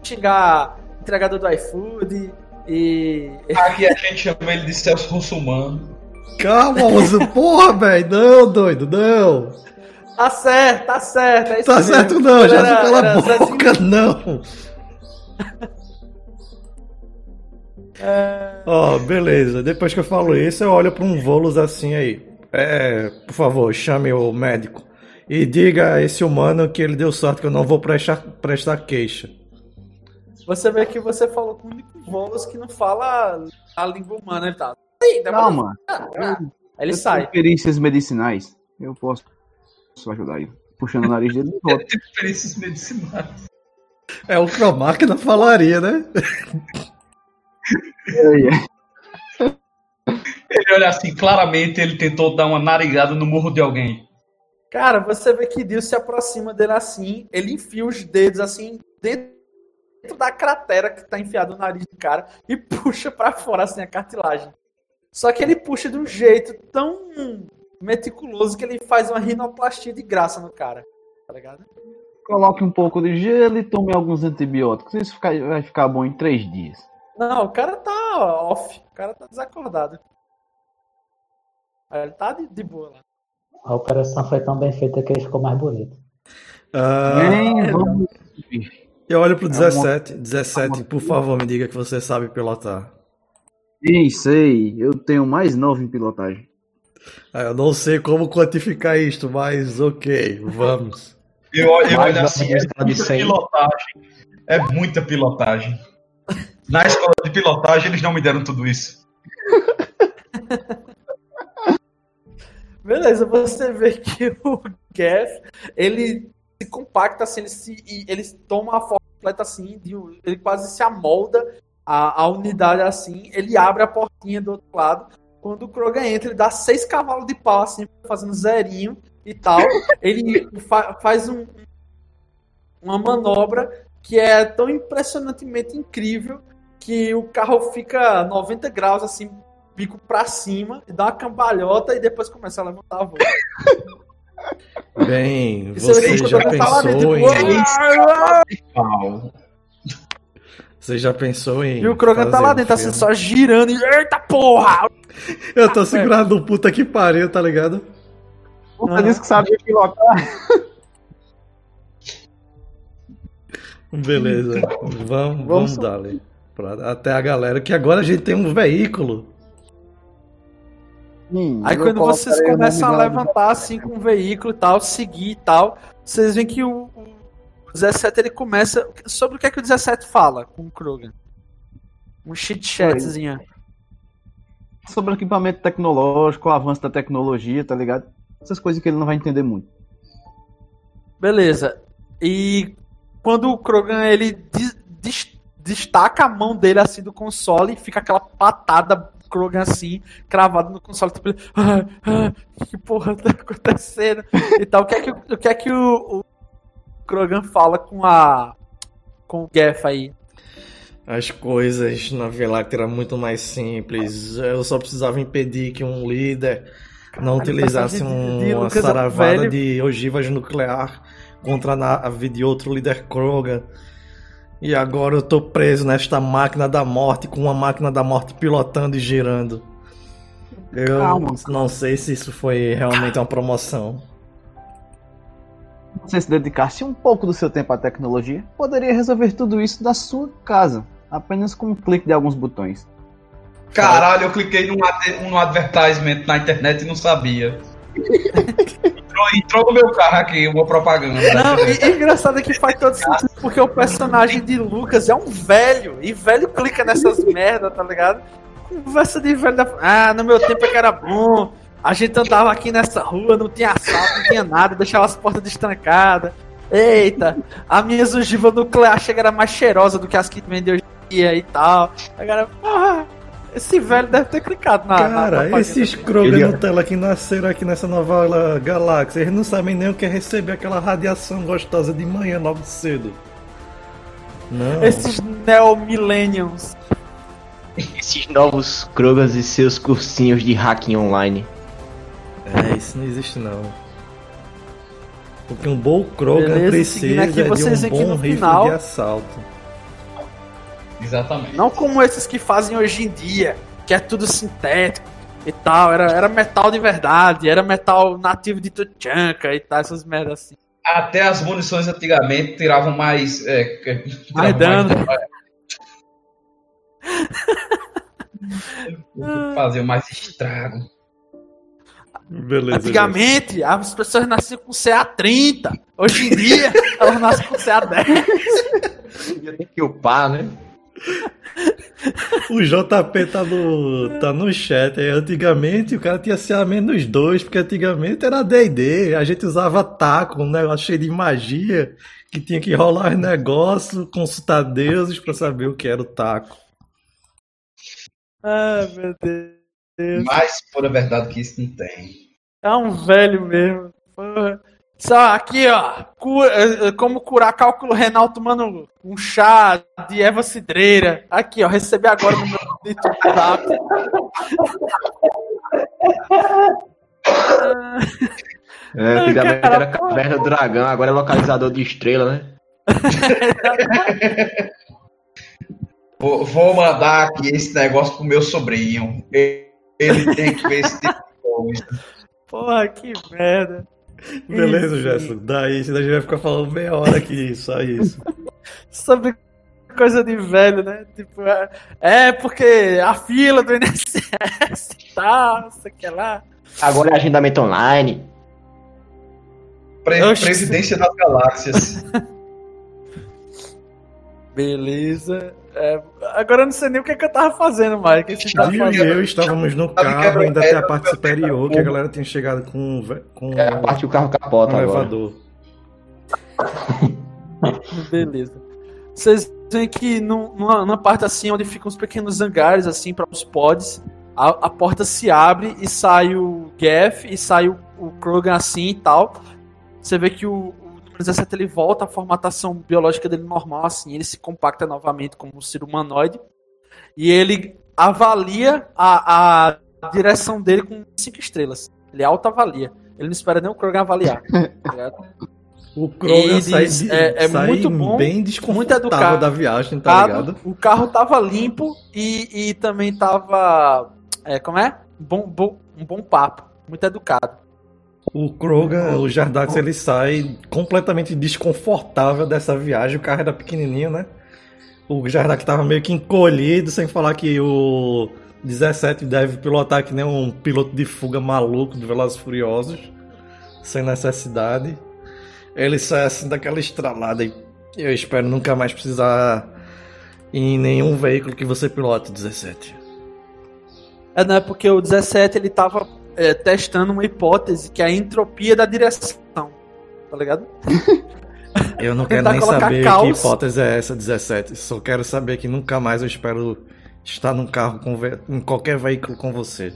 xingar entregador do iFood e. Aqui a gente chama ele de Celso Russumano. Calma, moço, porra, velho! Não, doido, não! Tá certo, tá certo. É isso Tá mesmo. certo não, já Era- se cala era boca, não! (laughs) Ó, beleza. Depois que eu falo isso, eu olho pra um Volus assim aí. É, por favor, chame o médico. E diga a esse humano que ele deu sorte que eu não vou prestar, prestar queixa. Você vê que você falou com o único Volos que não fala a língua humana. Ele tá. Ih, demora- Calma. Aí ele Eu sai. tenho perícias medicinais. Eu posso, posso ajudar ele. Puxando o nariz dele volta. (laughs) Tem experiências medicinais. É o que a máquina falaria, né? Ele olha assim, claramente ele tentou dar uma narigada no murro de alguém. Cara, você vê que Dio se aproxima dele assim, ele enfia os dedos assim dentro da cratera que tá enfiado no nariz do cara e (laughs) puxa pra fora assim a cartilagem. Só que ele puxa de um jeito tão meticuloso que ele faz uma rinoplastia de graça no cara. Tá ligado? Coloque um pouco de gelo e tome alguns antibióticos. Isso vai ficar bom em três dias. Não, o cara tá off, o cara tá desacordado. Ele tá de, de boa lá. A operação foi tão bem feita que ele ficou mais bonito. Ah, Bem, vamos. eu olho pro 17. 17, por favor, me diga que você sabe pilotar. Sim, sei. Eu tenho mais nove em pilotagem. Ah, eu não sei como quantificar isto, mas ok, vamos. (laughs) Eu, olho assim, é muita 100. pilotagem. É muita pilotagem. Na escola de pilotagem eles não me deram tudo isso. (laughs) Beleza, você vê que o Gaff, ele se compacta assim, ele, se, ele toma a forma completa assim, de ele quase se amolda a, a unidade assim, ele abre a portinha do outro lado. Quando o Kroger entra, ele dá seis cavalos de pau, assim, fazendo zerinho e tal. Ele fa- faz um, uma manobra que é tão impressionantemente incrível que o carro fica 90 graus, assim, bico pra cima, e dá uma cambalhota e depois começa a levantar a voz. Bem, E você você já pensou em. Você já pensou em. E o Krogan tá lá um dentro, assim, filme? só girando e. Eita porra! Eu tô segurando o puta que pariu, tá ligado? Aham. disse que sabia pilotar. (laughs) Beleza. Vamos, vamos, Vamos- dar ali. Pra- Até a galera, que agora a gente tem um veículo. Sim, Aí quando vocês começam a levantar assim com o veículo e tal, seguir e tal, vocês veem que o, o 17 ele começa. Sobre o que é que o 17 fala com o Krogan? Um chit chatzinho. Sobre equipamento tecnológico, o avanço da tecnologia, tá ligado? Essas coisas que ele não vai entender muito. Beleza. E quando o Krogan ele des- des- destaca a mão dele assim do console e fica aquela patada Krogan assim, cravada no console, tipo, ah, ah, que porra tá acontecendo? E tal. O que é que, o- o, que é que o, o Krogan fala com a com o Geff aí? As coisas na Via Láctea eram muito mais simples. Eu só precisava impedir que um líder não utilizasse de- de um- uma é velho. de ogivas nuclear contra a nave de outro líder Krogan. E agora eu tô preso nesta máquina da morte, com uma máquina da morte pilotando e girando. Eu Calma. não sei se isso foi realmente uma promoção. Se você se dedicasse um pouco do seu tempo à tecnologia, poderia resolver tudo isso da sua casa, apenas com um clique de alguns botões. Caralho, eu cliquei num, ad- num advertisement na internet e não sabia. entrou, entrou no meu carro aqui uma propaganda. Não, e, e engraçado é que faz todo sentido, porque o personagem de Lucas é um velho, e velho clica nessas merda, tá ligado? Conversa de velho da... Ah, no meu tempo é que era bom, a gente andava aqui nessa rua, não tinha assalto, não tinha nada, deixava as portas destrancadas. Eita, a minha ogiva nuclear chega era mais cheirosa do que as que vendem hoje em dia e tal. Agora, porra, esse velho deve ter clicado na. na Cara, propaganda. esses Krogan Ele- Nutella que nasceram aqui nessa nova galáxia, eles não sabem nem o que é receber aquela radiação gostosa de manhã logo cedo. Não. Esses neo-millennials. Esses novos Krogans e seus cursinhos de hacking online. É, isso não existe não. Porque um bom Krogan Beleza, precisa aqui, vocês de um bom rifle final. de assalto. Exatamente. Não como esses que fazem hoje em dia, que é tudo sintético e tal. Era, era metal de verdade, era metal nativo de Tuchanka e tal, essas merdas assim. Até as munições antigamente tiravam mais. É, que- Mais tiravam dano. (laughs) Faziam mais estrago. Beleza. Antigamente, as pessoas nasciam com CA30. Hoje em dia, (laughs) elas nascem com CA10. Tem que upar, né? O JP tá no, tá no chat. Antigamente o cara tinha CA menos dois, porque antigamente era DD. A gente usava taco, um negócio cheio de magia, que tinha que rolar os negócios, consultar deuses pra saber o que era o taco. Ai, meu Deus. Mais pura verdade que isso não tem. É um velho mesmo. Porra. Só aqui, ó. eh, eh, como curar cálculo renal tomando um chá de erva cidreira. Aqui, ó. Recebi agora no meu. Ah, É, antigamente cara, era caverna do dragão, agora é localizador de estrela, né? (laughs) Vou, vou mandar aqui esse negócio pro meu sobrinho. Ele, ele tem que ver esse tipo de coisa. Porra, que merda. Beleza. Gerson. Daí senão a gente vai ficar falando meia hora aqui, só isso. (laughs) Sobre coisa de velho, né? Tipo, é, é porque a fila do INSS e tal, não sei o que lá. Agora é agendamento online. Pre- Oxe. Presidência das Galáxias. (laughs) Beleza. É, agora eu não sei nem o que, é que eu tava fazendo mais. Que você tá e fazendo. eu estávamos no que carro, ainda tem a parte superior, que a galera tinha chegado com, um com É a parte que o carro um capota agora. elevador. (laughs) Beleza. Vocês veem que num- numa, numa parte assim, onde ficam os pequenos hangares, assim, para os pods, a, a porta se abre e sai o Gaff e sai o, o Krogan assim e tal. Você vê que o, 17 ele volta à formatação biológica dele normal, assim, ele se compacta novamente como um ser humanoide. E ele avalia a, a direção dele com 5 estrelas. Ele autoavalia. Ele não espera nem o Krogan avaliar. tá? (laughs) O Krogan E sai, diz, é- é sai muito bom, bem muito desconfortável educado. da viagem, tá carro, ligado? o carro tava limpo e, e também tava. É, como é? Bom, bom, um bom papo. Muito educado. O Krogan, o Jardax, ele sai completamente desconfortável dessa viagem. O carro era pequenininho, né? O Jardax tava meio que encolhido, sem falar que o 17 deve pilotar que nem um piloto de fuga maluco de Velozes Furiosos, sem necessidade. Ele sai assim daquela estralada e eu espero nunca mais precisar em nenhum veículo que você pilote, 17. É, não é porque o 17 ele tava é, testando uma hipótese que é a entropia da direção. Tá ligado? (laughs) Eu não quero nem saber caos. que hipótese é essa, 17. Só quero saber que nunca mais eu espero estar num carro com ve- em qualquer veículo com você.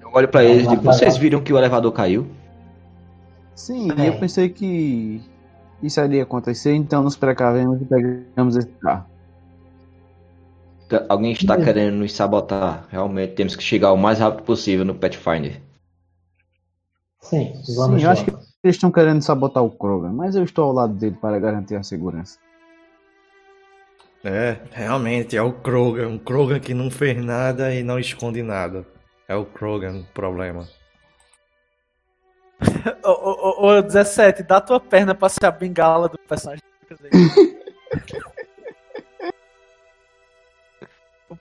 Eu olho pra eles e digo, vocês viram que o elevador caiu? Sim, É. eu pensei que isso iria acontecer, então nos precavemos e pegamos esse carro. Alguém está Hum. querendo nos sabotar. Realmente temos que chegar o mais rápido possível no Pathfinder. Sim, vamos Sim, eu acho que eles estão querendo sabotar o Krogan, mas eu estou ao lado dele para garantir a segurança. É, realmente, é o Krogan. Um Krogan que não fez nada e não esconde nada. É o Krogan o problema. (laughs) Ô, ô, 17, dá tua perna pra ser a bengala do personagem. (laughs)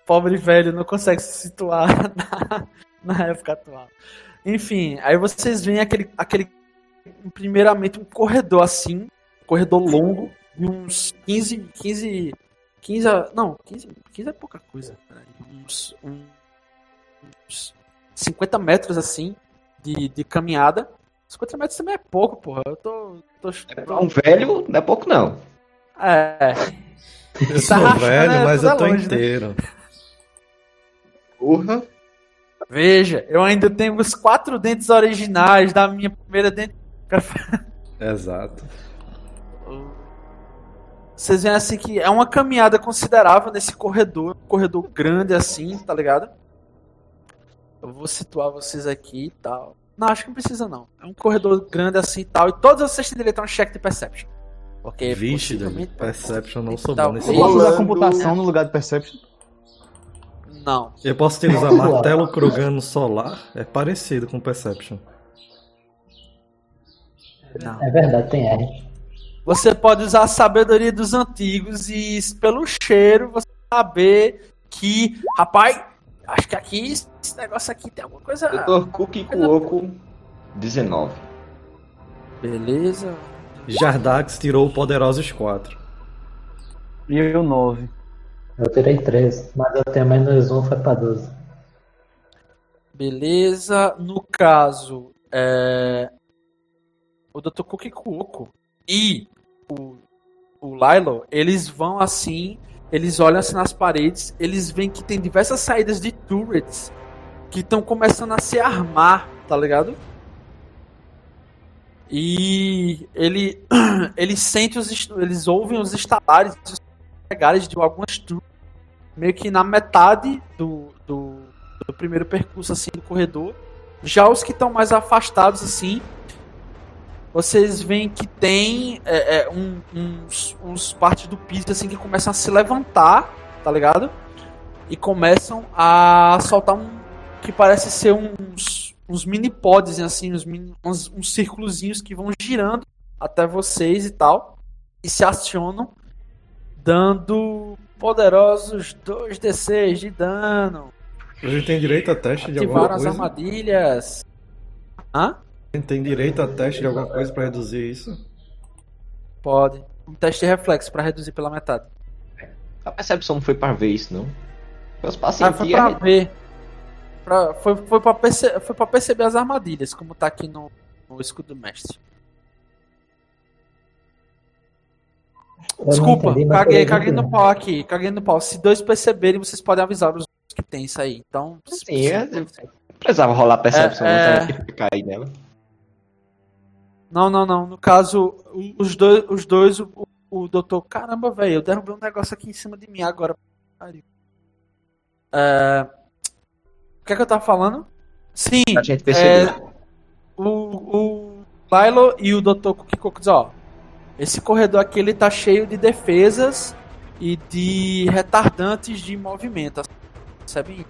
pobre velho não consegue se situar (laughs) na, na época atual. Enfim, aí vocês veem aquele, aquele. Primeiramente, um corredor assim, um corredor longo, de uns 15. 15. 15. a- Não, 15, 15 é pouca coisa. peraí, Uns, uns 50 metros assim de, de caminhada. 50 metros também é pouco, porra. Eu tô. tô, Pra um velho, não é pouco não. É. Eu sou rachando, velho, é, mas eu tô longe, né? Porra. Veja, eu ainda tenho os quatro dentes originais da minha primeira dente. Exato. Vocês veem assim que é uma caminhada considerável nesse corredor, um corredor grande assim, tá ligado? Eu vou situar vocês aqui e tal. Não, acho que não precisa não. É um corredor grande assim e tal. E todos vocês têm direito a um check de perception. Porque Vixe, possivelmente- Perception não sou bom nesse Eu posso usar computação no lugar de Perception? Não. Eu posso utilizar martelo Krogano solar? É parecido com Perception. Não. É verdade, tem R. Você pode usar a sabedoria dos antigos e pelo cheiro você saber que, rapaz, acho que aqui esse negócio aqui tem alguma coisa. Doutor Cookie Cuoco, 19. Beleza. Jardax tirou o Poderosos 4. E eu 9. Eu tirei 13, mas eu tenho menos um, foi pra 12. Beleza. No caso, é... o Dr. Cookie Cuoco e o, o Lilo, eles vão assim, eles olham assim nas paredes, eles veem que tem diversas saídas de turrets que estão começando a se armar, tá ligado? E ele, (clears throat) ele sente os, eles ouvem os estalares, os pegares de algumas turrets, meio que na metade do, do, do primeiro percurso assim do corredor. Já os que estão mais afastados assim, vocês veem que tem é, é, um- uns, uns partes do piso assim que começam a se levantar, tá ligado? E começam a soltar um que parece ser uns, uns mini pods assim, uns, mini, uns, uns que vão girando até vocês e tal e se acionam dando poderosos 2d6 de dano. A gente tem direito a teste de alguma Ativaram as coisa? armadilhas. Hã? A gente tem direito a teste de alguma coisa pra reduzir isso? Pode. Um teste de reflexo pra reduzir pela metade. A percepção não foi pra ver isso, não. Foi os Ah, foi pra ver. Pra, foi, foi, pra perce- foi pra perceber as armadilhas, como tá aqui no, no escudo do mestre. Desculpa, caguei, caguei no 21. pau aqui, caguei no pau. Se dois perceberem, vocês podem avisar os que tem isso aí. Então, Sim, é, não precisava rolar percepção, É, que cair nela. Não, não, não. No caso, os dois, os dois o, o doutor. Caramba, velho, eu derrubei um negócio aqui em cima de mim agora. É, O que é que eu tava falando? Sim, A gente percebeu. o, o Lilo e o Dr. Kukikoku dizem, ó, esse corredor aqui ele tá cheio de defesas e de retardantes de movimento, percebem?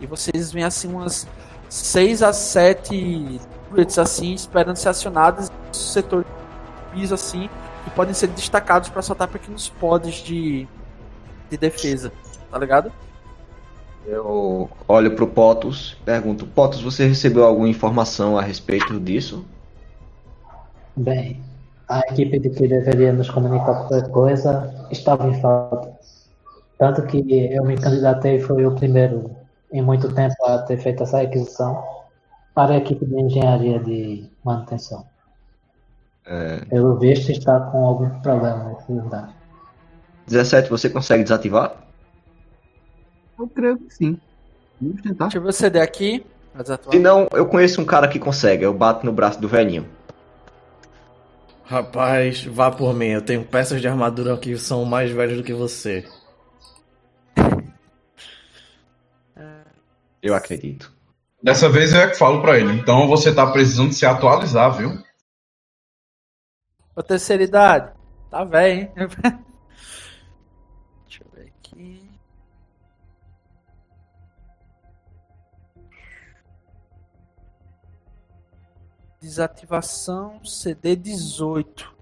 E vocês veem assim umas 6 a 7 turrets assim esperando ser acionadas no setor de piso assim que podem ser destacados para soltar pequenos pods de de defesa, tá ligado? Eu olho pro Potus, pergunto, Potus, você recebeu alguma informação a respeito disso? Bem, a equipe de que deveria nos comunicar qualquer coisa estava em falta. Tanto que eu me candidatei e fui o primeiro em muito tempo a ter feito essa requisição para a equipe de engenharia de manutenção. É, Pelo visto está com algum problema nesse lugar. 17, você consegue desativar? Eu creio que sim. Vamos tentar. Deixa eu ver o CD aqui. Se não, eu conheço um cara que consegue, eu bato no braço do velhinho. Rapaz, vá por mim. Eu tenho peças de armadura que são mais velhas do que você. (laughs) Eu acredito. Dessa vez eu é que falo pra ele. Então você tá precisando se atualizar, viu? Ô, terceira idade. Tá velho, hein? (laughs) Desativação CD 18.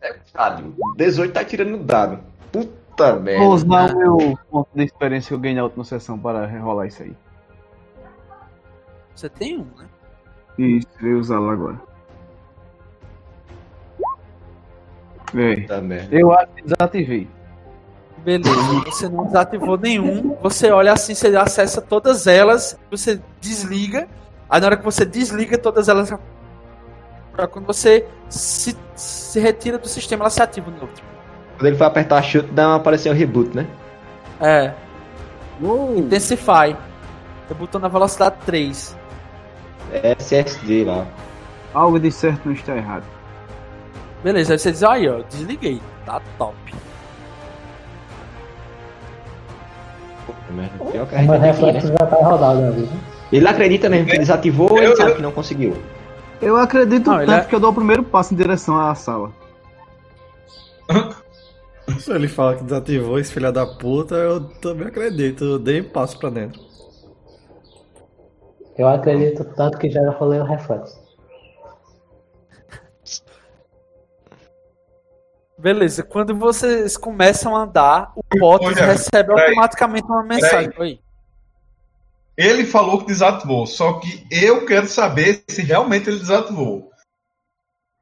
É, dado. 18 tá tirando no dado. Puta merda. Vou usar o meu ponto de experiência que eu ganhei na última sessão para rerolar isso aí. Você tem um, né? Isso, eu vou usá-lo agora. Merda. Eu acho que desativei. Beleza, você não desativou nenhum. Você olha assim, você acessa todas elas, você desliga. Aí na hora que você desliga todas elas, pra quando você se, se retira do sistema, ela se ativa no outro. Quando ele foi apertar chute, dá uma aparecer um reboot, né? É, Uou. Intensify. Botou na velocidade 3. É SSD lá. Algo de certo não está errado. Beleza, aí você diz, aí ó, desliguei. Tá top. Puta merda. Pior que a O gente ir, reflexo né? já tá rodado ali. né? Ele acredita mesmo que desativou ou ele sabe que não conseguiu? Eu acredito Não, ele tanto é- que eu dou o primeiro passo em direção à sala. Se ele fala que desativou esse filho da puta, eu também acredito. Eu dei um passo pra dentro. Eu acredito tanto que já rolei o reflexo. Beleza, quando vocês começam a andar, o Olha, recebe automaticamente uma mensagem. Oi. Ele falou que desativou, só que eu quero saber se realmente ele desativou.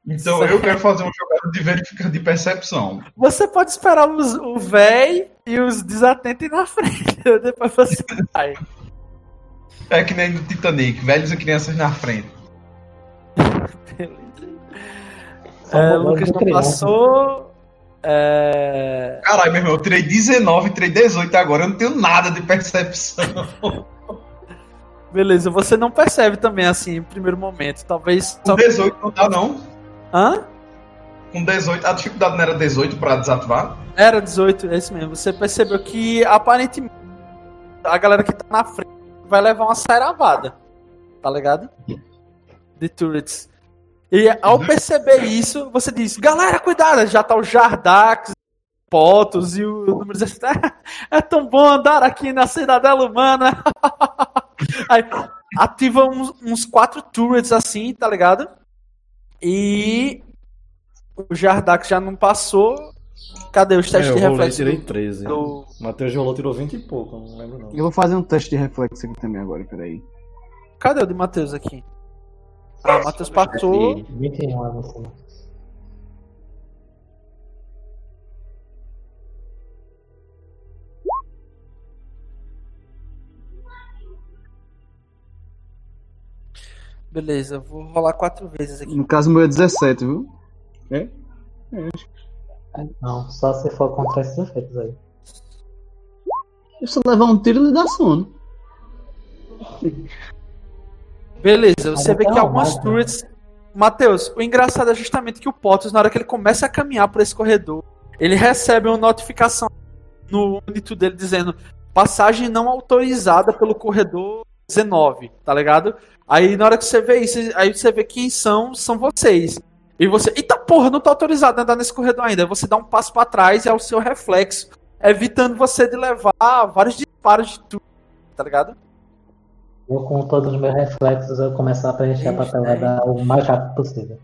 Então eu quero fazer um jogada de verificar de percepção. Você pode esperar os, o véi e os desatentos na frente. (laughs) Depois você vai. É que nem no Titanic, velhos e crianças na frente. Beleza. (laughs) É, o Lucas não passou. É... Caralho, meu irmão, eu tirei 19, tirei 18 agora, eu não tenho nada de percepção. (laughs) Beleza, você não percebe também assim em primeiro momento. Talvez. Com Só... 18 não dá, não. Hã? Com 18, a dificuldade não era 18 pra desativar? Era 18, é isso mesmo. Você percebeu que aparentemente a galera que tá na frente vai levar uma sairavada. Tá ligado? De turrets. E ao perceber isso, você diz: Galera, cuidado! Já tá o Jardax, Potos e o número 17. (laughs) É tão bom andar aqui na cidadela humana. (laughs) Aí ativa uns, uns quatro turrets assim, tá ligado? E o Jardax já não passou. Cadê os testes É, de eu reflexo? tirei do- 13. do- O Matheus rolou, tirou 20 e pouco, não lembro não. Eu vou fazer um teste de reflexo aqui também agora, peraí. Cadê o de Matheus aqui? Ah, o Matheus passou. 21 a Beleza, eu vou rolar quatro vezes aqui. No caso, o meu é 17, viu? Não, só se for contra esses efeitos aí. Se eu levar um tiro, ele dá sono. Beleza, você vê até que uma algumas máquina. turrets. Matheus, o engraçado é justamente que o Potos, na hora que ele começa a caminhar por esse corredor, ele recebe uma notificação no monitor dele dizendo passagem não autorizada pelo corredor 19, tá ligado? Aí na hora que você vê isso, aí você vê quem são, são vocês. E você, eita porra, não tô autorizado a andar nesse corredor ainda. Aí você dá um passo pra trás e é o seu reflexo, evitando você de levar vários disparos de tudo, tá ligado? Eu, com todos os meus reflexos, eu começar a preencher a papelada o mais rápido possível.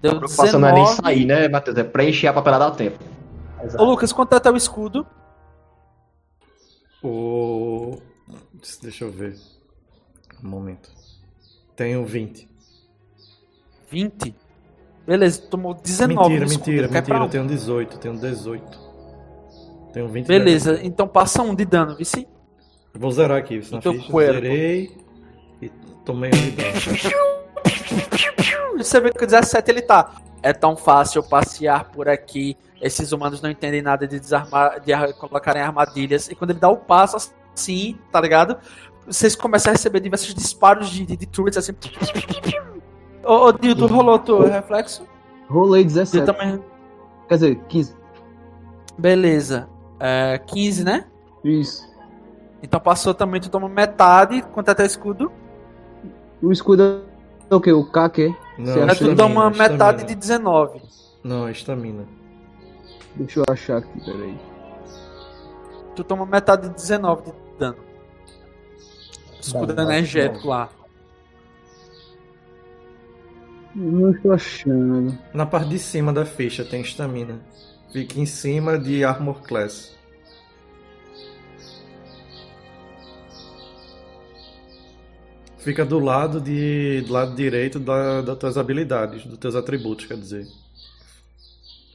Deu A preocupação não é nem 19. sair, né, Matheus? É preencher a papelada a tempo. Ô Exato. Lucas, quanto é teu escudo? O. Deixa eu ver. Um momento. Tenho 20. 20. Beleza, tomou 19 mentira, no escudo, mentira, mentira. Eu tenho 18, tenho 18. Tenho 20. Beleza, então passa um de dano, vice. Vou zerar aqui, isso na Teu ficha. cuerpo. Zerei e tomei um de dano. (laughs) Você vê que o 17 ele tá. É tão fácil passear por aqui. Esses humanos não entendem nada de desarmar, de ar- colocarem armadilhas. E quando ele dá o passo assim, tá ligado? Vocês começam a receber diversos disparos de, de, de turrets assim. Ô, ô Dildo, rolou teu reflexo? Rolei Eu 17. também. Quer dizer, 15. Beleza. É, 15, né? Isso. Então passou também, tu toma metade. Quanto é teu escudo? O escudo é o quê? O K quê? Não, acha tu que- toma estamina, metade estamina. de 19. Não, é estamina. Deixa eu achar aqui, peraí. Tu toma metade de 19 de dano. Escudo Dá, dá, energético lá. Eu não estou achando. Na parte de cima da ficha tem estamina. Fica em cima de Armor Class. Fica do lado de do lado direito da, das tuas habilidades, dos teus atributos, quer dizer.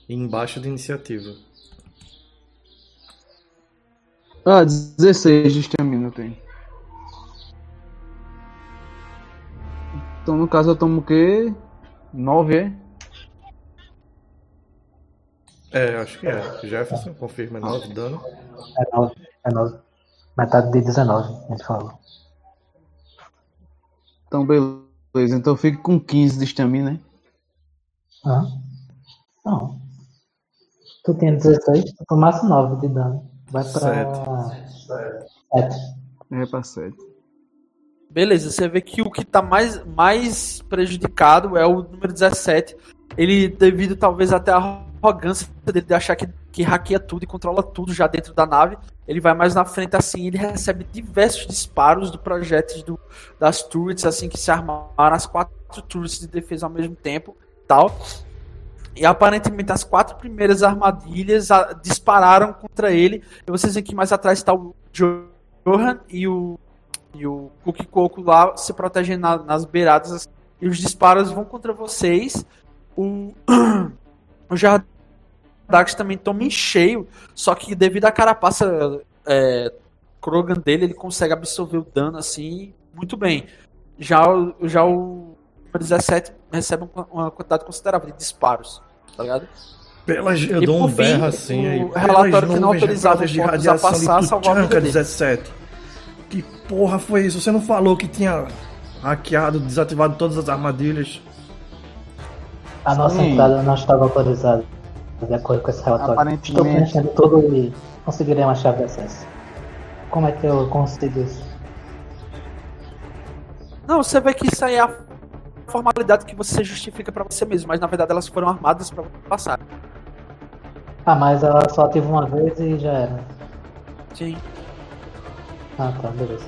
E embaixo de iniciativa. Ah, 16 de estamina tem. Então no caso eu tomo o quê? 9, é? É, acho que é. Jefferson, confirma 9 dano. É 9. É 9. Metade de 19, a gente falou. Então beleza, então eu fico com 15 de estamina, né? Hã? Não. Tu tinha 16, tu tomasse 9 de dano. Vai pra. 7. É pra 7. Beleza, você vê que o que tá mais, mais prejudicado é o número 17. Ele, devido talvez até à arrogância dele de achar que, que hackeia tudo e controla tudo já dentro da nave, ele vai mais na frente assim, ele recebe diversos disparos do projéteis do, das turrets, assim, que se armaram as quatro turrets de defesa ao mesmo tempo tal. E aparentemente as quatro primeiras armadilhas ah, dispararam contra ele. E vocês veem que mais atrás está o Johan e o e o Cookie Coco lá se protegem na- nas beiradas e os disparos vão contra vocês. O, (clears throat) o Jardax também toma em cheio, só que devido à carapaça é, Krogan dele, ele consegue absorver o dano assim muito bem. Já, o- já o 17 recebe um- uma quantidade considerável de disparos, tá ligado? Pelas, eu E dou um fim, berro assim o aí. relatório que não autorizava de mortos a radiação passar de salvou a vida Tuchanka dele. 17. Que porra foi isso? Você não falou que tinha hackeado, desativado todas as armadilhas? A nossa Sim. entrada não estava autorizada, de acordo com esse relatório. Aparentemente. Estou preenchendo tudo e conseguirei uma chave de acesso. Como é que eu consigo isso? Não, você vê que isso aí é a formalidade que você justifica pra você mesmo, mas na verdade elas foram armadas pra passar. Ah, mas ela só ativa uma vez e já era. Sim. Ah, tá, beleza.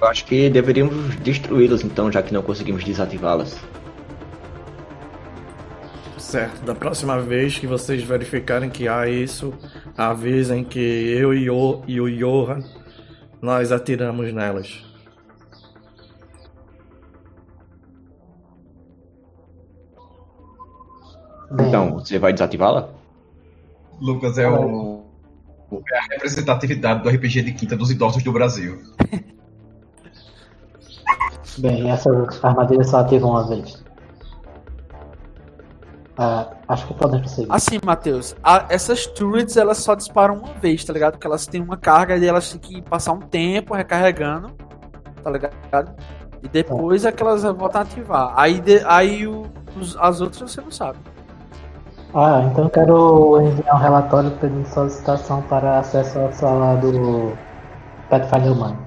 Eu acho que deveríamos destruí-las então, já que não conseguimos desativá-las. Certo, da próxima vez que vocês verificarem que há isso, avisem que eu e o, e o Johan nós atiramos nelas. Bem, Então, você vai desativá-la? Lucas é o. É a representatividade do RPG de quinta dos idosos do Brasil. (laughs) bem, essa armadilha só ativa uma vez. Ah, acho que podemos prosseguir. Assim, Matheus, a- essas turrets elas só disparam uma vez, tá ligado? Porque elas têm uma carga e elas têm que passar um tempo recarregando, tá ligado? E depois é que elas voltam a ativar. Aí, de- aí o- os- as outras você não sabe. Ah, então eu quero enviar um relatório pedindo solicitação para acesso à sala do Pathfinder Humano.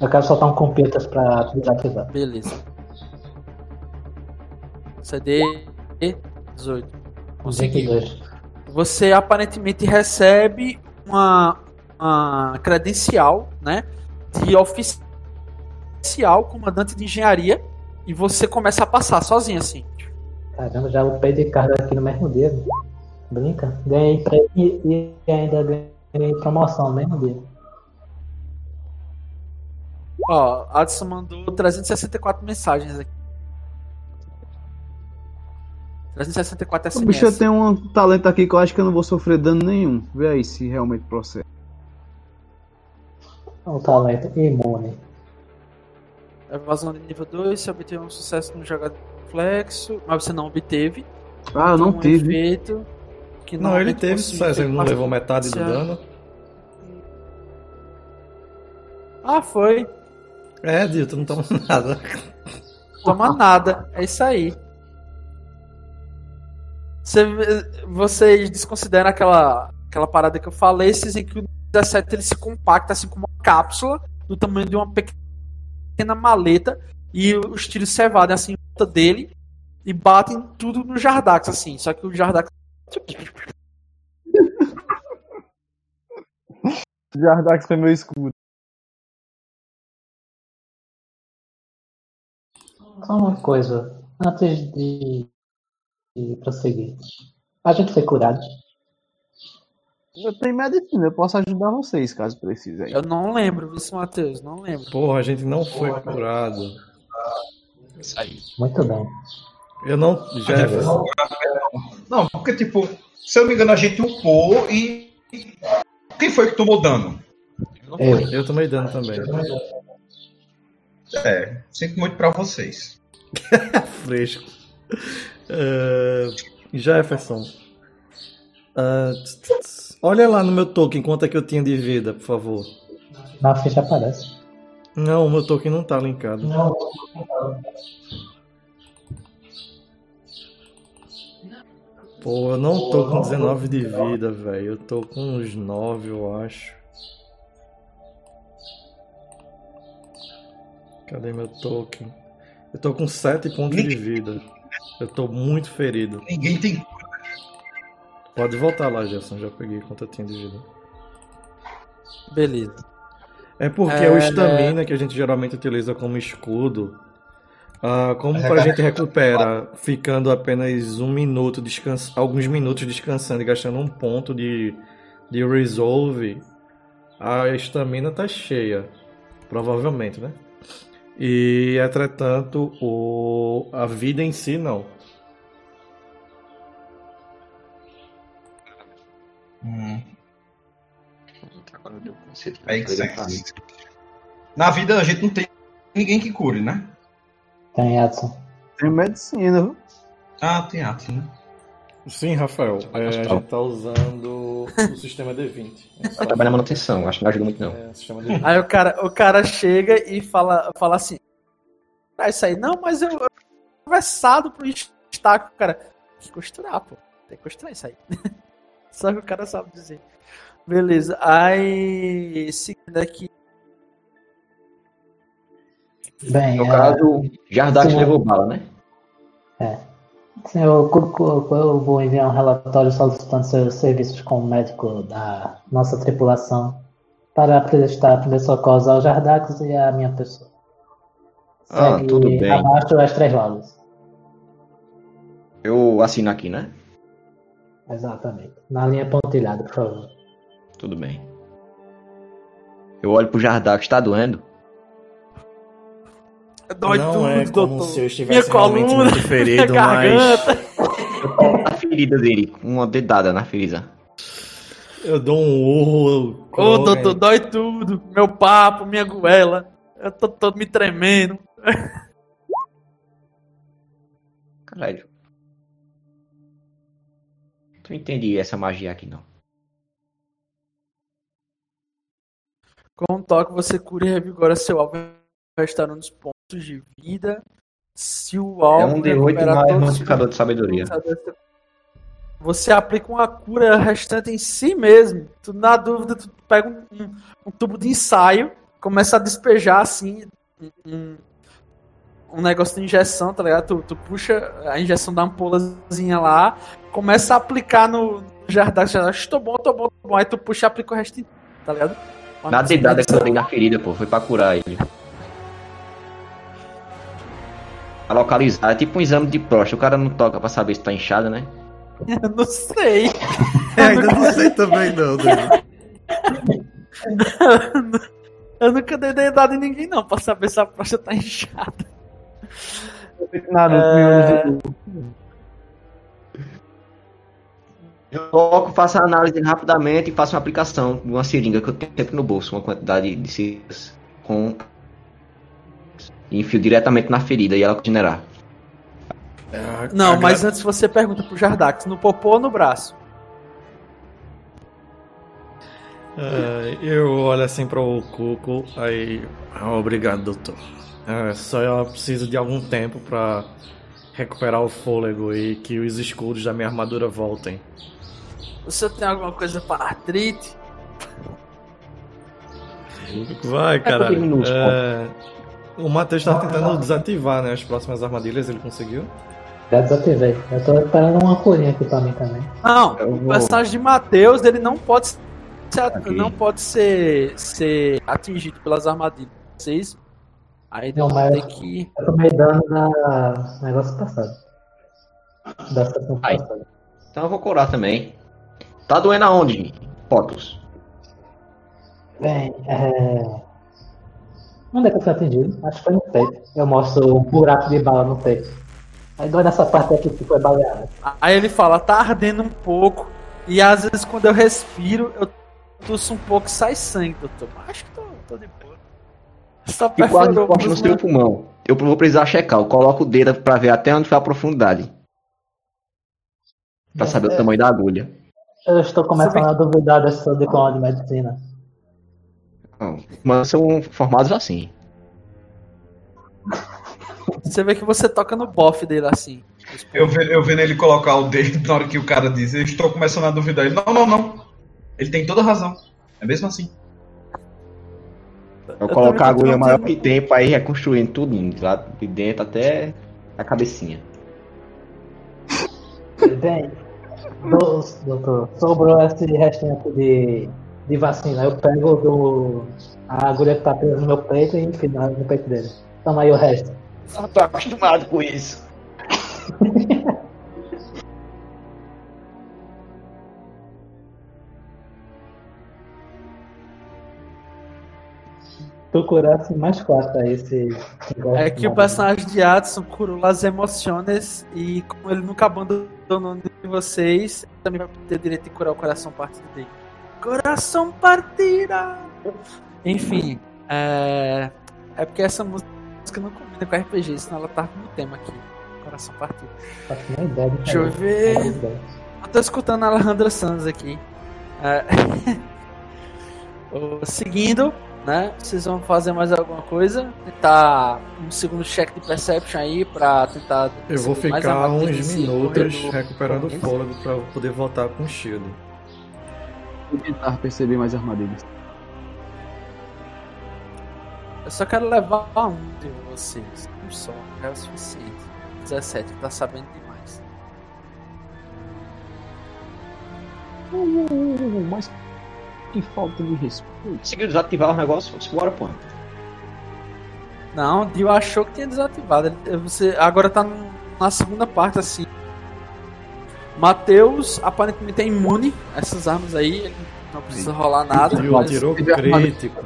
Eu quero soltar um computer para desativar. Beleza. CD 18. Conseguiu. 22. Você aparentemente recebe uma, uma credencial, né? De oficial comandante de engenharia e você começa a passar sozinho assim. Caramba, já upei de carga aqui no mesmo dia. né? Brinca. Ganhei prêmio e e ainda ganhei promoção no mesmo dia. Ó, Adson mandou 364 mensagens aqui. 364 O SMS. bicho tem um talento aqui que eu acho que eu não vou sofrer dano nenhum. Vê aí se realmente procede. Um talento imune. Evasão de nível 2, você obteve um sucesso no jogado flexo, mas você não obteve. Ah, não um efeito que Não, ele normalmente teve sucesso, ele não levou metade do dano. Ah, foi. É, Dio, tu não toma (laughs) nada. Toma nada. É isso aí. Você- vocês desconsideram aquela, aquela parada que eu falei, vocês em que o 17 ele se compacta assim como uma cápsula do tamanho de uma pequena maleta e os tiros se evadem assim em volta dele e batem tudo no Jardax assim. Só que o Jardax (laughs) Jardax foi meu escudo. Só uma coisa, antes de, de prosseguir. A gente foi curado. Eu tenho medicina, eu posso ajudar vocês caso precisem. eu não lembro, isso Matheus, não lembro. Porra, a gente não foi curado. Isso aí. Muito bem. Eu não. Jefferson. Não, porque, tipo, se eu não me engano, a gente upou e. Quem foi que tomou dano? Eu. Eu tomei dano também. É, sinto muito pra vocês. (laughs) Fresco. É, Jefferson. Tss. Olha lá no meu token quanto é que eu tinha de vida, por favor. Na ficha aparece. Não, o meu token não tá linkado. Não. Pô, eu não tô com 19 de vida, velho. Eu tô com uns 9, eu acho. Cadê meu token? Eu tô com 7 pontos de vida. Eu tô muito ferido. Ninguém tem. Pode voltar lá, Jefferson. Já peguei quanto eu tinha de vida. Beleza. É porque É, o estamina que a gente geralmente utiliza como escudo, ah, como É pra gente recupera ficando apenas um minuto, descans... alguns minutos descansando e gastando um ponto de, de resolve, a estamina tá cheia, provavelmente, né? E entretanto, o... a vida em si não. Hum, Agora deu conceito. que serve. Na vida a gente não tem ninguém que cure, né? Tem Edson. Tenho medicina, viu? Ah, tem ato, né? Sim, Rafael, é, a gente tá usando o sistema D20. Eu (laughs) trabalho na manutenção, acho que não ajuda muito não. É, o sistema D20. Aí o cara, o cara chega e fala, fala assim: Ah, isso aí, não, mas eu, eu conversado pro destaque, cara. Tem que costurar, pô. Tem que costurar isso aí. (laughs) Só que o cara sabe dizer. Beleza. Aí, seguindo aqui. Bem, No é, caso, Jardax levou bala, né? eu, cu- eu vou enviar um relatório solicitando seus serviços como médico da nossa tripulação para prestar primeiros socorros ao Jardax e à minha pessoa. Ah, Segue tudo bem. abaixo as três rodas. Eu assino aqui, né? Exatamente. Na linha pontilhada, por favor. Tudo bem. Eu olho pro Jardax, tá doendo? Dói não tudo, é como doutor. se eu estivesse Minha realmente coluna, (laughs) muito ferido, minha mas. A ferida dele, uma dedada na ferida. eu dou um urro. Ô, coloco- doutor, dói tudo. Meu papo, minha goela. Eu tô todo me tremendo. (laughs) Caralho. Tu entendi essa magia aqui, não. Com um toque, você cura e revigora seu alvo, restaurando os pontos de vida. Se o É alvo um D8 recuperar mais modificador de sabedoria. Você aplica uma cura restante em si mesmo. Tu, na dúvida, tu pega um, um- um tubo de ensaio, começa a despejar assim um, um- negócio de injeção, tá ligado? Tu, tu puxa a injeção da ampulazinha lá, começa a aplicar no jardim. Tô bom, tô bom, tô bom. Aí tu puxa e aplica o resto, tá ligado? Na dedada que eu dei na ferida, pô, foi pra curar ele. Pra localizar, é tipo um exame de próstata. O cara não toca pra saber se tá inchado, né? Eu (laughs) não sei. ainda não sei também não, Dani. (laughs) Eu nunca dei dedada em ninguém, não, pra saber se a próstata tá inchada. Naruto, É. Eu coloco, faço a análise rapidamente e faço uma aplicação de uma seringa que eu tenho sempre no bolso, uma quantidade de seringas com. E enfio diretamente na ferida e ela continuará. Não, A mas gra- antes você pergunta pro Jardax, no popô ou no braço? É, eu olho assim pro Cuco, aí. Ah, obrigado, doutor. É, só eu preciso de algum tempo pra recuperar o fôlego e que os escudos da minha armadura voltem. Você tem alguma coisa para artrite? Vai, pouquinho minúsculo. É, o Matheus tá tentando desativar né, as próximas armadilhas, ele conseguiu? Já desativei. Eu tô esperando uma curinha aqui pra mim também. Não, Eu o vou- personagem de Matheus, ele não pode ser, não pode ser, ser atingido pelas armadilhas. Vocês aí mas- ter que Eu tomei dano da negócio passado. Da sessão Ai. passada. Então eu vou curar também. Tá doendo aonde, Potus? Bem, é... Onde é que eu fui atingido? Acho que foi no peito. Eu mostro um buraco de bala no peito. Aí dói nessa parte aqui que foi baleada. Aí ele fala, tá ardendo um pouco. E às vezes quando eu respiro, eu tosso um pouco e sai sangue, doutor. Mas acho que tô, tô de boa. Só E quase corte no seu pulmão. Eu vou precisar checar. Eu coloco o dedo pra ver até onde foi a profundidade. Pra saber o tamanho da agulha. Eu estou começando a duvidar desse seu diploma de medicina. Não, Mas são formados assim. (laughs) Você vê que você toca no bofe dele assim. Eu, ve- eu vendo ele colocar o dedo na hora que o cara diz, eu estou começando a duvidar. Ele, não, não, não. Ele tem toda razão. É mesmo assim. Eu, também colocar a agulha maior que tem pra ir reconstruindo tudo, lá de dentro até a cabecinha. Bem, do- doutor, sobrou esse restinho aqui de, de vacina. Eu pego do, a agulha que tá presa no meu peito e enfio no peito dele. Toma aí o resto. Eu tô acostumado com isso. (laughs) Tu curasse mais quatro aí, esse. É que o personagem de Adson curou as emoções e como ele nunca abandonou de vocês, também vai ter direito de curar o coração partido dele. Coração partida! Enfim, é... é porque essa música não combina com RPG, senão ela tá no tema aqui. Coração partido. Faço nem ideia de Deixa eu ver. Ideia. Eu tô escutando a Alejandra Sanz aqui. É... (laughs) Seguindo, né? Vocês vão fazer mais alguma coisa? Tentar um segundo check de perception aí pra tentar. Eu vou ficar uns minutos corredor. recuperando o fôlego pra eu poder voltar com o shield. Vou tentar perceber mais armadilhas. Eu só quero levar um de vocês. Um só, é o suficiente. 17, tá sabendo demais. mas que falta de respeito. Conseguiu desativar o negócio? Bora, pô. Não, o Dio achou que tinha desativado. Ele- Você agora tá na segunda parte assim. Matheus aparentemente é imune a essas armas aí, ele não precisa rolar nada. Dio mas- tirou crítico.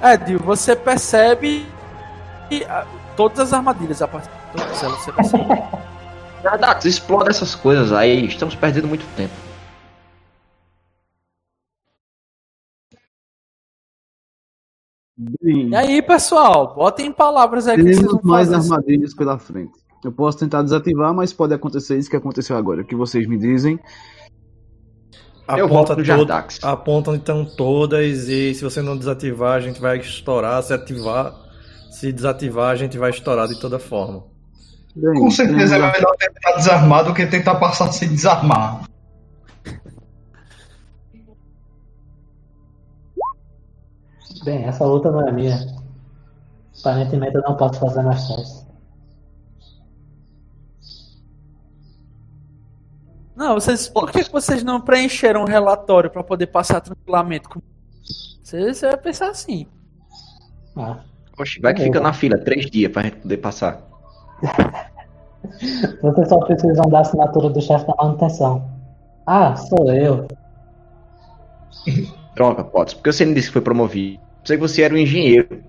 É, Dio, você percebe que, ah, todas as armadilhas a partir de todas elas você percebe. (laughs) Verdade, explode essas coisas aí. Estamos perdendo muito tempo. Bem, E aí, pessoal, botem em palavras aí vão mais fazer. armadilhas pela frente. Eu posso tentar desativar, mas pode acontecer isso que aconteceu agora. O que vocês me dizem? Aponta onde estão todas e se você não desativar, a gente vai estourar. Se ativar, se desativar, a gente vai estourar de toda forma. Bem, Com certeza é melhor tentar desarmar do que tentar passar sem desarmar. Bem, essa luta não é minha. Aparentemente eu não posso fazer mais testes. Não, vocês. Por que vocês não preencheram um relatório pra poder passar tranquilamente? com- Você, você vai pensar assim. Ah, Oxe, vai que fica na fila três dias pra gente poder passar. (laughs) Vocês só precisam da assinatura do chefe da manutenção. Ah, sou eu. Droga, Potts, porque você não disse que foi promovido? Pensei que você era um engenheiro.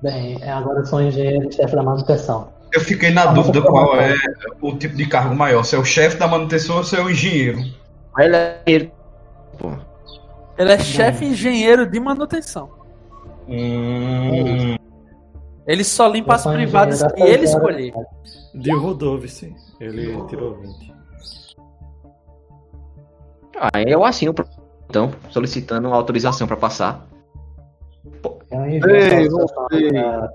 Bem, agora eu sou engenheiro e chefe da manutenção. Eu fiquei na dúvida qual é o tipo de cargo maior, se é o chefe da manutenção ou se é o engenheiro. Ele é engenheiro. Pô. Ele é chefe engenheiro de manutenção. Hum, Ele só limpa as privadas que ele escolher. De Rodolfo, Ele tirou 20. Ah, eu assino então, solicitando uma autorização pra passar. Eu pra-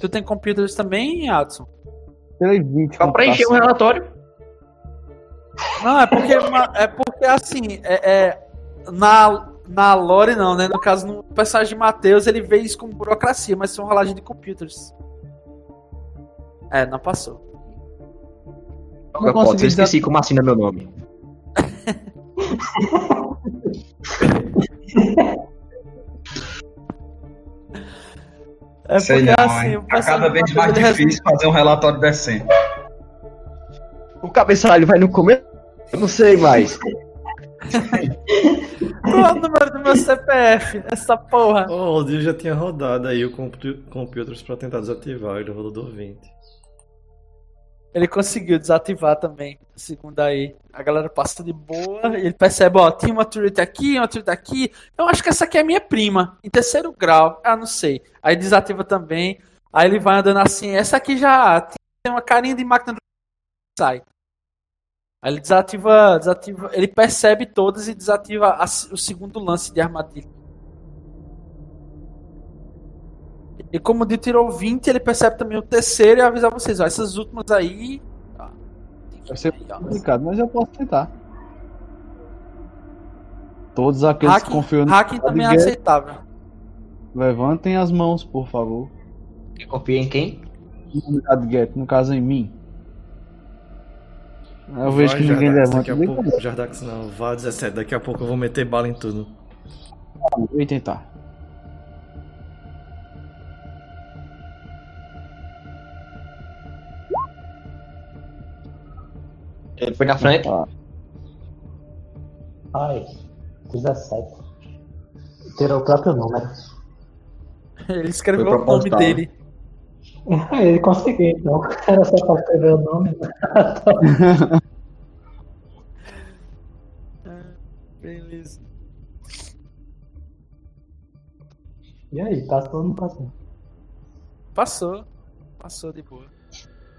Tu tem computers também, Adson? 20. Pra preencher um relatório. Não, é porque, é porque assim, é, é- na, na lore não, né? No caso, no personagem de Matheus, ele vê isso como burocracia, mas são rolagem de computers. É, não passou. Droga, consegui Potts, eu esqueci como assina meu nome. (laughs) (laughs) É sei porque não, assim, Tá cada vez mais difícil fazer um relatório decente. O cabeçalho vai no começo? Eu não sei mais. (laughs) Qual é o número do meu CPF? Essa porra. Oh, o dia já tinha rodado aí o compu- computers pra tentar desativar, ele rodou 20. Ele conseguiu desativar também, segundo aí. A galera passa de boa ele percebe, ó, tinha uma turret aqui, uma turret aqui. Eu acho que essa aqui é minha prima, em terceiro grau. Ah, não sei. Aí desativa também. Aí ele vai andando assim, essa aqui já tem uma carinha de máquina do sai. Aí ele desativa, desativa, ele percebe todas e desativa a- o segundo lance de armadilha. E como o Dio tirou 20, ele percebe também o terceiro e avisa vocês, ó, essas últimas aí. ó, tem que Vai ser aí, ó. complicado, mas eu posso tentar. Todos aqueles que Hacking, confiam no hacking também é aceitável. Levantem as mãos, por favor. Quem confia em quem? Get, no caso em mim. Eu vejo Vai, que ninguém Jardax, levanta. Daqui a pouco, Jardax não, vá 17, daqui a pouco eu vou meter bala em tudo. Vou tentar. Ele foi na frente? Ah, Ai, 17. Tirou o próprio número. (laughs) Ele escreveu Foi o nome dele. Ele conseguiu, então. Era só pra escrever o nome. (laughs) Beleza. E aí, passou ou não passou? Passou. Passou de boa.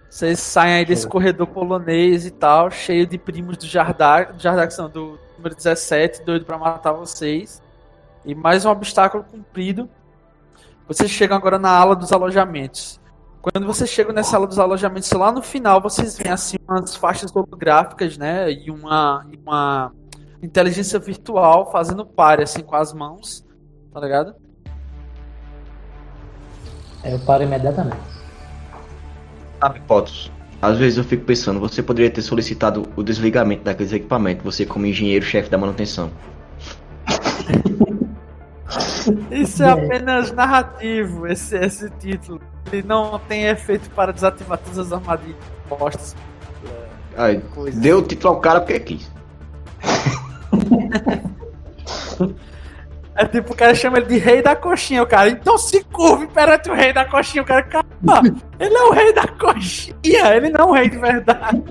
Vocês saem aí desse corredor polonês e tal, cheio de primos do Jardak, Jardak não, do número 17, doido pra matar vocês. E mais um obstáculo cumprido. Vocês chegam agora na ala dos alojamentos. Quando vocês chegam nessa ala dos alojamentos, lá no final vocês veem assim umas faixas holográficas, né? E uma, uma inteligência virtual fazendo pare assim com as mãos. Tá ligado? Eu paro imediatamente. Sabe, Potos? Às vezes eu fico pensando, você poderia ter solicitado o desligamento daqueles equipamentos, você como engenheiro-chefe da manutenção. (laughs) Isso é apenas narrativo, esse, esse título. Ele não tem efeito para desativar todas as armadilhas postas. Ai, Coisa. deu o título ao cara porque quis. (laughs) É tipo, o cara chama ele de rei da coxinha, o cara. Então se curve perante o rei da coxinha. O cara, calma, ele é o rei da coxinha, ele não é o rei de verdade.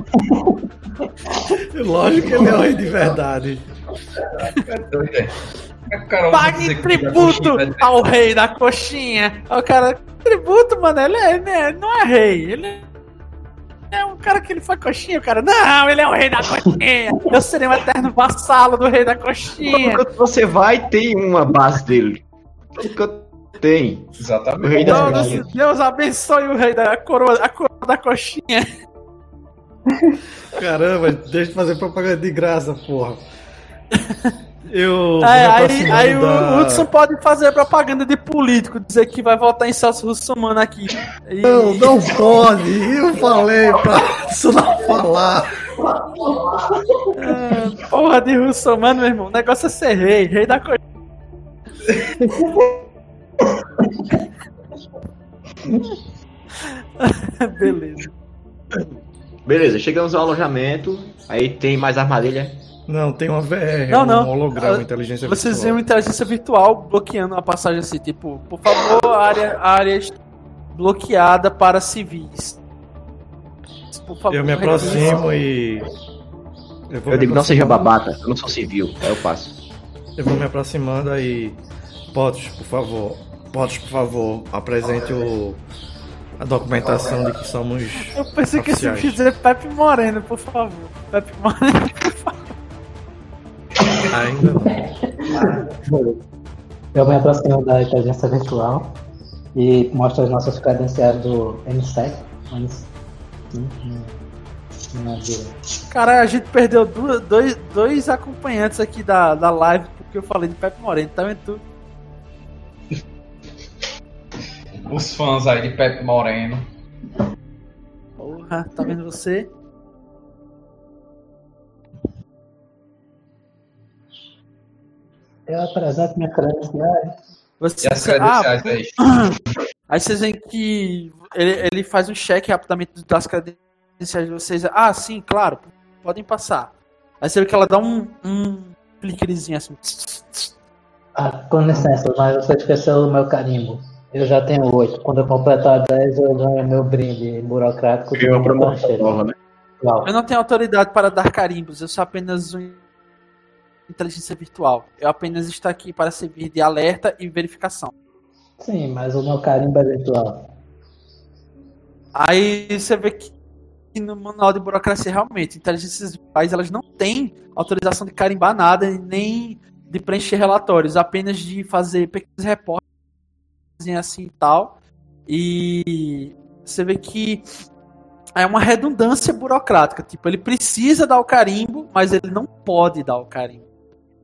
(laughs) Lógico que ele é o rei de verdade. É doido, é. Pague tributo ao rei da coxinha. O cara, tributo, mano, ele, é, ele é- não é rei, ele é um cara que ele faz coxinha, o cara, não, ele é o rei da coxinha. Eu serei um eterno vassalo do rei da coxinha. Enquanto você vai, tem uma base dele. Tem. O Exatamente. rei das Deus, coxinhas. Deus abençoe o rei da coroa, a coroa da coxinha. Caramba, deixa de fazer propaganda de graça, porra. (laughs) Eu. É, aí, aí o da- Hudson pode fazer propaganda de político, dizer que vai votar em Celso Russomano aqui. E- Não, não pode. Eu falei pra isso não falar. Ah, porra de Russomano, meu irmão. O negócio é ser rei, rei da coxinha. (laughs) Beleza. Beleza, chegamos ao alojamento. Aí tem mais armadilha. Não, tem uma VR, Não, um não. holograma, Ah, inteligência Vocês virtual. viram inteligência virtual bloqueando a passagem assim, tipo, por favor, área, áreas bloqueada para civis. Por favor, Eu me aproximo e. Eu, vou Eu digo, não seja babaca, eu não sou civil. Aí eu passo. Eu vou me aproximando aí. Potos, por favor. Potos, por favor, apresente o. A documentação de que somos. Eu pensei que esse Oficiais. dizer Pepe Moreno, por favor. Pepe Moreno. Ainda não. Eu me aproximo da inteligência virtual e mostro as nossas credenciais do MSEC. Não é de- Caralho, a gente perdeu duas- dois, dois acompanhantes aqui da, da live porque eu falei de Pepe Moreno, tá vendo tudo? Os fãs aí de Pepe Moreno. Porra, tá vendo você? Eu apresento minha credenciais. você E as ah, credenciais aí. (clears throat) Aí vocês veem que ele, ele faz um check rapidamente das credenciais de vocês. Ah, sim, claro, podem passar. Aí você vê que ela dá um, um cliquezinho assim. Ah, com licença, mas você esqueceu o meu carimbo. Eu já tenho oito. Quando eu completar 10, eu ganho meu brinde burocrático. de Eu nova, né? Eu não tenho autoridade para dar carimbos, eu sou apenas um inteligência virtual. Eu apenas estou aqui para servir de alerta e verificação. Sim, mas o meu carimbo é virtual. Aí você vê que no manual de burocracia realmente, inteligências virtuais elas não têm autorização de carimbar nada nem de preencher relatórios, apenas de fazer pequenos reportes assim e tal. E você vê que é uma redundância burocrática, tipo, ele precisa dar o carimbo, mas ele não pode dar o carimbo.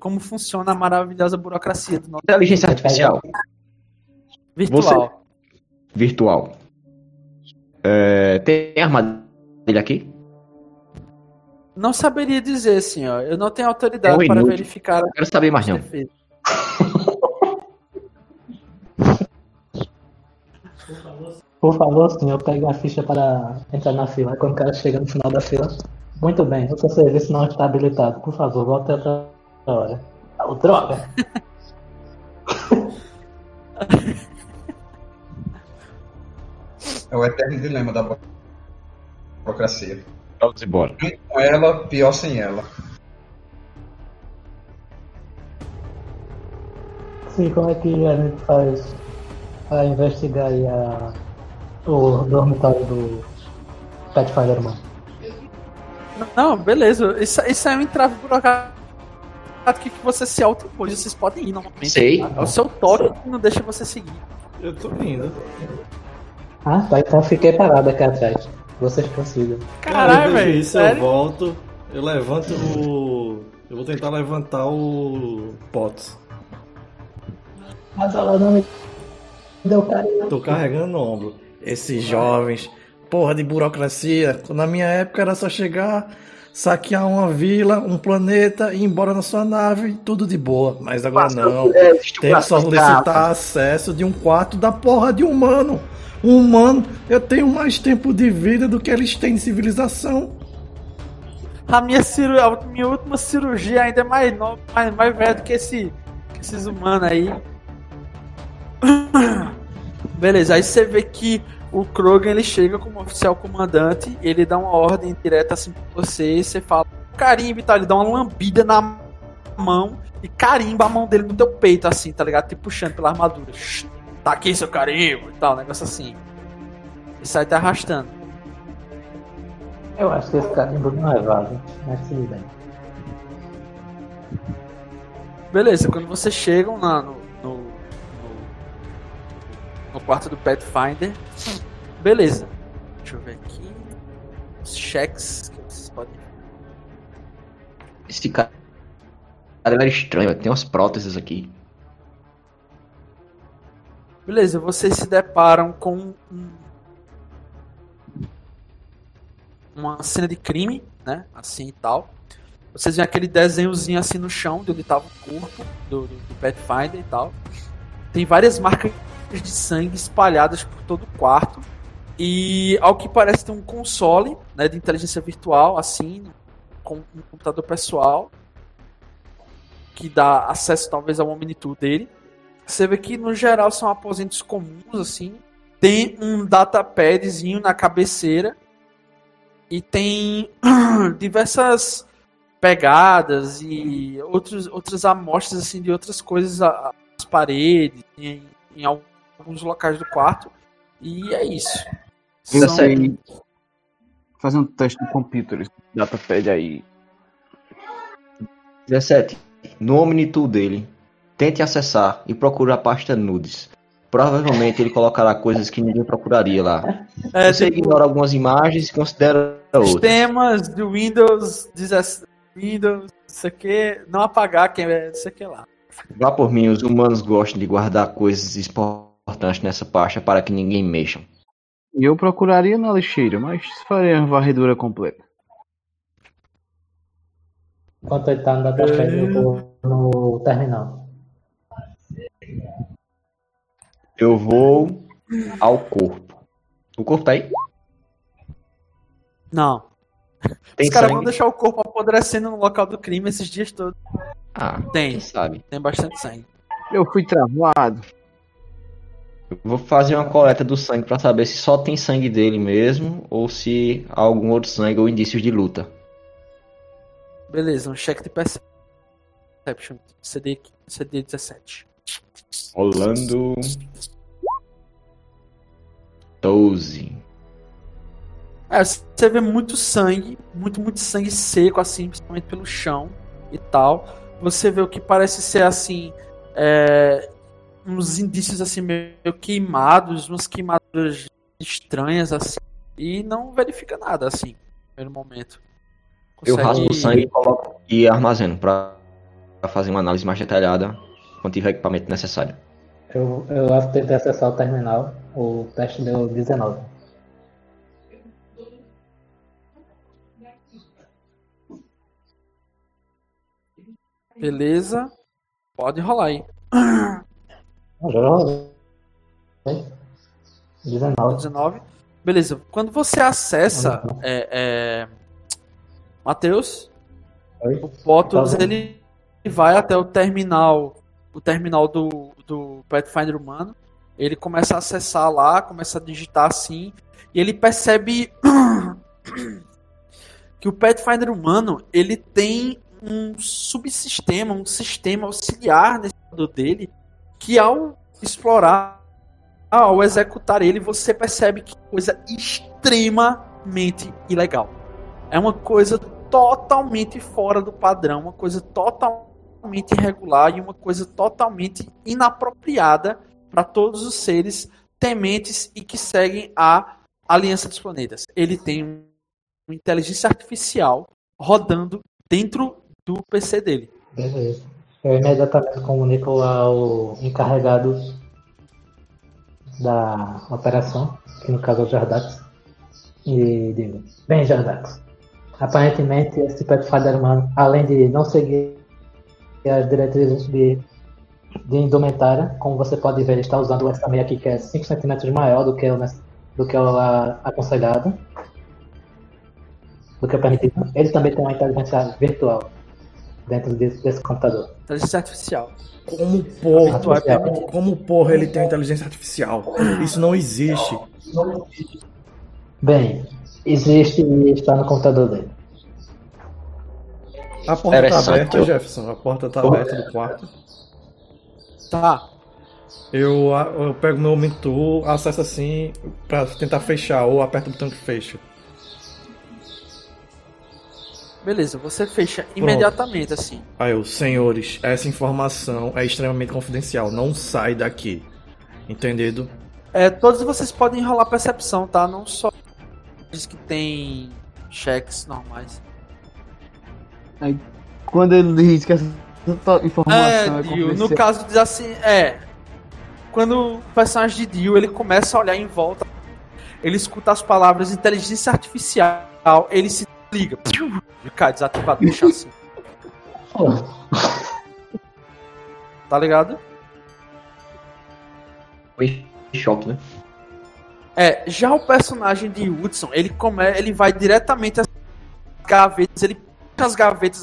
Como funciona a maravilhosa burocracia do nosso Inteligência artificial, virtual. virtual. É, tem armadilha aqui? Não saberia dizer, senhor. Eu não tenho autoridade É um para verificar Não quero saber mais não. Por favor, senhor, pegue a ficha para entrar na fila. Quando o cara chega no final da fila. Muito bem, o seu serviço não está habilitado. Por favor, volte a outra hora. Oh, droga! É o eterno dilema da burocracia. Vamos embora. Bem com ela, pior sem ela. Sim, como é que a gente faz para investigar aí a, o dormitório do Pathfinder Humano? Não, beleza. Isso, isso é um entrave burocrático que você se autoimpôs. Vocês podem ir normalmente. Sei. É o seu toque que não deixa você seguir. Eu tô indo. Ah, tá, então fiquei parado aqui atrás. Vocês consigam. Caralho, velho. disso, eu sério? volto, eu levanto o. Eu vou tentar levantar o Potos. Mas ela não me deu carinho. Tô carregando no ombro. Esses jovens, porra de burocracia. Na minha época era só chegar, saquear uma vila, um planeta e ir embora na sua nave, tudo de boa. Mas agora não. É, Tem que solicitar acesso de um quarto da porra de humano. Um humano, eu tenho mais tempo de vida do que eles têm de civilização. A minha, ciru... a minha última cirurgia ainda é mais nova, mais, mais velha do que esse, que esses humanos aí. (coughs) Beleza, aí você vê que o Krogan ele chega como oficial comandante, ele dá uma ordem direta assim pra você, e você fala carimba e tal, ele dá uma lambida na mão e carimba a mão dele no teu peito, assim, tá ligado? Te puxando pela armadura. Tá aqui seu carimbo e tal, um negócio assim. E sai te arrastando. Eu acho que esse carimbo não é vago, mas tudo bem. Beleza, quando vocês chegam no, no, no quarto do Pathfinder, beleza. Deixa eu ver aqui. Os cheques que vocês podem. Esse cara era estranho, tem umas próteses aqui. Beleza, vocês se deparam com um- uma cena de crime, né? Assim e tal. Vocês veem aquele desenhozinho assim no chão, de onde estava o corpo do, do, do Pathfinder e tal. Tem várias marcas de sangue espalhadas por todo o quarto. E ao que parece tem um console né, de inteligência virtual, assim, com um computador pessoal, que dá acesso talvez ao Omnitur dele. Você vê que no geral são aposentos comuns, assim. Tem um datapadzinho na cabeceira e tem (clears throat) diversas pegadas e outros, outras amostras assim de outras coisas nas paredes, em, em alguns locais do quarto. E é isso. Eu São- sei. Fazer um teste de computers. Datapad aí. 17. No Omnitul dele, tente acessar e procure a pasta nudes. Provavelmente ele colocará coisas que ninguém procuraria lá. (laughs) É, Você tipo, ignora algumas imagens e considera outras. sistemas do Windows 17, Windows, isso aqui, não apagar quem é isso aqui lá. Vá por mim, os humanos gostam de guardar coisas importantes nessa pasta para que ninguém mexa. Eu procuraria na lixeira, mas faria uma varredura completa. Enquanto ele tá eu vou no terminal. Eu vou ao corpo. O corpo tá aí? Não. Tem Os caras vão deixar o corpo apodrecendo no local do crime esses dias todos. Ah, Tem, quem sabe. tem bastante sangue. Eu fui travado. Eu vou fazer uma coleta do sangue para saber se só tem sangue dele mesmo ou se há algum outro sangue ou indícios de luta. Beleza, um check de perception. CD, CD 17. Rolando. 12. É, você vê muito sangue, muito, muito sangue seco, assim, principalmente pelo chão e tal. Você vê o que parece ser, assim, é, uns indícios, assim, meio queimados, umas queimaduras estranhas, assim, e não verifica nada, assim, no primeiro momento. Eu Consegue- raspo o sangue e coloco e armazeno para fazer uma análise mais detalhada quando tiver equipamento necessário. Eu, eu tentei acessar o terminal, o teste deu 19. Beleza. Pode rolar aí. (clears throat) Não, já rolou. 19. 19. Beleza. Quando você acessa, é, é... Matheus, o Potus, Tá ele vai até o terminal, o terminal do, do Pathfinder humano. Ele começa a acessar lá, começa a digitar assim, e ele percebe (coughs) que o Pathfinder humano, ele tem um subsistema, um sistema auxiliar nesse dele, que ao explorar, ao executar ele, você percebe que é coisa extremamente ilegal. É uma coisa totalmente fora do padrão, uma coisa totalmente irregular e uma coisa totalmente inapropriada para todos os seres tementes e que seguem a Aliança dos Planetas. Ele tem um- uma inteligência artificial rodando dentro do PC dele. Beleza. Eu imediatamente comunico ao encarregado da operação, que no caso é o Jardax, e digo, bem Jardax, aparentemente esse Pathfinder humano, além de não seguir as diretrizes de, de indumentária, como você pode ver, está usando essa meia aqui que é 5 centímetros maior do que o, do que o a- aconselhado, do que o permitido. Ele também tem uma inteligência virtual dentro desse, desse computador. Inteligência artificial. Como porra, é como porra ele tem inteligência artificial? Isso não existe. Bem, existe e está no computador dele. A porta tá Interessante. aberta, Jefferson. A porta tá aberta do quarto. Tá. Eu, eu pego meu monitor, acesso assim pra tentar fechar, ou aperto o botão que fecha. Beleza, você fecha imediatamente assim. Aí eu, senhores, essa informação é extremamente confidencial. Não sai daqui. Entendido? É, todos vocês podem rolar percepção, tá? Não só diz que tem cheques normais. Quando ele diz que essa informação É, é, Dio, no caso diz assim, é. Quando o personagem de Dio, ele começa a olhar em volta, ele escuta as palavras inteligência artificial, ele se liga. E cai desativado no chão assim. (laughs) Tá ligado? Foi choque, né? É, já o personagem de Hudson, ele come, ele vai diretamente às gavetas, ele puxa as gavetas,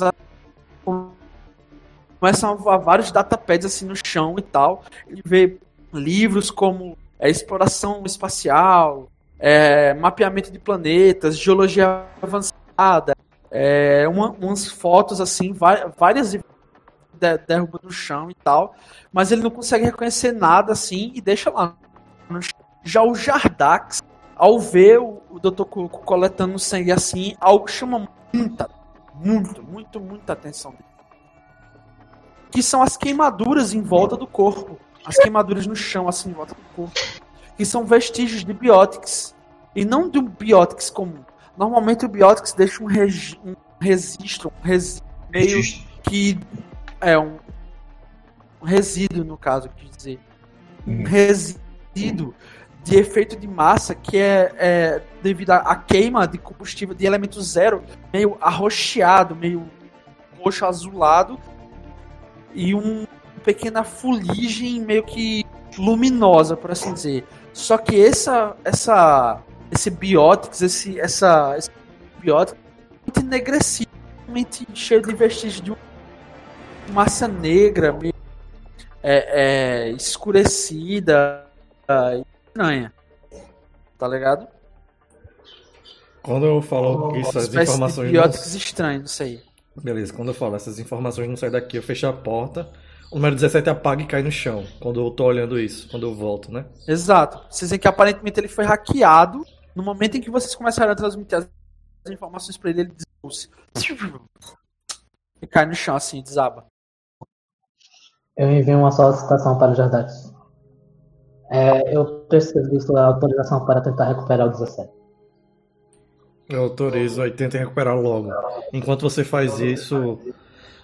começam a voar vários datapads assim no chão e tal. Ele vê livros como é, exploração espacial, é, mapeamento de planetas, geologia avançada, é, uma, umas fotos assim, várias de, derruba no chão e tal, mas ele não consegue reconhecer nada assim e deixa lá. Já o Jardax, ao ver o, o Dr. Cuco coletando sangue assim, algo chama muita, muito, muito, muita atenção dele. Que são as queimaduras em volta do corpo. As queimaduras no chão, assim, em volta do corpo. Que são vestígios de bióticos. E não de um bióticos comum. Normalmente o bióticos deixa um, regi um registro, um resíduo meio que. É, um, um resíduo, no caso, quer dizer. Um hum. resíduo de efeito de massa que é, é devido à queima de combustível de elemento zero, meio arroxeado, meio roxo azulado e um pequena fuligem meio que luminosa, por assim dizer. Só que essa essa esse biótico, esse essa esse biótico muito enegrecido, cheio de vestígios de massa negra, meio é, é, escurecida, estranha. Tá ligado? Quando eu falo que essas informações. Bióticos não... estranhos, isso aí. Beleza, quando eu falo essas informações não saem daqui, eu fecho a porta. O número 17 apaga e cai no chão. Quando eu tô olhando isso, quando eu volto, né? Exato. Vocês veem que aparentemente ele foi hackeado. No momento em que vocês começaram a transmitir as informações para ele, ele desce. E cai no chão assim, desaba. Eu envio uma solicitação para o Jardax. É, eu preciso de sua autorização para tentar recuperar o 17. Eu autorizo aí, tentem recuperar logo. Enquanto você faz isso,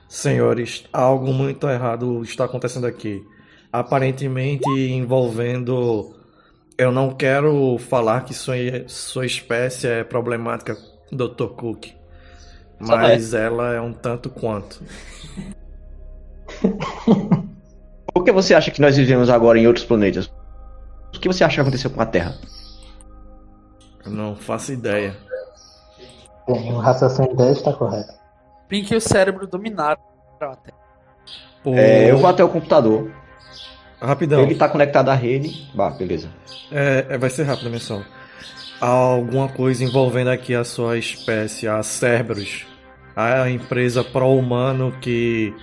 senhores, algo muito errado está acontecendo aqui. Aparentemente envolvendo. Eu não quero falar que sua, sua espécie é problemática, Dr. Cook. Mas ela é um tanto quanto. (laughs) Por que você acha que nós vivemos agora em outros planetas? O que você acha que aconteceu com a Terra? Eu não faço ideia. Bem, o raciocínio dele está correto. Pink e o cérebro dominaram a Terra. É, eu vou até o computador. Rapidão. Ele está conectado à rede. Bah, beleza. É, é vai ser rápido a missão. Há alguma coisa envolvendo aqui a sua espécie, a Cerberus. A empresa pró-humano que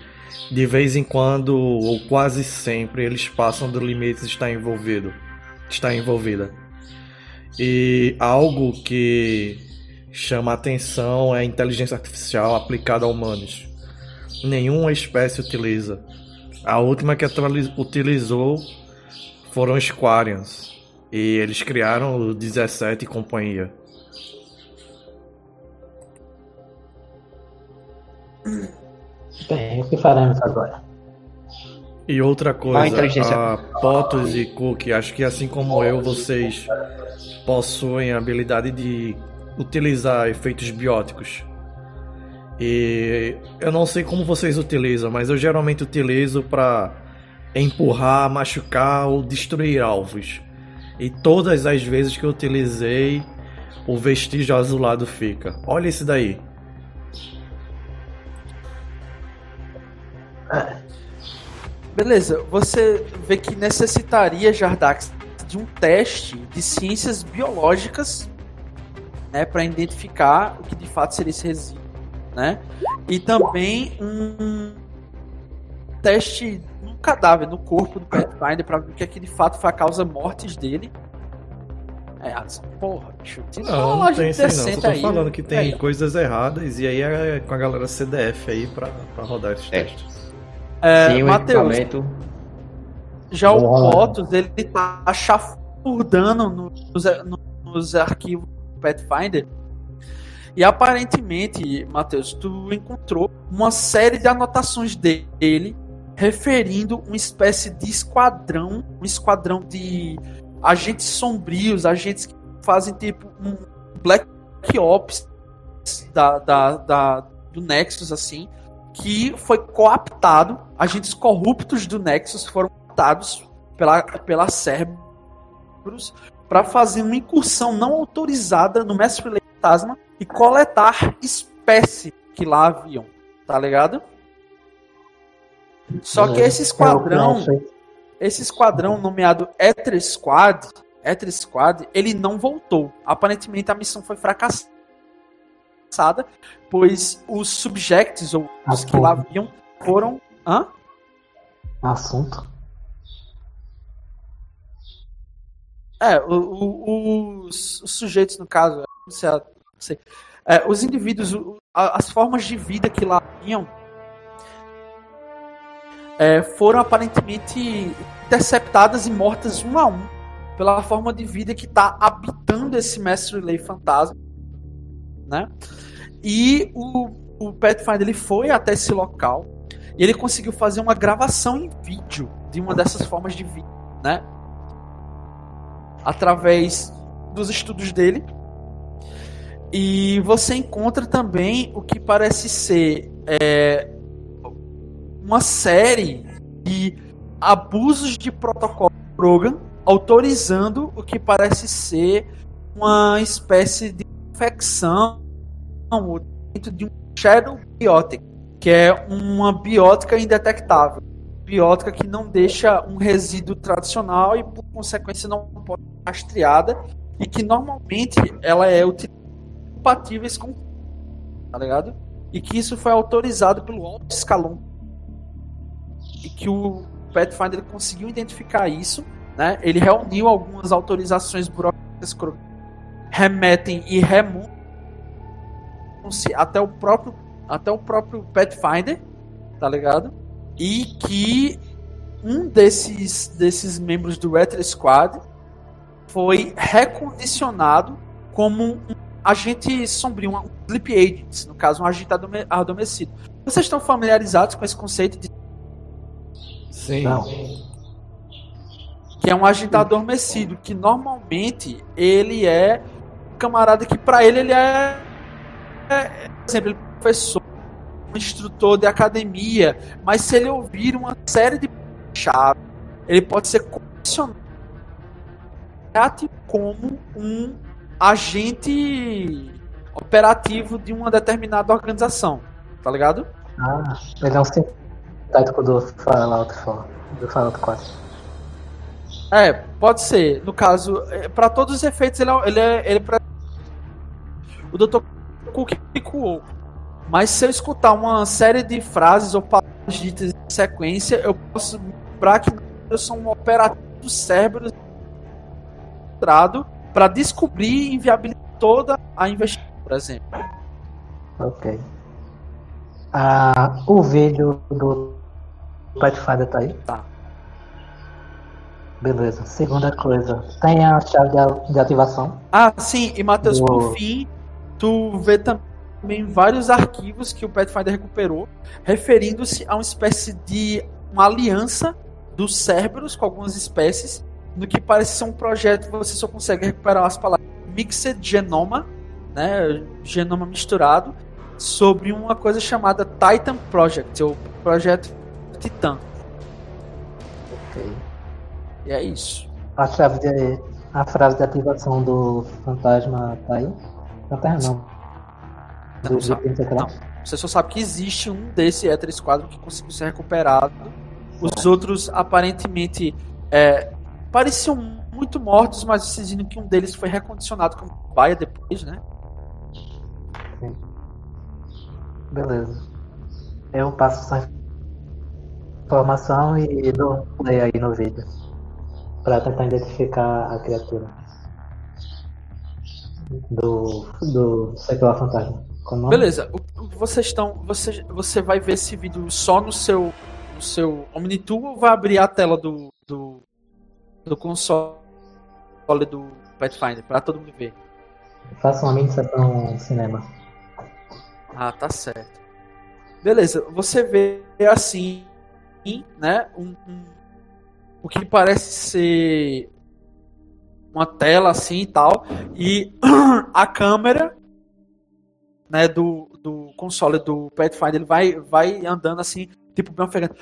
de vez em quando, ou quase sempre, eles passam do limite está envolvido está envolvida. E algo que chama atenção é a inteligência artificial aplicada a humanos. Nenhuma espécie utiliza. A última que utilizou foram os Quarians. E eles criaram o 17 e companhia. Bem, o que faremos agora? E outra coisa, a Potos e Cook, acho que assim como eu, vocês possuem a habilidade de utilizar efeitos bióticos. E eu não sei como vocês utilizam, mas eu geralmente utilizo para empurrar, machucar ou destruir alvos. E todas as vezes que eu utilizei, o vestígio azulado fica. Olha esse daí. Beleza, você vê que necessitaria, Jardax, de um teste de ciências biológicas né, para identificar o que de fato seria esse resíduo. Né? E também um teste no cadáver, no corpo do Pathfinder, para ver o que, é que de fato foi a causa mortes dele. É, porra, bicho, não, não tem isso aí não. Só tô aí, falando que tem coisas erradas e aí é com a galera CDF aí pra, pra rodar esses é. testes. É, Sim, Matheus, já o Potos, ele tá chafurdando nos, nos arquivos do Pathfinder e aparentemente, Matheus, tu encontrou uma série de anotações dele referindo uma espécie de esquadrão, um esquadrão de agentes sombrios, agentes que fazem tipo um Black Ops da, da, da do Nexus, assim, que foi coaptado, agentes corruptos do Nexus foram coaptados pela, pela Cerberus para fazer uma incursão não autorizada no Mestre Fantasma e coletar espécie que lá haviam, tá ligado? Só que esse esquadrão, esse esquadrão nomeado Ether Squad, Ether Squad, ele não voltou. Aparentemente a missão foi fracassada, pois os subjects ou os que lá haviam foram, hã? Assunto. É, o- o- os, os sujeitos, no caso, não sei, É, os indivíduos, as formas de vida que lá tinham é, foram aparentemente interceptadas e mortas um a um pela forma de vida que está habitando esse mestre lei fantasma, né? E o, o Pathfinder ele foi até esse local e ele conseguiu fazer uma gravação em vídeo de uma dessas formas de vida, né? através dos estudos dele. E você encontra também o que parece ser é, uma série de abusos de protocolo Krogan, autorizando o que parece ser uma espécie de infecção dentro de um Shadow Biotic, que é uma biótica indetectável. Biótica que não deixa um resíduo tradicional e, por consequência, não pode ser rastreada e que normalmente ela é utilizada compatíveis com tá ligado? E que isso foi autorizado pelo alto escalão e que o Pathfinder conseguiu identificar isso, né? Ele reuniu algumas autorizações burocráticas que remetem e remontam até o próprio até o próprio Pathfinder, tá ligado? E que um desses desses membros do Ether Squad foi recondicionado como um agente sombrio, um sleep agent, no caso um agente adome- adormecido. Vocês estão familiarizados com esse conceito de Sim. Não. que é um agente adormecido, que normalmente ele é um camarada que para ele ele é, é, por exemplo, ele é professor, um instrutor de academia, mas se ele ouvir uma série de chave, ele pode ser condicionado como um agente operativo de uma determinada organização, tá ligado? Ah, ele é um sintético do Fallout 4. Do Fallout 4. É, pode ser. No caso, para todos os efeitos, ele é. Ele é, ele é O Dr. Cook recuou. Mas se eu escutar uma série de frases ou palavras ditas em sequência, eu posso lembrar que eu sou um operativo do cérebro para descobrir e inviabilizar toda a investigação, por exemplo. Ok. Ah, o vídeo do Pathfinder tá aí? Tá. Beleza. Segunda coisa, tem a chave de, ativação. Ah, sim, e Matheus, por Uou. fim, tu vê também vários arquivos que o Pathfinder recuperou, referindo-se a uma espécie de uma aliança dos Cerberus com algumas espécies, no que parece ser um projeto que você só consegue recuperar as palavras Mixed Genoma, né, genoma misturado, sobre uma coisa chamada Titan Project, ou Projeto Titã. Ok. E é isso. A chave de. A frase de ativação do fantasma tá aí? Na Terra não. Do Não sabe. Secreto? Não. Você só sabe que existe um desse Ether Squadron que conseguiu ser recuperado. Os outros, aparentemente, é, pareciam muito mortos, mas vocês viram que um deles foi recondicionado como baia depois, né? Beleza. Eu passo essa informação e dou um play aí no vídeo. Pra tentar identificar a criatura. Do. Do secular fantasma. Como? Beleza. O, vocês estão. Você, você vai ver esse vídeo só no seu. No seu Omnitool ou vai abrir a tela do. do, do console do Pathfinder pra todo mundo ver? Faça uma mini sessão cinema. Ah, tá certo. Beleza, você vê assim, né? Um, um- o que parece ser uma tela assim e tal, e (clears throat) a câmera, né, do, do console do Pathfinder, ele vai, vai andando assim, tipo bem ofegante.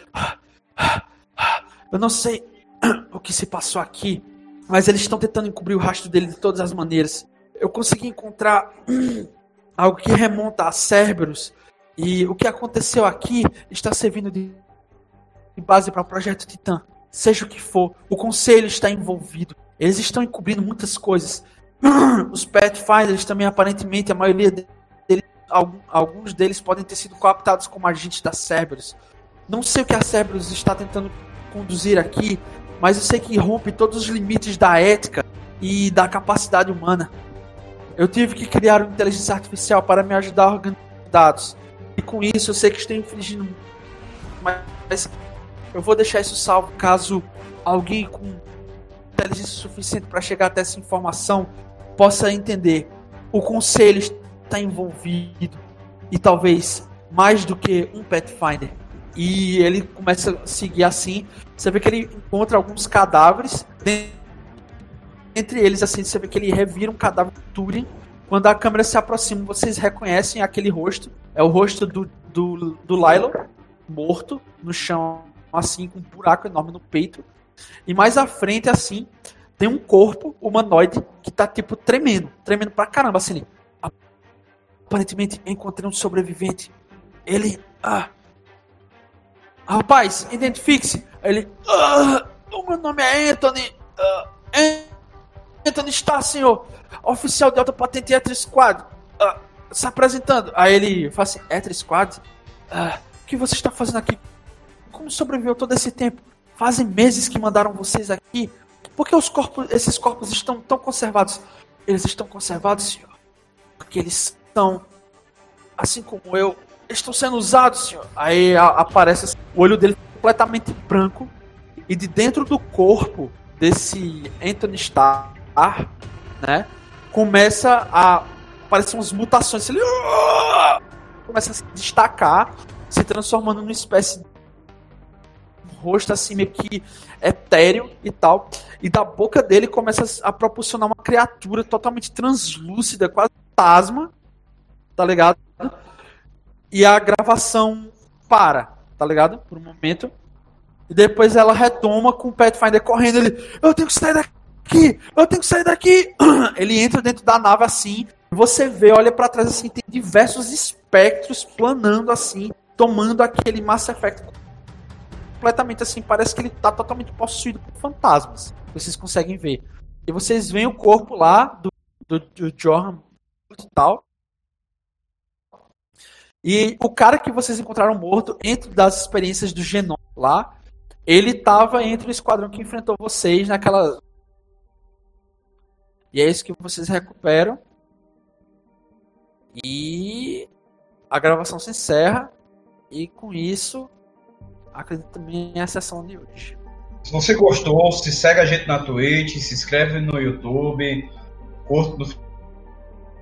Eu não sei (clears throat) o que se passou aqui, Mas eles estão tentando encobrir o rastro dele de todas as maneiras. Eu consegui encontrar (clears throat) algo que remonta a Cerberus. E o que aconteceu aqui está servindo de base para o projeto Titã. Seja o que for, o conselho está envolvido. Eles estão encobrindo muitas coisas. (clears throat) Os Pathfinders também, aparentemente, a maioria deles, alguns deles podem ter sido cooptados como agentes da Cerberus. Não sei o que a Cerberus está tentando conduzir aqui, mas eu sei que rompe todos os limites da ética e da capacidade humana. Eu tive que criar uma inteligência artificial para me ajudar a organizar dados. E com isso eu sei que estou infringindo. Mas eu vou deixar isso salvo caso alguém com inteligência suficiente para chegar até essa informação possa entender. O conselho está envolvido e talvez mais do que um Pathfinder. E ele começa a seguir assim. Você vê que ele encontra alguns cadáveres. Entre eles, assim, você vê que ele revira um cadáver de Turing. Quando a câmera se aproxima, vocês reconhecem aquele rosto. É o rosto do, do, do Lilo, morto no chão assim, com um buraco enorme no peito. E mais à frente, assim, tem um corpo humanoide que tá, tipo, tremendo. Tremendo pra caramba, assim. Aparentemente, encontrei um sobrevivente. Ele. Ah. Rapaz, identifique-se. Ele. Ah, o meu nome é Anthony. Ah, Anthony está, senhor. Oficial de alta patente Ether Squad. Ah, se apresentando. Aí ele fala assim: Squad? Ah, o que você está fazendo aqui como sobreviveu todo esse tempo? Fazem meses que mandaram vocês aqui. Por que os corpos, esses corpos estão tão conservados? Eles estão conservados, senhor. Porque eles estão, assim como eu, estão sendo usados, senhor. Aí a, aparece assim, o olho dele completamente branco. E de dentro do corpo desse Anthony Starr, né? Começa a aparecer umas mutações. Ele começa a se destacar, se transformando numa espécie rosto assim meio que etéreo e tal. E da boca dele começa a proporcionar uma criatura totalmente translúcida, quase fantasma, tá ligado? E a gravação para, tá ligado? Por um momento. E depois ela retoma com o Pathfinder correndo. Ele, eu tenho que sair daqui, eu tenho que sair daqui. (clears throat) Ele entra dentro da nave assim. Você vê, olha para trás assim, tem diversos espectros planando assim, tomando aquele Mass Effect completamente assim, parece que ele tá totalmente possuído por fantasmas. Vocês conseguem ver. E vocês veem o corpo lá do, do, do Johan e tal. E o cara que vocês encontraram morto, entre das experiências do Genom lá, ele tava entre o esquadrão que enfrentou vocês naquela. E é isso que vocês recuperam. E a gravação se encerra. E com isso, acredito também é a sessão de hoje. Se você gostou, se segue a gente na Twitch, se inscreve no YouTube, curta no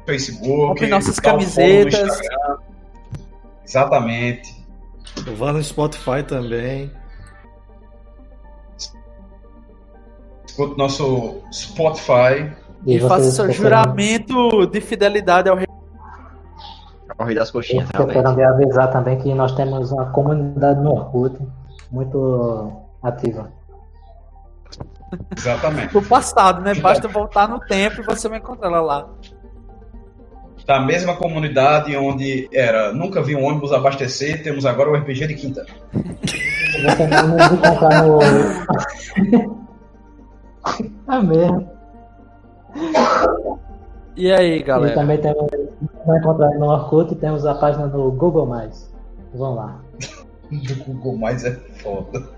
Facebook, compre nossas camisetas. Exatamente. Vá no Spotify também. Escuta nosso Spotify. E, e faça seu juramento de fidelidade ao rei Corre das Coxinhas. Eu quero avisar também que nós temos uma comunidade no Orkut muito ativa. Exatamente. Do passado, né? Basta voltar no tempo e você vai encontrar ela lá. Da mesma comunidade onde era nunca vi um ônibus abastecer, temos agora o RPG de quinta. No. (laughs) é mesmo. E aí, galera? E também temos, vai encontrar no Orkut, temos a página do Google+. Vamos lá. (laughs) do Google+, é foda.